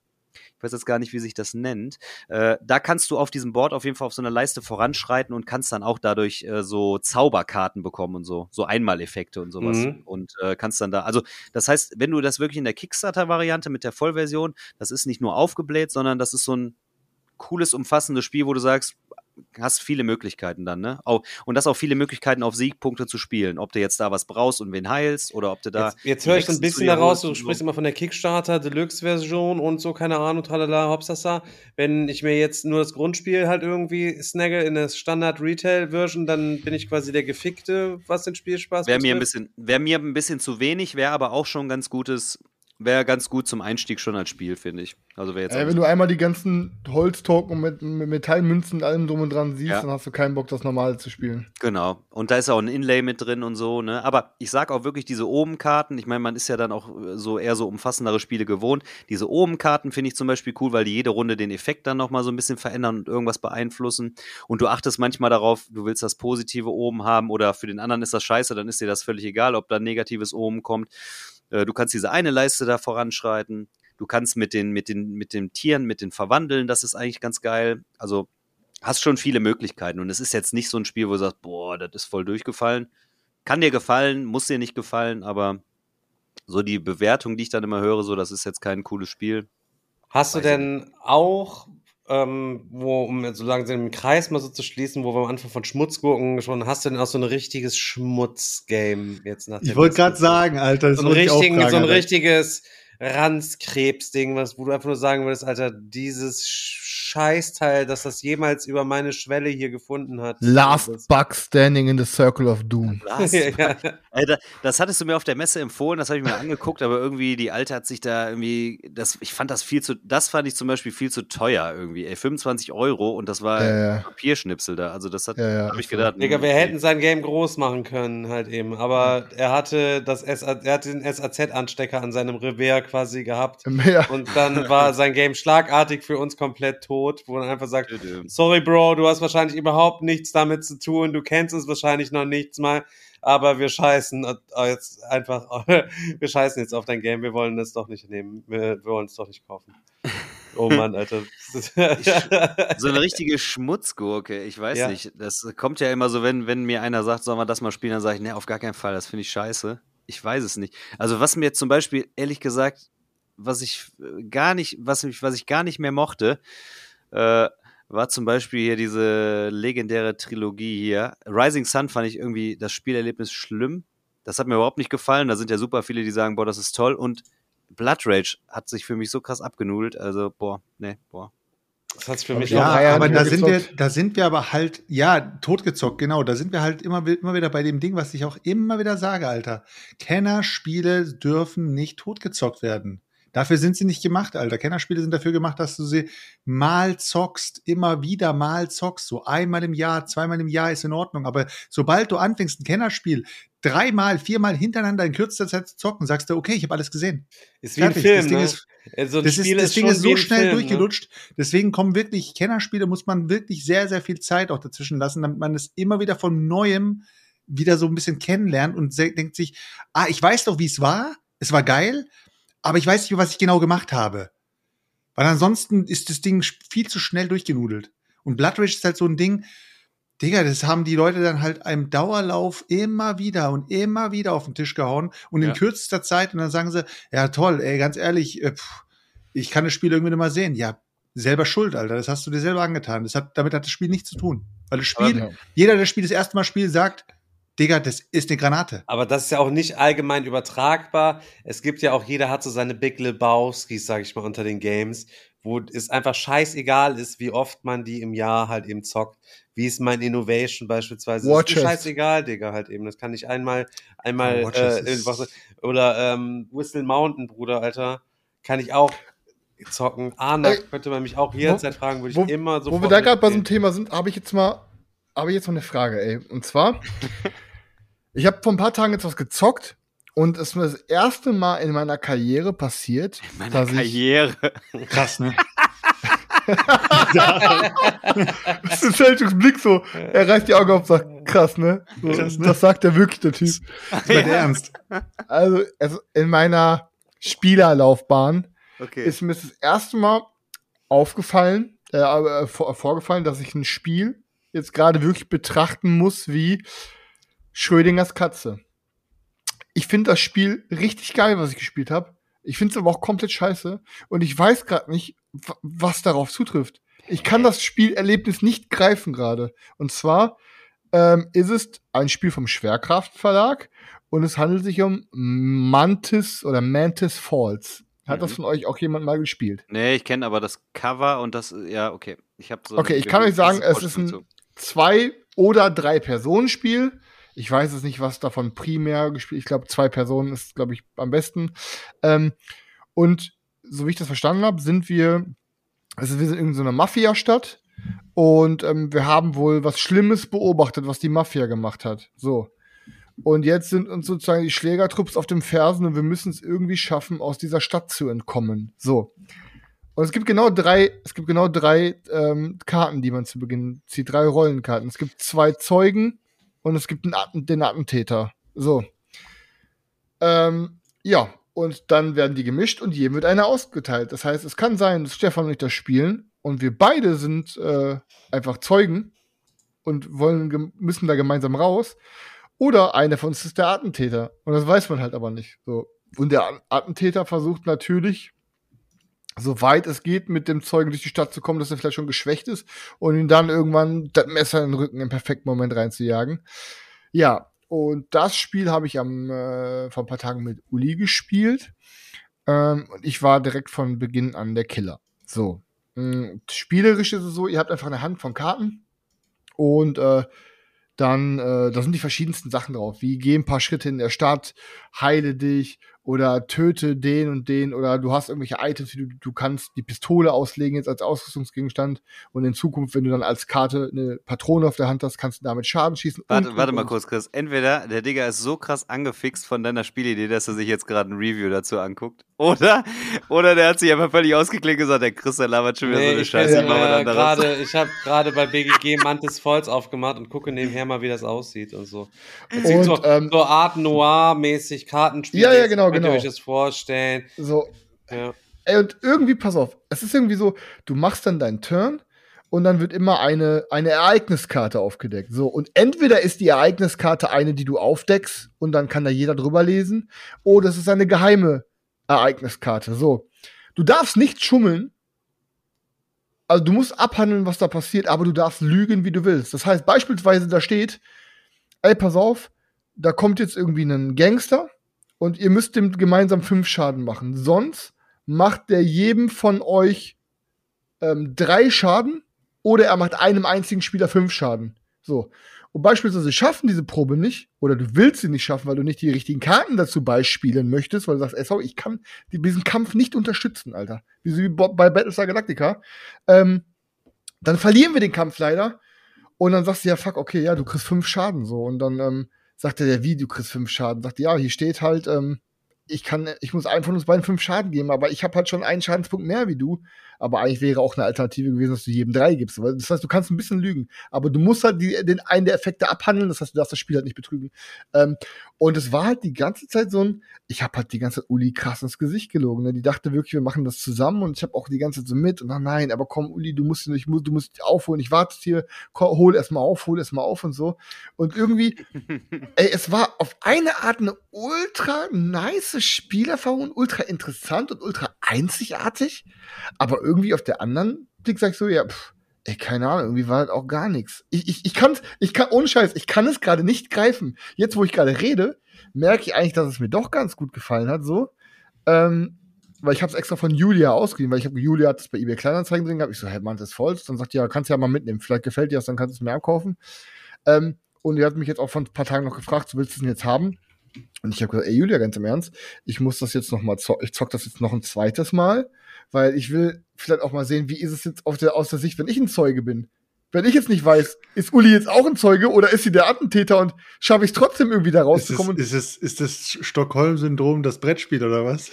Ich weiß jetzt gar nicht, wie sich das nennt. Äh, da kannst du auf diesem Board auf jeden Fall auf so einer Leiste voranschreiten und kannst dann auch dadurch äh, so Zauberkarten bekommen und so, so Einmaleffekte und sowas. Mhm. Und äh, kannst dann da, also das heißt, wenn du das wirklich in der Kickstarter-Variante mit der Vollversion, das ist nicht nur aufgebläht, sondern das ist so ein cooles, umfassendes Spiel, wo du sagst, hast viele Möglichkeiten dann, ne? Und das auch viele Möglichkeiten auf Siegpunkte zu spielen. Ob du jetzt da was brauchst und wen heilst oder ob du da. Jetzt, jetzt höre ich so ein bisschen daraus, du sprichst immer von der Kickstarter, Deluxe-Version und so, keine Ahnung, tralala, hopsasa. Wenn ich mir jetzt nur das Grundspiel halt irgendwie snagge in der Standard-Retail-Version, dann bin ich quasi der Gefickte, was den Spielspaß Wäre mir, ein betrifft. bisschen, wär mir ein bisschen zu wenig, wäre aber auch schon ganz gutes, wäre ganz gut zum Einstieg schon als Spiel, finde ich. Also wäre jetzt auch wenn du einmal die ganzen Holztoken mit, mit Metallmünzen und allem drum und dran siehst, Ja. dann hast du keinen Bock, das normale zu spielen. Genau. Und da ist auch ein Inlay mit drin und so, ne? Aber ich sag auch wirklich diese Oben-Karten, ich meine, man ist ja dann auch äh, so eher so umfassendere Spiele gewohnt. Diese Oben-Karten finde ich zum Beispiel cool, weil die jede Runde den Effekt dann nochmal so ein bisschen verändern und irgendwas beeinflussen. Und du achtest manchmal darauf, du willst das Positive oben haben oder für den anderen ist das scheiße, dann ist dir das völlig egal, ob da ein negatives oben kommt. Äh, Du kannst diese eine Leiste da voranschreiten. Du kannst mit den, mit den, mit den Tieren, mit den verwandeln, das ist eigentlich ganz geil. Also hast schon viele Möglichkeiten. Und es ist jetzt nicht so ein Spiel, wo du sagst, boah, das ist voll durchgefallen. Kann dir gefallen, muss dir nicht gefallen, aber so die Bewertung, die ich dann immer höre, so, das ist jetzt kein cooles Spiel. Hast du Weiß denn auch, ähm, wo, um jetzt so langsam den Kreis mal so zu schließen, wo wir am Anfang von Schmutzgurken schon, hast du denn auch so ein richtiges Schmutzgame jetzt nach Ich wollte gerade sagen, Alter, so ein, richtigen, so ein richtiges Ranzkrebs-Ding, was, wo du einfach nur sagen würdest, Alter, dieses Scheißteil, dass das jemals über meine Schwelle hier gefunden hat. Last Das- Bug Standing in the Circle of Doom. Was? ja. Alter, das hattest du mir auf der Messe empfohlen, das habe ich mir angeguckt, aber irgendwie, die Alte hat sich da irgendwie, das, ich fand das viel zu, das fand ich zum Beispiel viel zu teuer irgendwie, ey, 25 Euro und das war Ja, ja. Papierschnipsel da, also das hat, Ja, ja, habe ich gedacht. Digga, wir hätten sein Game groß machen können, halt eben. Aber er hatte das SA, er hatte den SAZ-Anstecker an seinem Revers quasi gehabt. Ja. Und dann war sein Game schlagartig für uns komplett tot, wo man einfach sagt, sorry Bro, du hast wahrscheinlich überhaupt nichts damit zu tun, du kennst es wahrscheinlich noch nichts mal, aber wir scheißen jetzt einfach, wir scheißen jetzt auf dein Game, wir wollen es doch nicht nehmen, wir, wir wollen es doch nicht kaufen. Oh Mann, Alter. So eine richtige Schmutzgurke, ich weiß Ja. nicht. Das kommt ja immer so, wenn, wenn mir einer sagt, soll man das mal spielen, dann sage ich, nee, auf gar keinen Fall, das finde ich scheiße. Ich weiß es nicht. Also was mir zum Beispiel, ehrlich gesagt, was ich äh, gar nicht, was ich, was ich gar nicht mehr mochte, äh, war zum Beispiel hier diese legendäre Trilogie hier. Rising Sun fand ich irgendwie das Spielerlebnis schlimm. Das hat mir überhaupt nicht gefallen. Da sind ja super viele, die sagen, boah, das ist toll. Und Blood Rage hat sich für mich so krass abgenudelt. Also, boah, nee, boah. Das hat's für mich ja, auch. Ja, aber da sind, wir, da sind wir aber halt, ja, totgezockt, genau. Da sind wir halt immer, immer wieder bei dem Ding, was ich auch immer wieder sage, Alter. Kennerspiele dürfen nicht totgezockt werden. Dafür sind sie nicht gemacht, Alter. Kennerspiele sind dafür gemacht, dass du sie mal zockst, immer wieder mal zockst. So einmal im Jahr, zweimal im Jahr ist in Ordnung. Aber sobald du anfängst, ein Kennerspiel dreimal, viermal hintereinander in kürzester Zeit zu zocken, sagst du, okay, ich habe alles gesehen. Ist wie ein Fertig. Film, Das Ding ne? ist- Also ein das ist, Spiel das Ding schon ist so ein schnell Film, ne? durchgelutscht. Deswegen kommen wirklich Kennerspiele, muss man wirklich sehr, sehr viel Zeit auch dazwischen lassen, damit man es immer wieder von Neuem wieder so ein bisschen kennenlernt und denkt sich, ah, ich weiß doch, wie es war. Es war geil, aber ich weiß nicht, was ich genau gemacht habe. Weil ansonsten ist das Ding viel zu schnell durchgenudelt. Und Blood Rage ist halt so ein Ding, Digga, das haben die Leute dann halt einem Dauerlauf immer wieder und immer wieder auf den Tisch gehauen und in Ja. kürzester Zeit und dann sagen sie, ja toll, ey, ganz ehrlich, äh, pff, ich kann das Spiel irgendwie nicht mal sehen. Ja, selber schuld, Alter, das hast du dir selber angetan. Das hat, damit hat das Spiel nichts zu tun. Weil das Spiel, Aber- jeder, der das Spiel das erste Mal spielt, sagt, Digga, das ist eine Granate. Aber das ist ja auch nicht allgemein übertragbar. Es gibt ja auch, jeder hat so seine Big Lebowskis, sag ich mal, unter den Games, wo es einfach scheißegal ist, wie oft man die im Jahr halt eben zockt. Wie ist mein Innovation beispielsweise? War Das ist scheißegal, Digga, halt eben. Das kann ich einmal, einmal, Oh, äh, was, oder ähm, Whistle Mountain, Bruder, Alter, kann ich auch zocken. Anak Ey, könnte man mich auch jederzeit fragen, würde ich wo- immer so Wo wir da gerade bei so einem Thema sind, habe ich jetzt mal, habe ich jetzt mal eine Frage, ey. Und zwar, ich habe vor ein paar Tagen jetzt was gezockt und es ist mir das erste Mal in meiner Karriere passiert, Meine dass ich Karriere. Krass, ne? Das ist Selchuks Blick so. Er reißt die Augen auf und sagt, krass, ne? So, Krass, ne? Das sagt er wirklich, der Typ. Das der Ernst. Also, also in meiner Spielerlaufbahn Okay. ist mir das erste Mal aufgefallen, äh, äh, vor, vorgefallen, dass ich ein Spiel jetzt gerade wirklich betrachten muss wie Schrödingers Katze. Ich finde das Spiel richtig geil, was ich gespielt habe. Ich finde es aber auch komplett scheiße. Und ich weiß gerade nicht, wa- was darauf zutrifft. Ich kann das Spielerlebnis nicht greifen gerade. Und zwar ähm, ist es ein Spiel vom Schwerkraft Verlag und es handelt sich um Mantis oder Mantis Falls. Hat das Mhm. von euch auch jemand mal gespielt? Nee, ich kenne aber das Cover und das, ja, okay. Ich habe so Okay, ich kann euch sagen, es ist ein Vorstellung zwei- oder drei Personen-Spiel. Ich weiß es nicht, was davon primär gespielt. Ich glaube, zwei Personen ist, glaube ich, am besten. Ähm, und so wie ich das verstanden habe, sind wir, also wir sind in so einer Mafia-Stadt und ähm, wir haben wohl was Schlimmes beobachtet, was die Mafia gemacht hat. So. Und jetzt sind uns sozusagen die Schlägertrupps auf dem Fersen und wir müssen es irgendwie schaffen, aus dieser Stadt zu entkommen. So. Und es gibt genau drei, es gibt genau drei ähm, Karten, die man zu Beginn zieht, drei Rollenkarten. Es gibt zwei Zeugen und es gibt Atten den Attentäter. So. Ähm, ja, und dann werden die gemischt und jedem wird einer ausgeteilt. Das heißt, es kann sein, dass Stefan und ich das spielen und wir beide sind äh, einfach Zeugen und wollen müssen da gemeinsam raus. Oder einer von uns ist der Attentäter. Und das weiß man halt aber nicht. So. Und der At- Attentäter versucht natürlich, soweit es geht, mit dem Zeugen durch die Stadt zu kommen, dass er vielleicht schon geschwächt ist und ihn dann irgendwann das Messer in den Rücken im perfekten Moment reinzujagen. Ja, und das Spiel habe ich am äh, vor ein paar Tagen mit Uli gespielt. Ähm, und ich war direkt von Beginn an der Killer. So. Mh, spielerisch ist es so, ihr habt einfach eine Hand von Karten und äh, dann, äh, da sind die verschiedensten Sachen drauf, wie geh ein paar Schritte in der Stadt, heile dich oder töte den und den oder du hast irgendwelche Items, die du, du kannst die Pistole auslegen jetzt als Ausrüstungsgegenstand und in Zukunft, wenn du dann als Karte eine Patrone auf der Hand hast, kannst du damit Schaden schießen. Warte, und, warte und, mal kurz, Chris. Entweder der Digger ist so krass angefixt von deiner Spielidee, dass er sich jetzt gerade ein Review dazu anguckt. Oder, oder der hat sich einfach völlig ausgeklickt und gesagt, der Chris, der labert schon wieder so Nee, eine ich, Scheiße. bin, äh, ich habe gerade bei BGG Mantis Falls aufgemacht und gucke nebenher mal, wie das aussieht und so. Und, sieht so, ähm, so Art Noir-mäßig Kartenspiel. Ja, ja, genau, Könnt genau. ihr euch das vorstellen? So, Ja. Ey, und irgendwie, pass auf, es ist irgendwie so, du machst dann deinen Turn und dann wird immer eine, eine Ereigniskarte aufgedeckt. So, und entweder ist die Ereigniskarte eine, die du aufdeckst und dann kann da jeder drüber lesen, oder es ist eine geheime Ereigniskarte. So, du darfst nicht schummeln. Also du musst abhandeln, was da passiert, aber du darfst lügen, wie du willst. Das heißt, beispielsweise da steht, ey, pass auf, da kommt jetzt irgendwie ein Gangster und ihr müsst dem gemeinsam fünf Schaden machen. Sonst macht der jedem von euch ähm, drei Schaden oder er macht einem einzigen Spieler fünf Schaden. So. Und beispielsweise schaffen diese Probe nicht, oder du willst sie nicht schaffen, weil du nicht die richtigen Karten dazu beispielen möchtest, weil du sagst, ey, sorry, ich kann die- diesen Kampf nicht unterstützen, Alter. Wie bei Battlestar Galactica. Ähm, dann verlieren wir den Kampf leider. Und dann sagst du, ja, fuck, okay, ja, du kriegst fünf Schaden, so. Und dann ähm, sagt er, ja, wie, du kriegst fünf Schaden? Sagt er, ja, hier steht halt, ähm, ich kann, ich muss einem von uns beiden fünf Schaden geben, aber ich habe halt schon einen Schadenspunkt mehr wie du. Aber eigentlich wäre auch eine Alternative gewesen, dass du jedem drei gibst. Das heißt, du kannst ein bisschen lügen, aber du musst halt die, den einen der Effekte abhandeln. Das heißt, du darfst das Spiel halt nicht betrügen. Ähm, und es war halt die ganze Zeit so ein, ich habe halt die ganze Zeit Uli krass ins Gesicht gelogen. Ne? Die dachte wirklich, wir machen das zusammen und ich habe auch die ganze Zeit so mit und dann, nein, aber komm, Uli, du musst, ich muss, du musst aufholen, ich warte hier, komm, hol erstmal auf, hol erstmal auf und so. Und irgendwie, ey, es war auf eine Art eine ultra nice Spielerfahrung, ultra interessant und ultra einzigartig, aber irgendwie auf der anderen Blick sag ich so, ja, pff, ey, keine Ahnung, irgendwie war halt auch gar nichts. Ich, ich, ich kann's, ich kann, ohne Scheiß, ich kann es gerade nicht greifen. Jetzt, wo ich gerade rede, merke ich eigentlich, dass es mir doch ganz gut gefallen hat, so. Ähm, weil ich habe es extra von Julia ausgeliehen, weil ich habe Julia hat es bei eBay Kleinanzeigen gesehen, hab ich so, hey, Mann, das ist voll. Dann sagt die, ja, kannst ja mal mitnehmen. Vielleicht gefällt dir das, dann kannst du es mir abkaufen. Ähm, und die hat mich jetzt auch vor ein paar Tagen noch gefragt, so willst du es denn jetzt haben? Und ich habe gesagt, ey Julia, ganz im Ernst, ich muss das jetzt noch mal zocken, ich zock das jetzt noch ein zweites Mal, weil ich will vielleicht auch mal sehen, wie ist es jetzt der, aus der Sicht, wenn ich ein Zeuge bin. Wenn ich jetzt nicht weiß, ist Uli jetzt auch ein Zeuge oder ist sie der Attentäter und schaffe ich es trotzdem irgendwie da Ist, es, rauszukommen? ist, es, ist das Stockholm-Syndrom das Brettspiel oder was?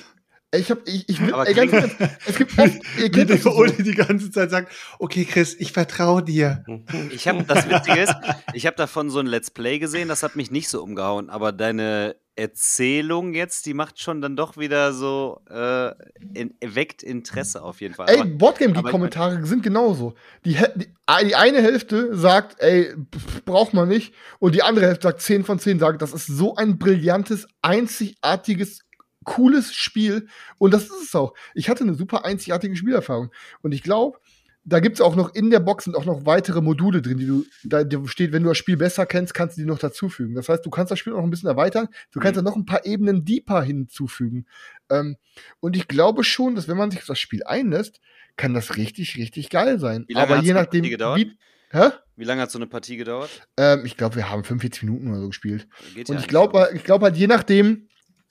Ich hab, ich, ich will, Aber ey, ganz, es gibt oft, ihr kennt das so. Die ganze Zeit sagt, okay, Chris, ich vertraue dir. Ich habe das Witzige ist, ich habe davon so ein Let's Play gesehen, das hat mich nicht so umgehauen, aber deine Erzählung jetzt, die macht schon dann doch wieder so äh, in, weckt Interesse auf jeden Fall. Ey, Aber- Boardgame aber Geek ich Kommentare sind genauso. Die, die, die eine Hälfte sagt, ey, braucht man nicht und die andere Hälfte sagt 10 von 10 sagt, das ist so ein brillantes, einzigartiges cooles Spiel und das ist es auch. Ich hatte eine super einzigartige Spielerfahrung und ich glaube, da gibt's auch noch in der Box sind auch noch weitere Module drin, die du, da steht, wenn du das Spiel besser kennst, kannst du die noch dazufügen. Das heißt, du kannst das Spiel noch ein bisschen erweitern, du kannst da noch ein paar Ebenen deeper hinzufügen. Ähm, und ich glaube schon, dass wenn man sich auf das Spiel einlässt, kann das richtig, richtig geil sein. Wie lange Aber je nachdem, Partie gedauert? wie, hä? Wie lange hat so eine Partie gedauert? Ähm, ich glaube, wir haben 45 Minuten oder so gespielt. Geht Und ja ich glaube, ich glaube halt, je nachdem,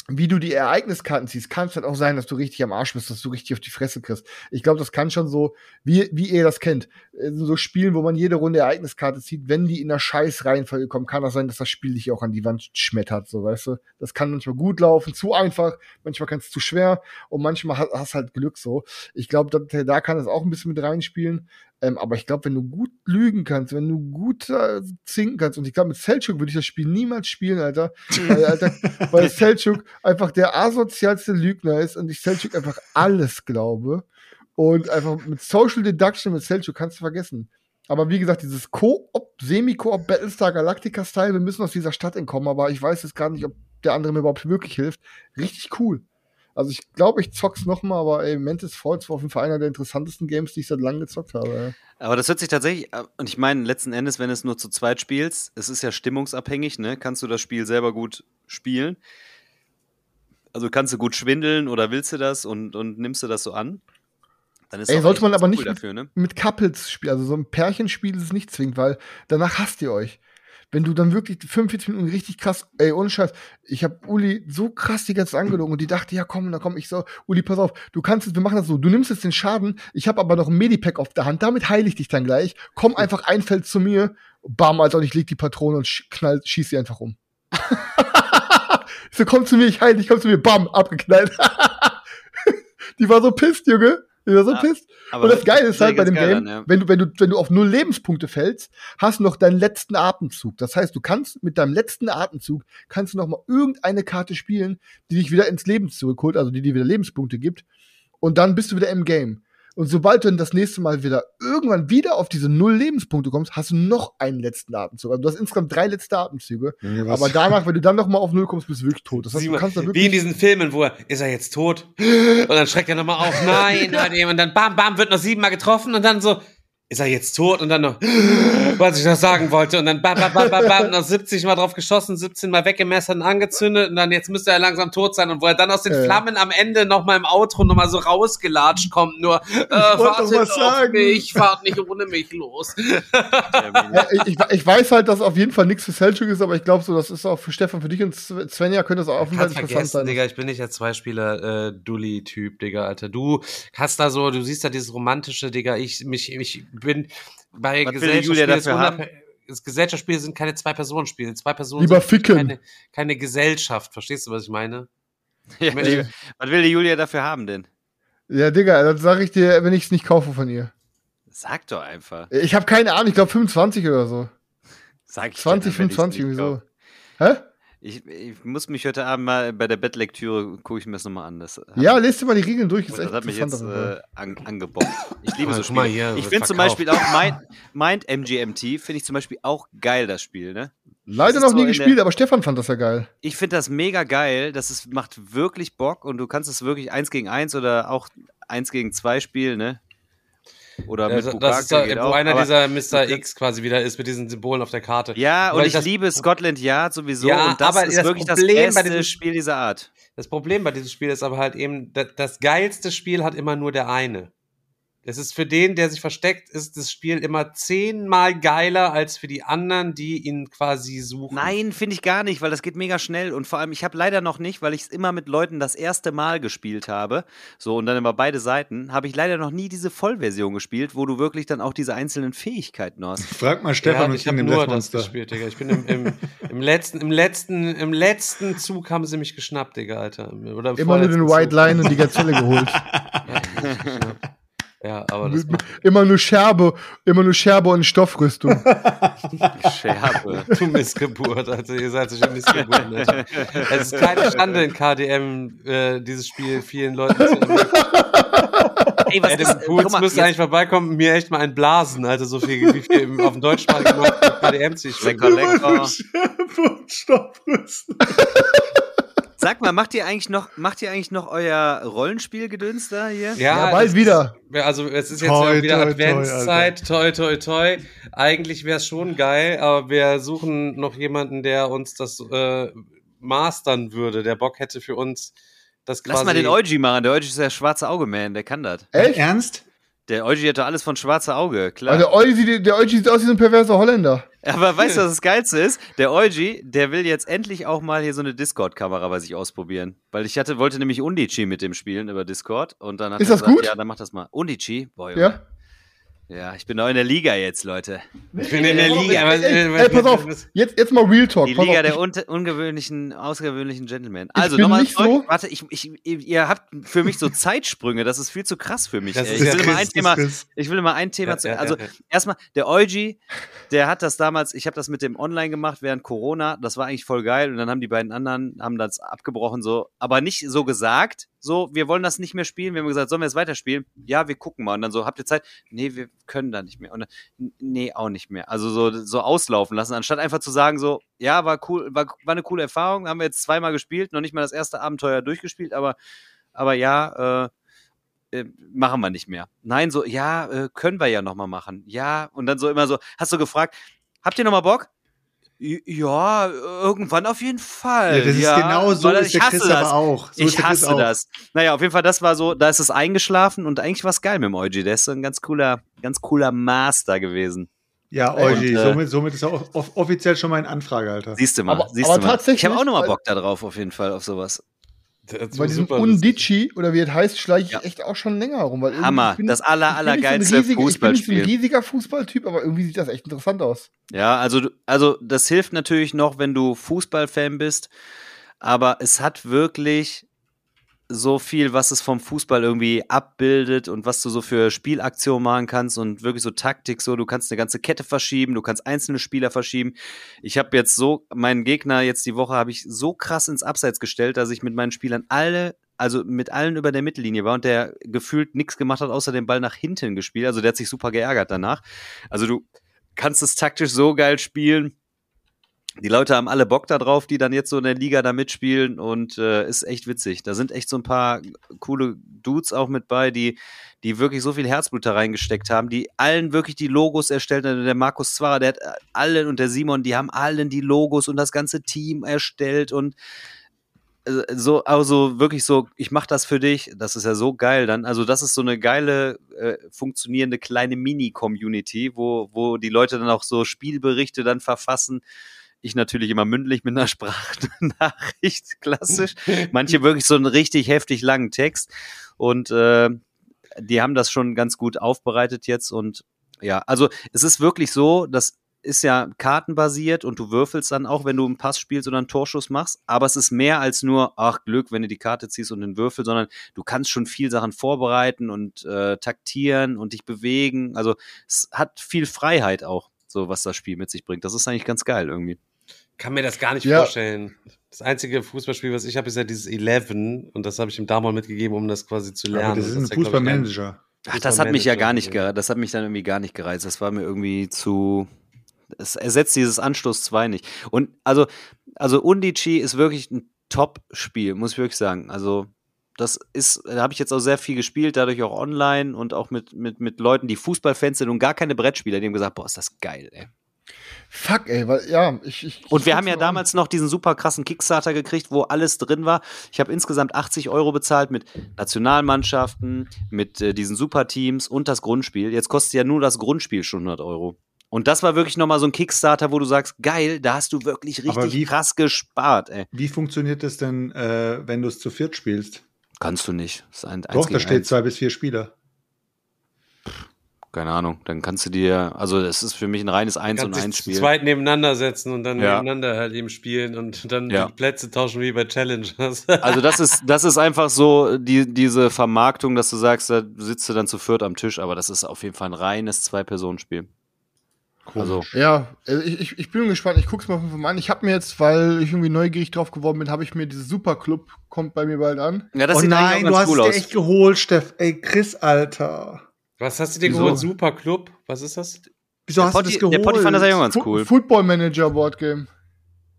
wie du die Ereigniskarten ziehst, kann es halt auch sein, dass du richtig am Arsch bist, dass du richtig auf die Fresse kriegst. Ich glaube, das kann schon so, wie, wie ihr das kennt, äh, so Spielen, wo man jede Runde Ereigniskarte zieht, wenn die in der scheiß Reihenfolge kommen, kann das sein, dass das Spiel dich auch an die Wand schmettert, so, weißt du. Das kann manchmal gut laufen, zu einfach, manchmal kann es zu schwer und manchmal hast, hast halt Glück so. Ich glaube, da, da kann es auch ein bisschen mit reinspielen. Ähm, aber ich glaube, wenn du gut lügen kannst, wenn du gut äh, zinken kannst, und ich glaube, mit Selchuk würde ich das Spiel niemals spielen, Alter. weil, Alter, weil Selchuk einfach der asozialste Lügner ist und ich Selchuk einfach alles glaube. Und einfach mit Social Deduction mit Selchuk kannst du vergessen. Aber wie gesagt, dieses Koop, Semi-Koop Battlestar Galactica-Style, wir müssen aus dieser Stadt entkommen, aber ich weiß jetzt gar nicht, ob der andere mir überhaupt wirklich hilft. Richtig cool. Also ich glaube, ich zock's noch mal, aber ey, Mantis Falls war auf jeden Fall einer der interessantesten Games, die ich seit langem gezockt habe. Aber das hört sich tatsächlich, äh, und ich meine, letzten Endes, wenn es nur zu zweit spielst, es ist ja stimmungsabhängig, ne? Kannst du das Spiel selber gut spielen? Also kannst du gut schwindeln oder willst du das und, und nimmst du das so an? Dann ist Ey, sollte man aber cool nicht dafür, ne? mit Couples spielen, also so ein Pärchenspiel ist es nicht zwingend, weil danach hasst ihr euch. Wenn du dann wirklich 45 Minuten richtig krass, ey, ohne Scheiß, ich hab Uli so krass die ganze Zeit angelogen und die dachte, ja komm, dann komm, ich so, Uli, pass auf, du kannst es, wir machen das so, du nimmst jetzt den Schaden, ich habe aber noch ein Medipack auf der Hand, damit heile ich dich dann gleich, komm einfach ein Feld zu mir, bam, Alter, und ich leg die Patrone und sch knall, schieß sie einfach um. ich so, komm zu mir, ich heile dich, komm zu mir, bam, abgeknallt. die war so pisst, Junge. Die war so Ah, pisst. Und das Geile ist halt bei dem Game, dann, ja. wenn, du, wenn, du, wenn du auf null Lebenspunkte fällst, hast du noch deinen letzten Atemzug. Das heißt, du kannst mit deinem letzten Atemzug, kannst du noch mal irgendeine Karte spielen, die dich wieder ins Leben zurückholt, also die dir wieder Lebenspunkte gibt. Und dann bist du wieder im Game. Und sobald du dann das nächste Mal wieder irgendwann wieder auf diese null Lebenspunkte kommst, hast du noch einen letzten Atemzug. Also du hast insgesamt drei letzte Atemzüge. Aber danach, wenn du dann noch mal auf null kommst, bist du wirklich tot. Das heißt, du kannst da wie in wirklich diesen Filmen, wo er, ist er jetzt tot? Und dann schreckt er nochmal auf, nein, hat jemand, dann bam, bam, wird noch siebenmal getroffen und dann so, ist er jetzt tot? Und dann noch, was ich noch sagen wollte. Und dann bam, bam, bam, bam, bam, noch 70 Mal drauf geschossen, 17 Mal weggemessert und angezündet und dann jetzt müsste er langsam tot sein. Und wo er dann aus den Äh. Flammen am Ende nochmal im Outro nochmal so rausgelatscht kommt, nur, äh, wartet auf sagen. mich, fahrt nicht ohne mich los. Ja, ich, ich- weiß halt, dass auf jeden Fall nichts für Selchuk ist, aber ich glaube so, das ist auch für Stefan, für dich und Svenja könnte das auch auf jeden Fall Kannst interessant sein. Digga, ich bin nicht der Zweispieler äh, Digga, Alter. Du hast da so, du siehst da dieses romantische, Digga, ich mich ich bin bei Was will die Julia Gesellschaftsspielen ist dafür haben? unabhäng- das Gesellschaftsspiele sind keine Zwei-Personen-Spiele. Zwei Personen Lieber sind ficken. Keine, keine Gesellschaft. Verstehst du, was ich meine? Ja, die, was will die Julia dafür haben denn? Ja, Digga, das sag ich dir, wenn ich es nicht kaufe von ihr. Sag doch einfach. Ich habe keine Ahnung, ich glaube 25 oder so. Sag ich dir 20, dann, wenn ich's 25 nicht irgendwie so. kauf. Hä? Ich, ich muss mich heute Abend mal bei der Bettlektüre, gucke ich mir das nochmal an. Das, Ja, lest dir mal die Regeln durch, ist das echt hat mich jetzt äh, an, angebockt. Ich liebe Aber so Spiele. hier, ich finde zum. Beispiel auch Mind, Mind MGMT, finde ich zum Beispiel auch geil, das Spiel, ne? Leider noch nie gespielt, der- aber Stefan fand das ja geil. Ich finde das mega geil. Das ist, macht wirklich Bock und du kannst es wirklich eins gegen eins oder auch eins gegen zwei spielen, ne? Oder mit das Bukake ist da, wo auch, einer dieser Mr. X quasi wieder ist mit diesen Symbolen auf der Karte. Ja, Aber und ich, das- liebe Scotland Yard sowieso Ja, und das aber ist das wirklich Problem das bei beste diesem- Spiel dieser Art. Das Problem bei diesem Spiel ist aber halt eben, da- das geilste Spiel hat immer nur der eine. Es ist für den, der sich versteckt, ist das Spiel immer zehnmal geiler als für die anderen, die ihn quasi suchen. Nein, finde ich gar nicht, weil das geht mega schnell und vor allem, ich habe leider noch nicht, weil ich es immer mit Leuten das erste Mal gespielt habe, so und dann immer beide Seiten, habe ich leider noch nie diese Vollversion gespielt, wo du wirklich dann auch diese einzelnen Fähigkeiten hast. Frag mal Ja, Stefan und ich habe nur das gespielt, Digga. Ich bin im, im, im, letzten, im, letzten, im letzten Zug haben sie mich geschnappt, Digga, Alter. Oder im Immer nur den White Zug. Line und die Gazelle geholt. Ja, aber das Immer nur Scherbe, immer nur Scherbe und Stoffrüstung. Scherbe. du Missgeburt, also ihr seid solche Missgeburten. Alter. Es ist keine Schande in KDM, äh, dieses Spiel vielen Leuten zu. Ey, was Adam ist, Pools müsste jetzt- eigentlich vorbeikommen und mir echt mal ein Blasen, also so viel, wie viel im, auf dem deutschsprachigen KDM spielen. Lecker, lecker. Stoffrüstung. Sag mal, macht ihr eigentlich noch, macht ihr eigentlich noch euer Rollenspielgedöns da hier? Ja, bald das wieder. Ist, also es ist jetzt Toi, ja wieder toi, toi, Adventszeit, toi toi toi. Eigentlich wäre es schon geil, aber wir suchen noch jemanden, der uns das äh, mastern würde, der Bock hätte für uns das quasi. Lass mal den Eugi machen. Der Eugi ist der schwarze Auge-Man, der kann das. Echt? Ernst? Der Eugi hat doch alles von schwarze Auge, klar. Aber der Eugi, der Eugi sieht aus wie so ein perverser Holländer. Aber weißt du, was das Geilste ist? Der Eugi, der will jetzt endlich auch mal hier so eine Discord-Kamera bei sich ausprobieren. Weil ich hatte, wollte nämlich Undici mit dem spielen über Discord. Und dann hat Ist er das gut? ja, dann mach das mal. Undici? Boah, Junge. Ja? Ja, ich bin auch in der Liga jetzt, Leute. Ich bin in der Liga. aber- Ey, ey, pass auf, jetzt, jetzt mal Real Talk. Die Liga auf, der ich, un ungewöhnlichen, außergewöhnlichen Gentlemen. Also nochmal so- Warte, ich, ich, ihr habt für mich so Zeitsprünge, das ist viel zu krass für mich. Das ey. ist Ich ja will, immer Chris, ein Thema, Chris. ich will immer ein Thema Ja, zu. ja, Also ja, ja. erstmal, der Eugi, der hat das damals, ich habe das mit dem online gemacht während Corona, das war eigentlich voll geil und dann haben die beiden anderen, haben das abgebrochen so, aber nicht so gesagt, so, wir wollen das nicht mehr spielen, wir haben gesagt, sollen wir es weiterspielen? Ja, wir gucken mal und dann so, habt ihr Zeit? Nee, wir können da nicht mehr und dann, nee, auch nicht mehr. Also so, so auslaufen lassen, anstatt einfach zu sagen so, ja, war cool, war, war eine coole Erfahrung, haben wir jetzt zweimal gespielt, noch nicht mal das erste Abenteuer durchgespielt, aber, aber ja, äh, äh, machen wir nicht mehr. Nein, so, ja, äh, können wir ja nochmal machen. Ja, und dann so immer so, hast du gefragt, habt ihr nochmal Bock? Ja, irgendwann auf jeden Fall. Ja, das ist genau so ist ich der hasse Chris das. aber auch. So ich hasse auch. das. Naja, auf jeden Fall, das war so, da ist es eingeschlafen und eigentlich war es geil mit dem Eugi. Der ist so ein ganz cooler, ganz cooler Master gewesen. Ja, Eugi, äh, somit, somit ist er off off offiziell schon mal in Anfrage, Alter. Siehst du mal, Aber- siehst aber du mal. tatsächlich, ich habe auch nochmal Bock da drauf, auf jeden Fall, auf sowas. Bei diesem Undici, oder wie es heißt, schleiche ich Ja. echt auch schon länger rum. Weil Hammer, ich bin- das aller, nicht so allergeilste riesiger- Ich bin nicht so Fußballspiel. ein riesiger Fußballtyp, aber irgendwie sieht das echt interessant aus. Ja, also, also das hilft natürlich noch, wenn du Fußballfan bist, aber es hat wirklich so viel, was es vom Fußball irgendwie abbildet und was du so für Spielaktionen machen kannst und wirklich so Taktik, so du kannst eine ganze Kette verschieben, du kannst einzelne Spieler verschieben. Ich habe jetzt so meinen Gegner jetzt die Woche habe ich so krass ins Abseits gestellt, dass ich mit meinen Spielern alle also mit allen über der Mittellinie war und der gefühlt nichts gemacht hat, außer den Ball nach hinten gespielt. Also der hat sich super geärgert danach. Also du kannst es taktisch so geil spielen. Die Leute haben alle Bock da drauf, die dann jetzt so in der Liga da mitspielen und äh, ist echt witzig. Da sind echt so ein paar coole Dudes auch mit bei, die, die wirklich so viel Herzblut da reingesteckt haben, die allen wirklich die Logos erstellt haben. Der Markus Zwarer, der hat allen und der Simon, die haben allen die Logos und das ganze Team erstellt und äh, so, also wirklich so, ich mach das für dich, das ist ja so geil dann. Also das ist so eine geile, äh, funktionierende kleine Mini-Community, wo, wo die Leute dann auch so Spielberichte dann verfassen. Ich natürlich immer mündlich mit einer Sprachnachricht, klassisch. Manche wirklich so einen richtig heftig langen Text. Und äh, die haben das schon ganz gut aufbereitet jetzt. Und ja, also es ist wirklich so, dass ist ja kartenbasiert und du würfelst dann auch, wenn du einen Pass spielst oder einen Torschuss machst. Aber es ist mehr als nur, ach Glück, wenn du die Karte ziehst und den Würfel, sondern du kannst schon viel Sachen vorbereiten und äh, taktieren und dich bewegen. Also es hat viel Freiheit auch, so was das Spiel mit sich bringt. Das ist eigentlich ganz geil irgendwie. Kann mir das gar nicht Ja. vorstellen. Das einzige Fußballspiel, was ich habe, ist ja dieses Eleven und das habe ich ihm damals mitgegeben, um das quasi zu lernen. Aber das ist ein Fußballmanager. Ach, das hat mich ja gar nicht, ge das hat mich dann irgendwie gar nicht gereizt. Das war mir irgendwie zu, es ersetzt dieses Anstoß 2 nicht. Und also, also Undici ist wirklich ein Top-Spiel, muss ich wirklich sagen. Also, das ist, da habe ich jetzt auch sehr viel gespielt, dadurch auch online und auch mit, mit, mit Leuten, die Fußballfans sind und gar keine Brettspieler, die haben gesagt, boah, ist das geil, ey. Fuck, ey, weil, ja, ich. ich Und wir haben ja damals noch diesen super krassen Kickstarter gekriegt, wo alles drin war. Ich habe insgesamt 80 Euro bezahlt mit Nationalmannschaften, mit äh, diesen Superteams und das Grundspiel. Jetzt kostet ja nur das Grundspiel schon 100 Euro. Und das war wirklich nochmal so ein Kickstarter, wo du sagst, geil, da hast du wirklich richtig wie- krass gespart, ey. Wie funktioniert das denn, äh, wenn du es zu viert spielst? Kannst du nicht. Ein, Doch, da steht zwei bis vier Spieler. Keine Ahnung. Dann kannst du dir, also es ist für mich ein reines Eins und Kannst Eins Spiel. zweit nebeneinander setzen und dann Ja. nebeneinander halt eben spielen und dann Ja. die Plätze tauschen wie bei Challengers. Also das ist, das ist einfach so die, diese Vermarktung, dass du sagst, da sitzt du dann zu viert am Tisch, aber das ist auf jeden Fall ein reines Zwei-Personen-Spiel. Also, Ja, also ich, ich, ich bin gespannt. Ich guck's mal von mal an. Ich habe mir jetzt, weil ich irgendwie neugierig drauf geworden bin, habe ich mir dieses Superclub kommt bei mir bald an. ja, das oh sieht nein, du auch ganz hast cool es dir echt geholt, Steff. Ey, Chris, Alter. Was hast du dir Wieso? geholt? Super Club? Was ist das? Wieso Der hast du Potti, das geholt? der Potti fand das ja ganz cool. Football Manager Board Game.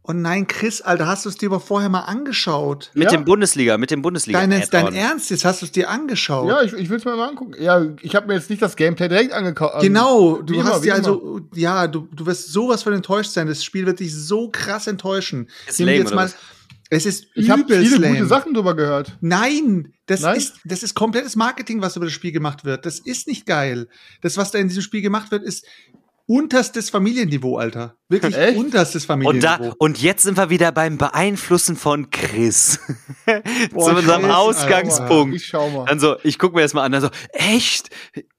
Oh nein, Chris, Alter, hast du es dir aber vorher mal angeschaut? Mit Ja. dem Bundesliga, mit dem Bundesliga. Dein, dein. Ernst, jetzt hast du es dir angeschaut. Ja, ich, ich will es mir mal angucken. Ja, ich habe mir jetzt nicht das Gameplay direkt angekauft. Genau, du wie immer, hast immer. also, ja, du, du wirst sowas von enttäuscht sein. Das Spiel wird dich so krass enttäuschen. Ist lame, oder was? Es ist Ich habe viele lame. gute Sachen drüber gehört. Nein, das Nein? ist das ist komplettes Marketing, was über das Spiel gemacht wird. Das ist nicht geil. Das, was da in diesem Spiel gemacht wird, ist unterstes Familienniveau, Alter. Wirklich Echt? unterstes Und, Familienniveau. da, und jetzt sind wir wieder beim Beeinflussen von Chris. Boah, Zu unserem Ausgangspunkt. Ich schau mal. Dann so, ich gucke mir das mal an, dann so, echt?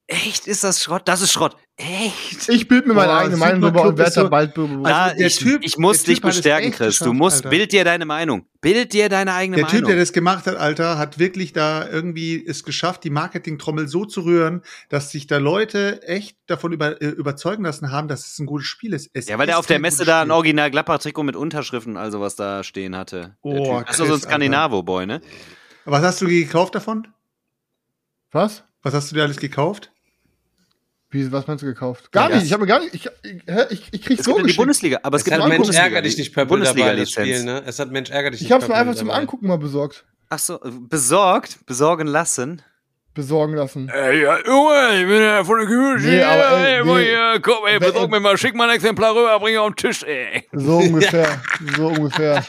Echt ist das Schrott? Das ist Schrott. Echt? Ich bild mir meine Boah, eigene Meinung Superclub und werde so- bald. Ja, Also der ich, Typ- ich muss der dich bestärken, Chris. Du musst, Alter. bild dir deine Meinung. Bild dir deine eigene Der Meinung. Typ, der das gemacht hat, Alter, hat wirklich da irgendwie es geschafft, die Marketingtrommel so zu rühren, dass sich da Leute echt davon über, äh, überzeugen lassen haben, dass es ein gutes Spiel ist. Es ja, weil der auf der Messe da ein. Original Gladbach-Trikot mit Unterschriften und also was da stehen hatte. Der Oh, typ. Das ist so ein Chris, Skandinavo-Boy, ne? Was hast du gekauft davon? Was? Was hast du dir alles gekauft? Wie, was meinst du gekauft? Gar Ja, nicht. Ich habe gar nicht. Ich, ich, ich, ich krieg's Es so gibt ja die geschickt. Bundesliga, aber es, Es gibt hat auch Mensch Bundesliga- ärger dich nicht das Bundesliga-Lizenz. Spiel, ne? Es hat Mensch ärger dich nicht Ich hab's mir Purple einfach zum dabei. Angucken mal besorgt. Ach so, besorgt, besorgen lassen. Besorgen lassen. Ey, ja, Junge, ich bin ja von der Community. Nee, aber, ey, nee. hier, komm, ey, besorg mir mal, schick mal ein Exemplar rüber, bring auf den Tisch, ey. So ungefähr. so ungefähr.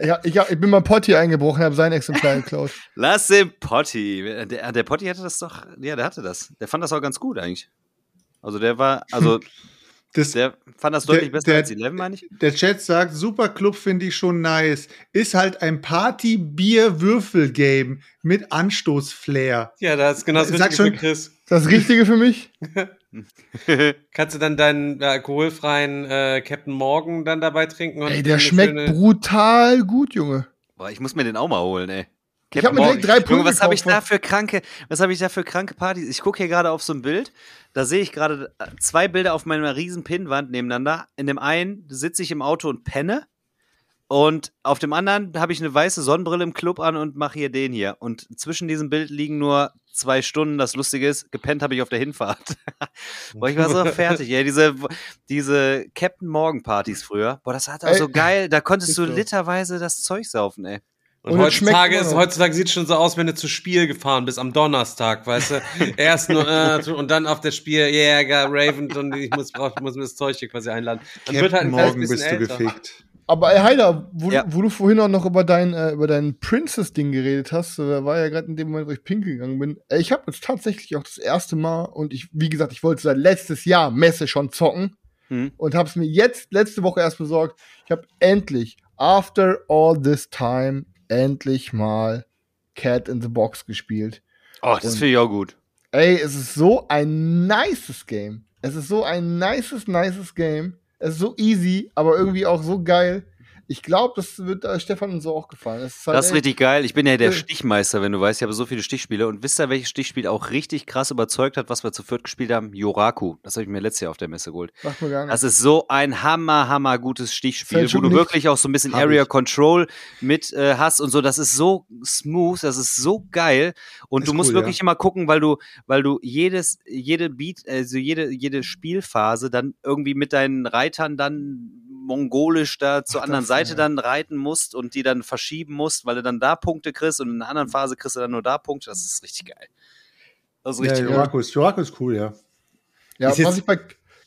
Ich, ich, ich bin mal Potti eingebrochen, habe sein Exemplar geklaut. Lass den Potti. Der, der Potti hatte das doch, ja, der hatte das. Der fand das auch ganz gut eigentlich. Also der war, also Das, der fand das deutlich Der- besser der- als 11, meine ich. der Chat sagt, Superclub finde ich schon nice. Ist halt ein Party-Bier-Würfel-Game mit Anstoß-Flair. Ja, das ist genau das Sag Richtige schon- für Chris. Das Richtige für mich? Kannst du dann deinen äh, alkoholfreien äh, Captain Morgan dann dabei trinken? Und Ey, der schmeckt brutal gut, Junge. Boah, ich muss mir den auch mal holen, ey. Ich hab mir direkt drei Pulver was habe ich da für kranke, was habe ich da für kranke Partys? Ich gucke hier gerade auf so ein Bild, da sehe ich gerade äh, zwei Bilder auf meiner riesen Pinnwand nebeneinander. In dem einen sitze ich im Auto und penne und auf dem anderen habe ich eine weiße Sonnenbrille im Club an und mache hier den hier. Und zwischen diesem Bild liegen nur zwei Stunden. Das Lustige ist, gepennt habe ich auf der Hinfahrt. Boah, ich war so fertig. Ey. Diese, diese Captain Morgan Partys früher. Boah, das war auch so geil. Da konntest du literweise das Zeug saufen, ey. Und, Und heutzutage, ist, heutzutage sieht es schon so aus, wenn du zu Spiel gefahren bist am Donnerstag, weißt du? Erst nur äh, und dann auf das Spiel Jäger, Raven und ich muss, brauch, muss mir das Zeug hier quasi einladen. Man wird halt ein Morgen bist du älter. gefickt. Aber ey, Heider, wo, Ja. du, wo du vorhin auch noch über dein, äh, über dein Princess-Ding geredet hast, da war ja gerade in dem Moment, wo ich pinkel gegangen bin. Ey, ich habe jetzt tatsächlich auch das erste Mal und ich, wie gesagt, ich wollte seit letztes Jahr Messe schon zocken Hm. und habe es mir jetzt letzte Woche erst besorgt. Ich habe endlich, after all this time, endlich mal Cat in the Box gespielt. Oh, das finde ich auch gut. Ey, es ist so ein nices Game. Es ist so ein nices, nices Game. Es ist so easy, aber irgendwie auch so geil. Ich glaube, das wird äh, Stefan und so auch gefallen. Das ist, halt Das ist richtig geil. Ich bin ja der Äh. Stichmeister, wenn du weißt. Ich habe so viele Stichspiele. Und wisst ihr, welches Stichspiel auch richtig krass überzeugt hat, was wir zu viert gespielt haben? Yoraku. Das habe ich mir letztes Jahr auf der Messe geholt. Sagt mir gar nicht. Das ist so ein hammer, hammer gutes Stichspiel, wo du nicht. wirklich auch so ein bisschen Hab Area ich. Control mit äh, hast und so. Das ist so smooth, das ist so geil. Und Ist du musst cool, wirklich ja. immer gucken, weil du, weil du jedes, jede Beat, also jede, jede Spielphase dann irgendwie mit deinen Reitern dann mongolisch da zur Ach, anderen Seite ja. dann reiten musst und die dann verschieben musst, weil du dann da Punkte kriegst und in einer anderen Phase kriegst du dann nur da Punkte. Das ist richtig geil. Das ist Ja, richtig geil. Joraku ist, Joraku ist cool, ja. Ja, Ist jetzt- was ich bei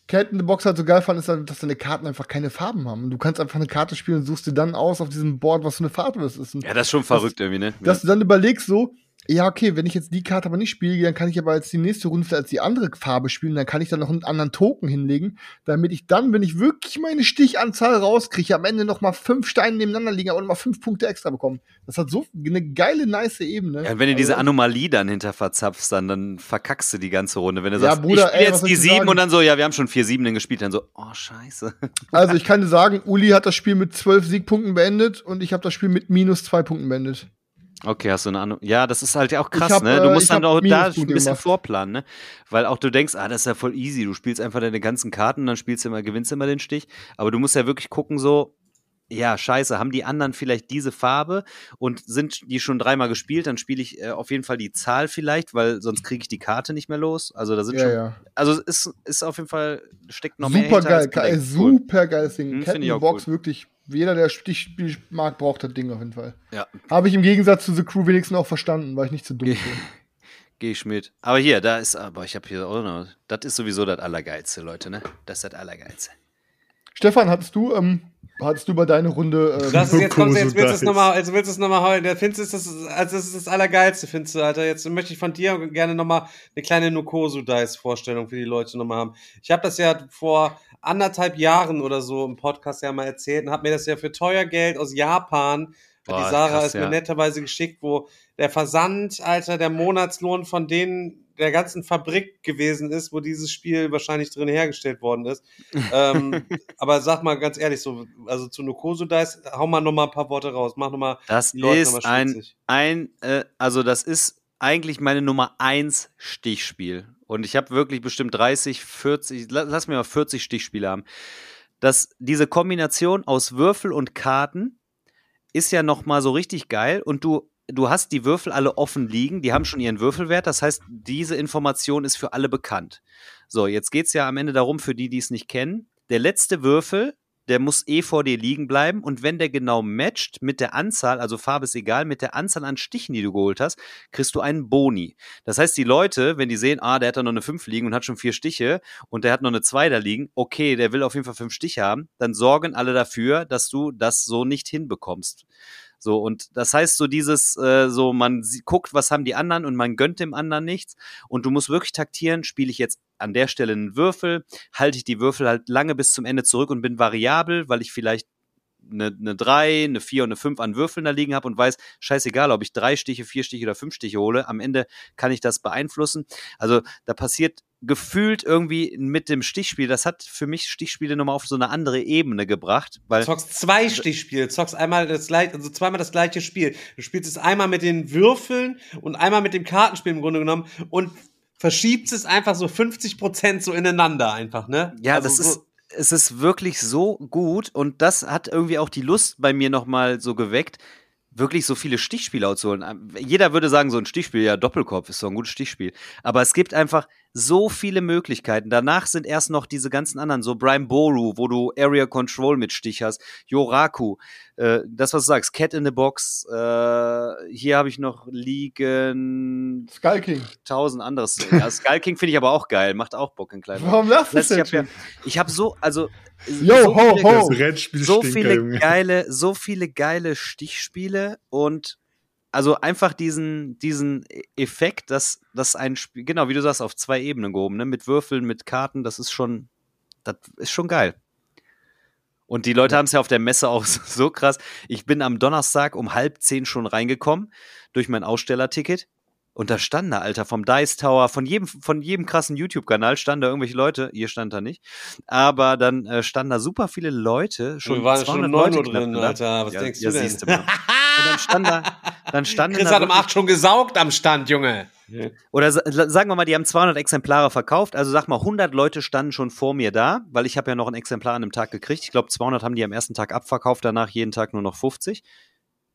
Cat in the Box halt so geil fand, ist, halt, dass deine Karten einfach keine Farben haben. Und du kannst einfach eine Karte spielen und suchst dir dann aus auf diesem Board, was für eine Farbe das ist. Und Ja, das ist schon verrückt irgendwie, ne? dass du dann überlegst so, ja, okay, wenn ich jetzt die Karte aber nicht spiele, dann kann ich aber jetzt die nächste Runde als die andere Farbe spielen, dann kann ich dann noch einen anderen Token hinlegen, damit ich dann, wenn ich wirklich meine Stichanzahl rauskriege, am Ende noch mal fünf Steine nebeneinander liegen und mal fünf Punkte extra bekommen. Das hat so eine geile, nice Ebene. Ja, wenn du diese Also, Anomalie dann hinter verzapfst, dann, dann verkackst du die ganze Runde. Wenn du Ja, sagst, Bruder, ich spiele jetzt die sieben und dann so, ja, wir haben schon vier Siebenen gespielt, dann so, oh, scheiße. Also ich kann dir sagen, Uli hat das Spiel mit zwölf Siegpunkten beendet und ich habe das Spiel mit minus zwei Punkten beendet. Okay, hast du eine Ahnung? Ja, das ist halt auch Ich krass, hab, ne? Du äh, musst dann auch da ein bisschen gemacht. vorplanen, ne? Weil auch du denkst, ah, das ist ja voll easy. Du spielst einfach deine ganzen Karten, dann spielst du immer, gewinnst immer den Stich. Aber du musst ja wirklich gucken, so, ja, scheiße, haben die anderen vielleicht diese Farbe und sind die schon dreimal gespielt, dann spiele ich äh, auf jeden Fall die Zahl vielleicht, weil sonst kriege ich die Karte nicht mehr los. Also da sind Ja, schon ja. Also es ist, ist auf jeden Fall, steckt noch mehr Super als geil, geil super geiles Ding. Hm, Cat find in ich the auch Box, wirklich, jeder, der Stichspiel mag, braucht das Ding auf jeden Fall. Ja, Habe ich im Gegensatz zu The Crew wenigstens auch verstanden, weil ich nicht zu dumm bin. gehe ich mit. Aber hier, da ist, aber ich habe hier auch noch, das ist sowieso das Allergeilste, Leute, ne? Das ist das Allergeilste. Stefan, hattest du, ähm, hattest du bei deiner Runde ähm, Das ist jetzt, kommst, jetzt willst du es nochmal, jetzt willst du es nochmal heulen. Der findest du, das, ist- also das ist das Allergeilste, findest du, Alter. Jetzt möchte ich von dir gerne nochmal eine kleine Nukosu-Dice-Vorstellung für die Leute nochmal haben. Ich habe das ja vor anderthalb Jahren oder so im Podcast ja mal erzählt und habe mir das ja für teuer Geld aus Japan, hat Boah, die Sarah krass, ist mir ja. netterweise geschickt, wo der Versand, Alter, der Monatslohn von denen der ganzen Fabrik gewesen ist, wo dieses Spiel wahrscheinlich drin hergestellt worden ist. ähm, aber sag mal ganz ehrlich, so, also zu Nukoso Dice, hau mal noch mal ein paar Worte raus. Mach noch mal Das ist ein, ein äh, also das ist eigentlich meine Nummer 1 Stichspiel. Und ich habe wirklich bestimmt 30, 40, la- lass mir mal 40 Stichspiele haben. Das, diese Kombination aus Würfel und Karten ist ja noch mal so richtig geil und du du hast die Würfel alle offen liegen, die haben schon ihren Würfelwert, das heißt, diese Information ist für alle bekannt. So, jetzt geht's ja am Ende darum, für die, die es nicht kennen, der letzte Würfel, der muss eh vor dir liegen bleiben und wenn der genau matcht mit der Anzahl, also Farbe ist egal, mit der Anzahl an Stichen, die du geholt hast, kriegst du einen Boni. Das heißt, die Leute, wenn die sehen, ah, der hat da noch eine 5 liegen und hat schon vier Stiche und der hat noch eine 2 da liegen, okay, der will auf jeden Fall fünf Stiche haben, dann sorgen alle dafür, dass du das so nicht hinbekommst. So, und das heißt so dieses, äh, so man guckt, was haben die anderen und man gönnt dem anderen nichts. Und du musst wirklich taktieren, spiele ich jetzt an der Stelle einen Würfel, halte ich die Würfel halt lange bis zum Ende zurück und bin variabel, weil ich vielleicht eine, eine 3, eine 4 und eine 5 an Würfeln da liegen habe und weiß, scheißegal, ob ich drei Stiche, vier Stiche oder fünf Stiche hole, am Ende kann ich das beeinflussen. Also da passiert gefühlt irgendwie mit dem Stichspiel, das hat für mich Stichspiele nochmal auf so eine andere Ebene gebracht, weil zockst zwei Stichspiele, zockst einmal das gleiche, also zweimal das gleiche Spiel. Du spielst es einmal mit den Würfeln und einmal mit dem Kartenspiel im Grunde genommen und verschiebst es einfach so 50 Prozent so ineinander einfach, ne? Ja, Also das so, ist, es ist wirklich so gut und das hat irgendwie auch die Lust bei mir nochmal so geweckt, wirklich so viele Stichspiele auszuholen. Jeder würde sagen, so ein Stichspiel, ja, Doppelkopf ist so ein gutes Stichspiel. Aber es gibt einfach so viele Möglichkeiten. Danach sind erst noch diese ganzen anderen, so Brian Boru, wo du Area Control mit Stich hast, Yoraku, äh, das, was du sagst, Cat in the Box, äh, hier habe ich noch liegen Skull King. tausend anderes. Ja, Skull King finde ich aber auch geil, macht auch Bock in kleinen Warum lachst du denn ich habe ja, ich habe so, also Yo, so ho, viele, ho. So viele geile, so viele geile Stichspiele und also einfach diesen, diesen Effekt, dass, dass ein Spiel, genau wie du sagst, auf zwei Ebenen gehoben, ne? mit Würfeln, mit Karten, das ist schon, das ist schon geil. Und die Leute haben es ja auf der Messe auch so krass. Ich bin am Donnerstag um halb zehn schon reingekommen durch mein Ausstellerticket. Und da standen da, Alter, vom Dice Tower, von jedem, von jedem krassen YouTube-Kanal standen da irgendwelche Leute, ihr stand da nicht, aber dann äh, standen da super viele Leute, schon wir waren schon 200 um 9 Uhr drin, ne? Alter. Was ja, denkst ja, du denn? siehst du mal. Und dann stand da, dann standen Chris da hat um wirklich- 8 schon gesaugt am Stand, Junge. oder sa- sagen wir mal, die haben 200 Exemplare verkauft. Also sag mal, 100 Leute standen schon vor mir da, weil ich habe ja noch ein Exemplar an einem Tag gekriegt. Ich glaube, 200 haben die am ersten Tag abverkauft, danach jeden Tag nur noch 50.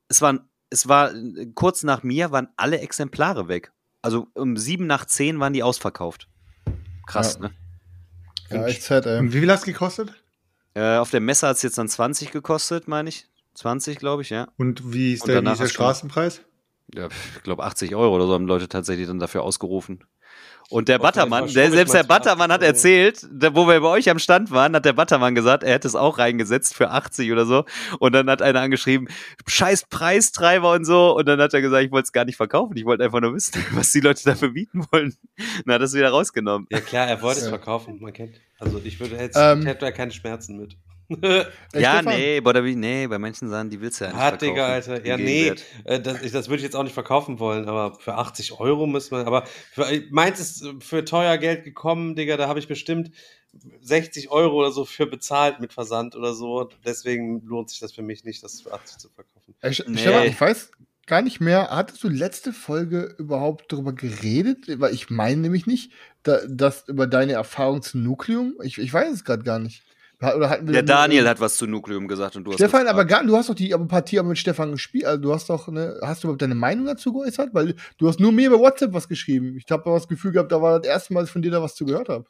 Es waren, es war kurz nach mir waren alle Exemplare weg. Also um sieben nach zehn waren die ausverkauft. Krass, Ja. ne? Ja, echt sad, ey. Und wie viel hat's gekostet? Äh, auf der Messe hat es jetzt dann 20 gekostet, meine ich. 20, glaube ich, ja. Und wie ist Und der, wie danach ist der hast du- Straßenpreis? ja ich glaube 80 Euro oder so haben Leute tatsächlich dann dafür ausgerufen. Und der Buttermann, der, selbst der zu 80 Buttermann hat erzählt, da, wo wir bei euch am Stand waren, hat der Buttermann gesagt, er hätte es auch reingesetzt für 80 oder so. Und dann hat einer angeschrieben, scheiß Preistreiber und so. Und dann hat er gesagt, ich wollte es gar nicht verkaufen. Ich wollte einfach nur wissen, was die Leute dafür bieten wollen. Dann hat er es wieder rausgenommen. Ja klar, er wollte es verkaufen, man kennt. Also ich würde jetzt, Ähm, ich hätte da keine Schmerzen mit. Ja, Stefan, nee, Butter, nee, bei manchen Sachen, die willst du ja nicht Hart, verkaufen. Digga, Alter. Ja, nee, äh, das, ich, das würde ich jetzt auch nicht verkaufen wollen, aber für 80 Euro müssen wir, aber für, äh, meins ist äh, für teuer Geld gekommen, Digga, da habe ich bestimmt 60 Euro oder so für bezahlt mit Versand oder so. Deswegen lohnt sich das für mich nicht, das für 80 zu verkaufen. Sch- Nee. Stefan, ich weiß gar nicht mehr, hattest du letzte Folge überhaupt darüber geredet? Weil ich meine nämlich nicht, da, dass über deine Erfahrung zu Nukleum. Ich, ich weiß es gerade gar nicht. Oder hatten wir Der Daniel hat was zu Nukleum gesagt und du hast Stefan, aber gar, du hast doch die Partie aber mit Stefan gespielt. Also du hast doch, ne, hast du überhaupt deine Meinung dazu geäußert? Weil du hast nur mir über WhatsApp was geschrieben. Ich habe das Gefühl gehabt, da war das erste Mal, dass ich von dir da was zu gehört habe.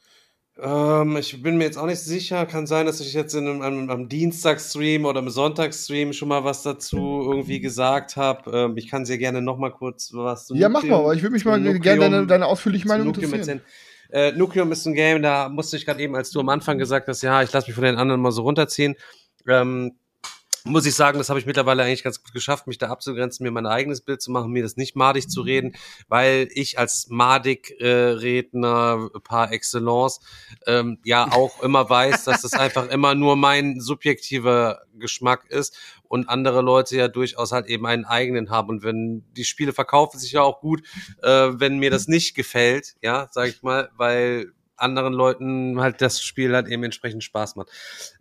Ähm, ich bin mir jetzt auch nicht sicher. Kann sein, dass ich jetzt in einem, am, am Dienstagsstream oder am Sonntagsstream schon mal was dazu irgendwie gesagt habe. Ähm, ich kann sehr gerne noch mal kurz was zu Ja, mach mal, ich würde mich mal gerne deine, deine ausführliche zu Meinung interessieren. erzählen. Äh, Nucleum ist ein Game, da musste ich gerade eben, als du am Anfang gesagt hast, ja, ich lasse mich von den anderen mal so runterziehen. Ähm, muss ich sagen, das habe ich mittlerweile eigentlich ganz gut geschafft, mich da abzugrenzen, mir mein eigenes Bild zu machen, mir das nicht madig zu reden, weil ich als Madig-Redner par excellence ähm, ja auch immer weiß, dass das einfach immer nur mein subjektiver Geschmack ist und andere Leute ja durchaus halt eben einen eigenen haben. Und wenn die Spiele verkaufen sich ja auch gut, äh, wenn mir das nicht gefällt, ja, sag ich mal, weil anderen Leuten halt das Spiel halt eben entsprechend Spaß macht.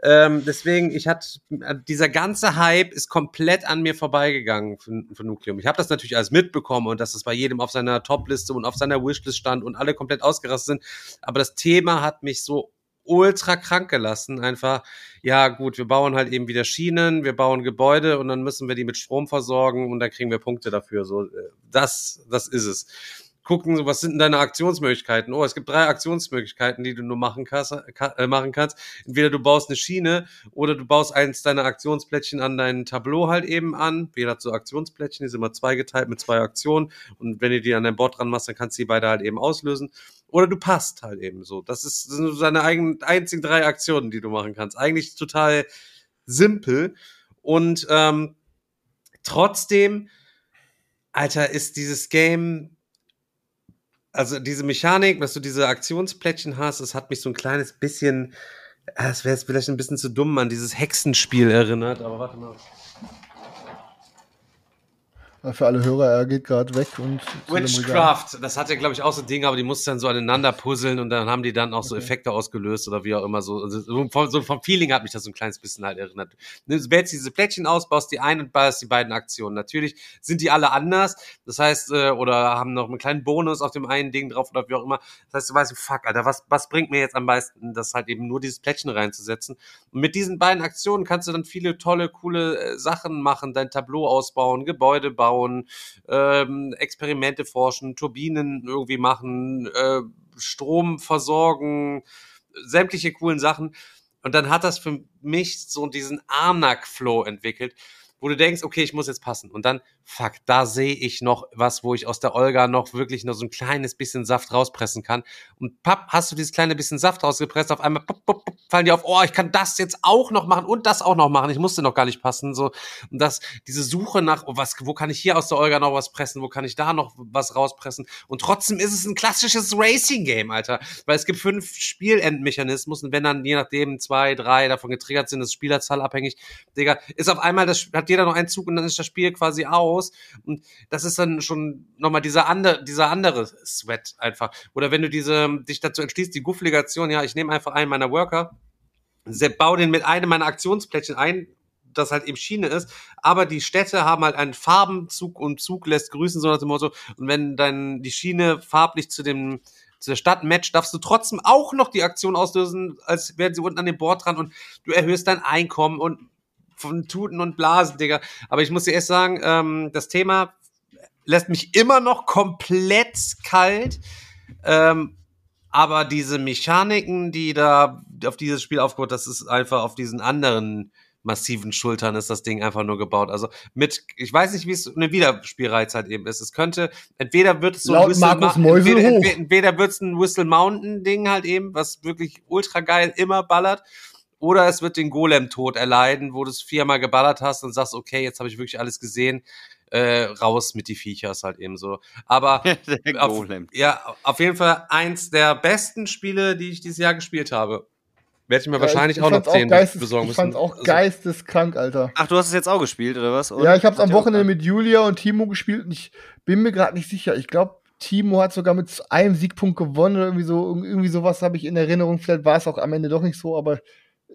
Ähm, deswegen, ich hatte, dieser ganze Hype ist komplett an mir vorbeigegangen für, für Nucleum. Ich habe das natürlich alles mitbekommen und dass es bei jedem auf seiner Top-Liste und auf seiner Wishlist stand und alle komplett ausgerastet sind. Aber das Thema hat mich so ultra krank gelassen. Einfach, ja gut, wir bauen halt eben wieder Schienen, wir bauen Gebäude und dann müssen wir die mit Strom versorgen und dann kriegen wir Punkte dafür. So, äh, das, das ist es gucken, so, was sind denn deine Aktionsmöglichkeiten? Oh, es gibt drei Aktionsmöglichkeiten, die du nur machen kannst. Äh, machen kannst. Entweder du baust eine Schiene oder du baust eins deiner Aktionsplättchen an dein Tableau halt eben an. Jeder hat so Aktionsplättchen, die sind immer zweigeteilt mit zwei Aktionen. Und wenn du die an dein Board dran machst, dann kannst du die beide halt eben auslösen. Oder du passt halt eben so. Das, ist, das sind so deine eigenen, einzigen drei Aktionen, die du machen kannst. Eigentlich total simpel. Und ähm, trotzdem, Alter, ist dieses Game also diese Mechanik, dass du diese Aktionsplättchen hast, das hat mich so ein kleines bisschen, es wäre jetzt vielleicht ein bisschen zu dumm an dieses Hexenspiel erinnert, aber warte mal. Für alle Hörer, er geht gerade weg und. Witchcraft, das hatte, glaube ich, auch so Dinge, aber die musst du dann so aneinander puzzeln und dann haben die dann auch so Effekte ausgelöst oder wie auch immer so. Also so vom, so vom Feeling hat mich das so ein kleines bisschen halt erinnert. Du wählst diese Plättchen aus, baust die ein und baust die beiden Aktionen. Natürlich sind die alle anders, das heißt, äh, oder haben noch einen kleinen Bonus auf dem einen Ding drauf oder wie auch immer. Das heißt, du weißt, fuck, Alter, was, was bringt mir jetzt am meisten, das halt eben nur dieses Plättchen reinzusetzen. Und mit diesen beiden Aktionen kannst du dann viele tolle, coole äh, Sachen machen, dein Tableau ausbauen, Gebäude bauen, ähm, Experimente forschen, Turbinen irgendwie machen, äh, Strom versorgen, sämtliche coolen Sachen. Und dann hat das für mich so diesen Arnak-Flow entwickelt, wo du denkst, okay, ich muss jetzt passen. Und dann, fuck, da sehe ich noch was, wo ich aus der Olga noch wirklich noch so ein kleines bisschen Saft rauspressen kann. Und papp, hast du dieses kleine bisschen Saft rausgepresst, auf einmal pop, pop, pop, fallen die auf, oh, ich kann das jetzt auch noch machen und das auch noch machen. Ich musste noch gar nicht passen. So, und das, diese Suche nach, oh, was, wo kann ich hier aus der Olga noch was pressen, wo kann ich da noch was rauspressen? Und trotzdem ist es ein klassisches Racing-Game, Alter. Weil es gibt fünf Spielendmechanismen und wenn dann je nachdem zwei, drei davon getriggert sind, ist Spielerzahl abhängig, Digga, ist auf einmal das, hat jeder noch einen Zug und dann ist das Spiel quasi aus raus. Und das ist dann schon nochmal dieser andere, dieser andere Sweat einfach. Oder wenn du diese, dich dazu entschließt, die Guffligation, ja, ich nehme einfach einen meiner Worker, baue den mit einem meiner Aktionsplättchen ein, das halt eben Schiene ist, aber die Städte haben halt einen Farbenzug und Zug lässt grüßen, so nach dem Motto. Und wenn dann die Schiene farblich zu dem zu der Stadt matcht, darfst du trotzdem auch noch die Aktion auslösen, als wären sie unten an dem Board dran und du erhöhst dein Einkommen und von Tuten und Blasen, Digga. Aber ich muss dir erst sagen, ähm, das Thema lässt mich immer noch komplett kalt. Ähm, aber diese Mechaniken, die da auf dieses Spiel aufgebaut, das ist einfach auf diesen anderen massiven Schultern ist das Ding einfach nur gebaut. Also mit, ich weiß nicht, wie es eine Wiederspielreiz halt eben ist. Es könnte, entweder wird es so Laut ein Whistle, Markus Ma- Mäusel entweder, entweder wird es ein Whistle Mountain Ding halt eben, was wirklich ultra geil immer ballert. Oder es wird den Golem-Tod erleiden, wo du es viermal geballert hast und sagst, okay, jetzt habe ich wirklich alles gesehen, äh, raus mit die Viechers halt eben so. Aber Der auf, ja, auf jeden Fall eins der besten Spiele, die ich dieses Jahr gespielt habe. Werde ich mir wahrscheinlich ich, auch noch fand's zehn geistes, besorgen Ich müssen. fand's auch Also, geisteskrank, Alter. Ach, du hast es jetzt auch gespielt, oder was? Und? Ja, ich hab's am Wochenende mit Julia und Timo gespielt und ich bin mir gerade nicht sicher. Ich glaube, Timo hat sogar mit einem Siegpunkt gewonnen oder irgendwie so. Irgendwie sowas habe ich in Erinnerung. Vielleicht war es auch am Ende doch nicht so, aber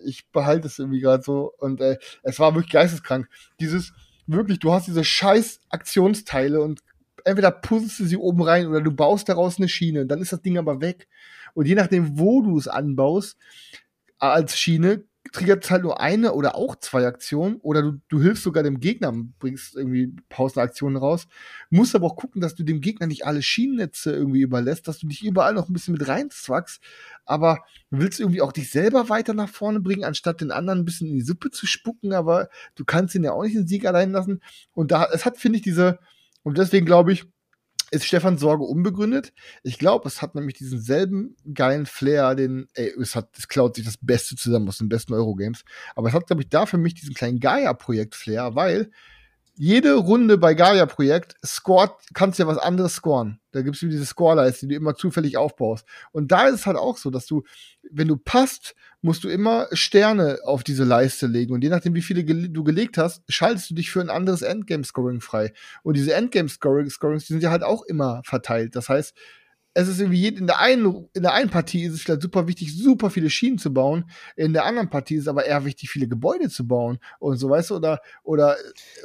ich behalte es irgendwie gerade so. Und äh, es war wirklich geisteskrank. Dieses, wirklich, du hast diese scheiß Aktionsteile und entweder puzzelst du sie oben rein oder du baust daraus eine Schiene. Dann ist das Ding aber weg. Und je nachdem, wo du es anbaust, als Schiene triggert halt nur eine oder auch zwei Aktionen oder du, du hilfst sogar dem Gegner, bringst irgendwie Pause Aktionen raus. Musst aber auch gucken, dass du dem Gegner nicht alle Schienennetze irgendwie überlässt, dass du dich überall noch ein bisschen mit reinzwackst, aber du willst irgendwie auch dich selber weiter nach vorne bringen, anstatt den anderen ein bisschen in die Suppe zu spucken, aber du kannst ihn ja auch nicht den Sieg allein lassen. Und da, es hat, finde ich, diese, und deswegen glaube ich, ist Stefans Sorge unbegründet. Ich glaube, es hat nämlich diesen selben geilen Flair, den, ey, es hat, es klaut sich das Beste zusammen aus den besten Eurogames. Aber es hat, glaube ich, da für mich diesen kleinen Gaia-Projekt-Flair, weil jede Runde bei Gaia-Projekt scored, kannst du ja was anderes scoren. Da gibt's wieder diese Scoreleiste, die du immer zufällig aufbaust. Und da ist es halt auch so, dass du, wenn du passt, musst du immer Sterne auf diese Leiste legen. Und je nachdem, wie viele du gelegt hast, schaltest du dich für ein anderes Endgame-Scoring frei. Und diese Endgame-Scorings, die sind ja halt auch immer verteilt. Das heißt, es ist irgendwie in der einen in der einen Partie ist es vielleicht super wichtig, super viele Schienen zu bauen. In der anderen Partie ist es aber eher wichtig, viele Gebäude zu bauen und so, weißt du, oder oder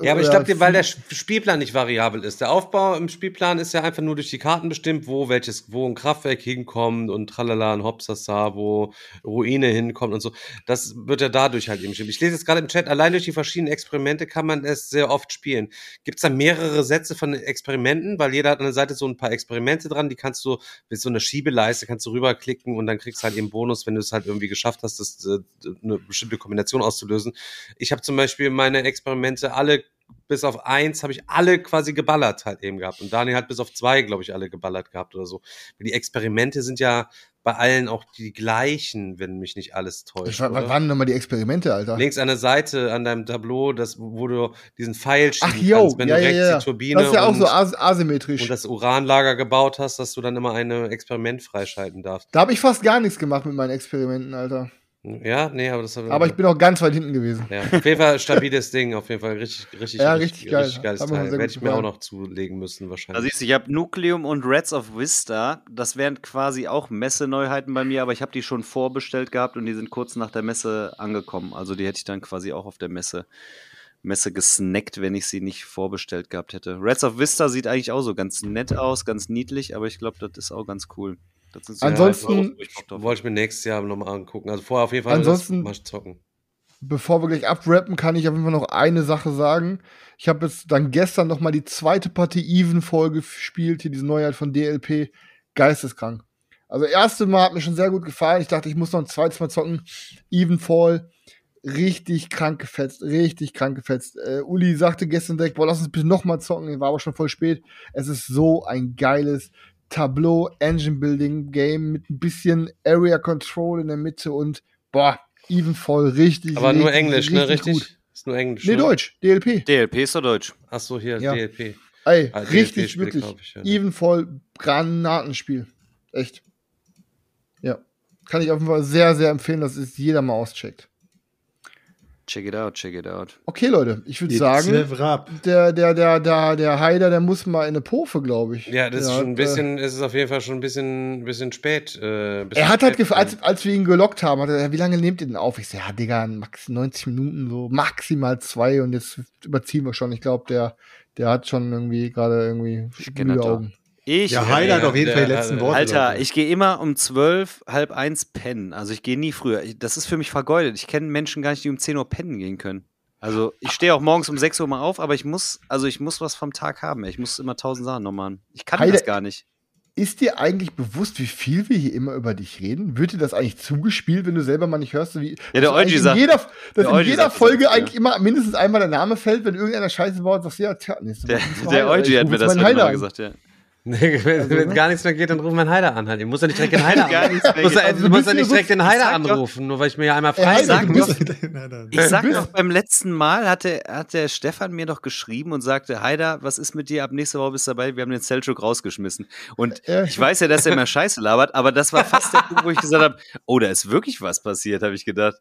Ja, aber ich oder glaube, weil der Sp- Spielplan nicht variabel ist. Der Aufbau im Spielplan ist ja einfach nur durch die Karten bestimmt, wo welches, wo ein Kraftwerk hinkommt und tralala, ein Hopsasa, wo Ruine hinkommt und so. Das wird ja dadurch halt eben bestimmt. Ich lese jetzt gerade im Chat, allein durch die verschiedenen Experimente kann man es sehr oft spielen. Gibt es da mehrere Sätze von Experimenten? Weil jeder hat an der Seite so ein paar Experimente dran, die kannst du mit so einer Schiebeleiste kannst du rüberklicken und dann kriegst du halt eben Bonus, wenn du es halt irgendwie geschafft hast, das, äh, eine bestimmte Kombination auszulösen. Ich habe zum Beispiel meine Experimente alle bis auf eins habe ich alle quasi geballert halt eben gehabt. Und Daniel hat bis auf zwei, glaube ich, alle geballert gehabt oder so. Die Experimente sind ja bei allen auch die gleichen, wenn mich nicht alles täuscht. oder? waren nochmal die Experimente, Alter? Links an der Seite an deinem Tableau, das, wo du diesen Pfeil Ach, schieben yo, kannst, wenn ja, du ja, rechts ja. die Turbine Das ist ja auch und, so as asymmetrisch. und das Uranlager gebaut hast, dass du dann immer eine Experiment freischalten darfst. da habe ich fast gar nichts gemacht mit meinen Experimenten, Alter. Ja, nee, aber das Aber ich bin auch ganz weit hinten gewesen. ja, auf jeden Fall stabiles Ding, auf jeden Fall richtig, richtig, Ja, richtig, richtig geil. richtig geiles Teil. Werde ich mir auch noch zulegen müssen Da wahrscheinlich. siehst du, ich habe Nucleum und Reds of Vista. Das wären quasi auch Messeneuheiten bei mir, aber ich habe die schon vorbestellt gehabt und die sind kurz nach der Messe angekommen. Also die hätte ich dann quasi auch auf der Messe, Messe gesnackt, wenn ich sie nicht vorbestellt gehabt hätte. Reds of Vista sieht eigentlich auch so ganz nett aus, ganz niedlich, aber ich glaube, das ist auch ganz cool. Das sind so Ansonsten- drauf Wollte ich mir nächstes Jahr nochmal angucken. Also vorher auf jeden Fall Ansonsten- das mal zocken. Bevor wir gleich abrappen, kann ich auf jeden Fall noch eine Sache sagen. Ich habe jetzt dann gestern noch mal die zweite Partie Even-Folge gespielt, hier diese Neuheit von DLP. Geisteskrank. Also erste Mal hat mir schon sehr gut gefallen. Ich dachte, ich muss noch ein zweites Mal zocken. Evenfall. Richtig krank gefetzt, richtig krank gefetzt. Äh, Uli sagte gestern direkt, boah, lass uns bitte noch mal zocken. War aber schon voll spät. Es ist so ein geiles Tableau Engine Building Game mit ein bisschen Area Control in der Mitte und boah, Evenfall richtig. Aber nur richtig, Englisch, ne? richtig Richtig? gut. Ist nur Englisch. Nee, ne? Deutsch, DLP. DLP ist doch Deutsch. Ach so, hier, Ja. DLP. Ey, Ah, DLP richtig, Spiel wirklich. ich, ja. Evenfall Granatenspiel. Echt. Ja. Kann ich auf jeden Fall sehr, sehr empfehlen, dass es jeder mal auscheckt. Check it out, check it out. Okay, Leute, ich würde sagen, der, der, der, der, der Heider, der muss mal in eine Pofe, glaube ich. Ja, das ist Der schon ein hat, bisschen, es ist auf jeden Fall schon ein bisschen, bisschen spät. Äh, Äh, bisschen er hat halt, spät gef- als, als wir ihn gelockt haben, hat er, gesagt, wie lange nehmt ihr denn auf? Ich so, ja, Digga, max 90 Minuten, so maximal zwei und jetzt überziehen wir schon. Ich glaube, der, der hat schon irgendwie gerade irgendwie. Augen. Ich, Ja, hat ja, auf jeden der- Fall die letzten der- Worte. Alter, ich gehe immer um zwölf, halb eins pennen. Also ich gehe nie früher. Ich- Das ist für mich vergeudet. Ich kenne Menschen gar nicht, die um 10 Uhr pennen gehen können. Also ich stehe auch morgens um 6 Uhr mal auf, aber ich muss, also ich muss was vom Tag haben. Ich muss immer tausend Sachen noch machen. Ich kann Heide- das gar nicht. Ist dir eigentlich bewusst, wie viel wir hier immer über dich reden? Wird dir das eigentlich zugespielt, wenn du selber mal nicht hörst? Wie, der Eugi eigentlich in sagt- Jeder, dass der in jeder sagt das Folge ja. eigentlich immer mindestens einmal der Name fällt, wenn irgendeiner Scheiße baut, sagst du, ja, tja, nächste Der, ist der Heider. Eugi hat mir das heute mal gesagt, ja. Nee, wenn, wenn gar nichts mehr geht, dann ruf meinen Heider an. Halt. Ich muss ja nicht direkt den Heider anrufen. Muss ja, geht. Also du musst ja nicht direkt den Heider Ich sag doch- anrufen, nur weil ich mir ja einmal frei Heider, sag. du muss. bist- Ich sag doch, beim letzten Mal hatte, hat der Stefan mir doch geschrieben und sagte, Heider, was ist mit dir? Ab nächste Woche bist du dabei. Wir haben den Selchuk rausgeschmissen. Und ich weiß ja, dass er immer Scheiße labert, aber das war fast der Punkt, wo ich gesagt habe, oh, da ist wirklich was passiert, habe ich gedacht.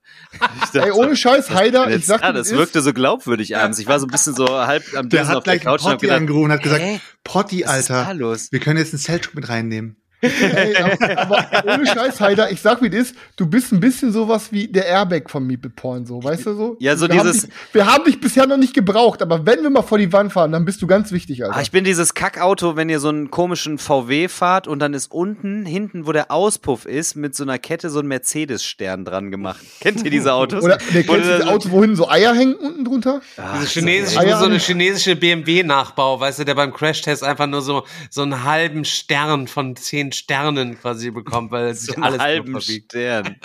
Ich dachte Ey, ohne Scheiß, Heider, ich sag ja, das wirkte so glaubwürdig abends. Ich war so ein bisschen so halb am Der Dösen hat auf der gleich einen Couch und hab Potti gedacht, angerufen und hat gesagt? Potti, Alter, los? wir können jetzt einen Selchuk mit reinnehmen. Ey, aber ohne Scheiß, Heider, ich sag wie es ist, du bist ein bisschen sowas wie der Airbag von Meeple Porn, so, weißt du so? Ja, so wir dieses- Haben dich, wir haben dich bisher noch nicht gebraucht, aber wenn wir mal vor die Wand fahren, dann bist du ganz wichtig, Alter. Ah, ich bin dieses Kackauto, wenn ihr so einen komischen VW fahrt und dann ist unten, hinten, wo der Auspuff ist, mit so einer Kette so ein Mercedes-Stern dran gemacht. Kennt ihr diese Autos? Oder kennst du du das so- Auto, wo hinten so Eier hängen unten drunter? Ah, Diese chinesische, ja. so eine chinesische BMW-Nachbau, weißt du, der beim Crashtest einfach nur so, so einen halben Stern von zehn Sternen quasi bekommt, weil es sich alles halben verbiegt. Stern.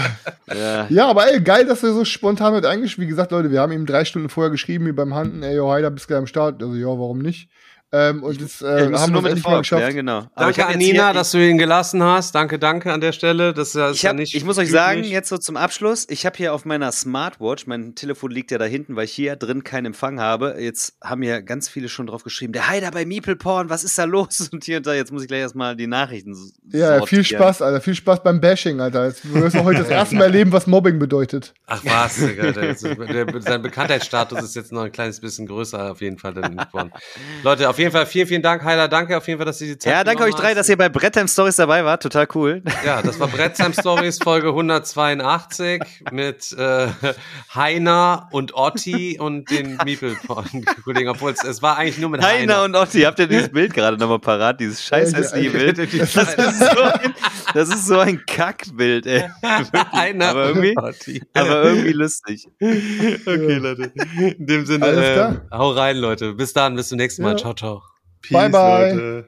ja. Ja, aber ey, geil, dass er so spontan mit eingeschrieben Wie gesagt, Leute, wir haben ihm drei Stunden vorher geschrieben, wie beim Handen, ey, yo, Heider, bist gleich am Start. Also, ja, warum nicht? Ähm, und das Ja, äh, haben wir der mal geschafft. klären, genau. Danke an Nina, dass du ihn gelassen hast. Danke, danke an der Stelle. Das ist ja, Ich, ja hab, nicht. ich muss euch sagen, jetzt so zum Abschluss, ich habe hier auf meiner Smartwatch, mein Telefon liegt ja da hinten, weil ich hier drin keinen Empfang habe. Jetzt haben ja ganz viele schon drauf geschrieben, der Heider bei Meeple Porn, was ist da los? Und hier und da, jetzt muss ich gleich erstmal die Nachrichten Ja, viel sortieren. Spaß, Alter. Viel Spaß beim Bashing, Alter. Jetzt wirst du heute das erste Mal erleben, was Mobbing bedeutet. Ach was, Digga, der, ist- der, sein Bekanntheitsstatus ist jetzt noch ein kleines bisschen größer auf jeden Fall. Leute, auf jeden Fall vielen, vielen Dank, Heiler. Danke auf jeden Fall, dass ihr die Zeit Ja, danke euch drei, hast. dass ihr bei Brettheim Stories dabei wart. Total cool. Ja, das war Brettsheim Stories Folge 182 mit äh, Heiner und Otti und den Meeple-Kollegen. Obwohl es, es war eigentlich nur mit Heiner Heiner. und Otti, habt ihr dieses Bild gerade nochmal parat? Dieses scheiß Ja, ich- hässliche Bild. Das ist so ein, das ist so ein Kackbild, ey. Heiner Aber irgendwie- und Otti. Aber irgendwie lustig. Okay, Leute. In dem Sinne, Alles äh, klar. hau rein, Leute. Bis dann, bis zum nächsten Mal. Ja. Ciao, ciao. Bye, bye. Leute.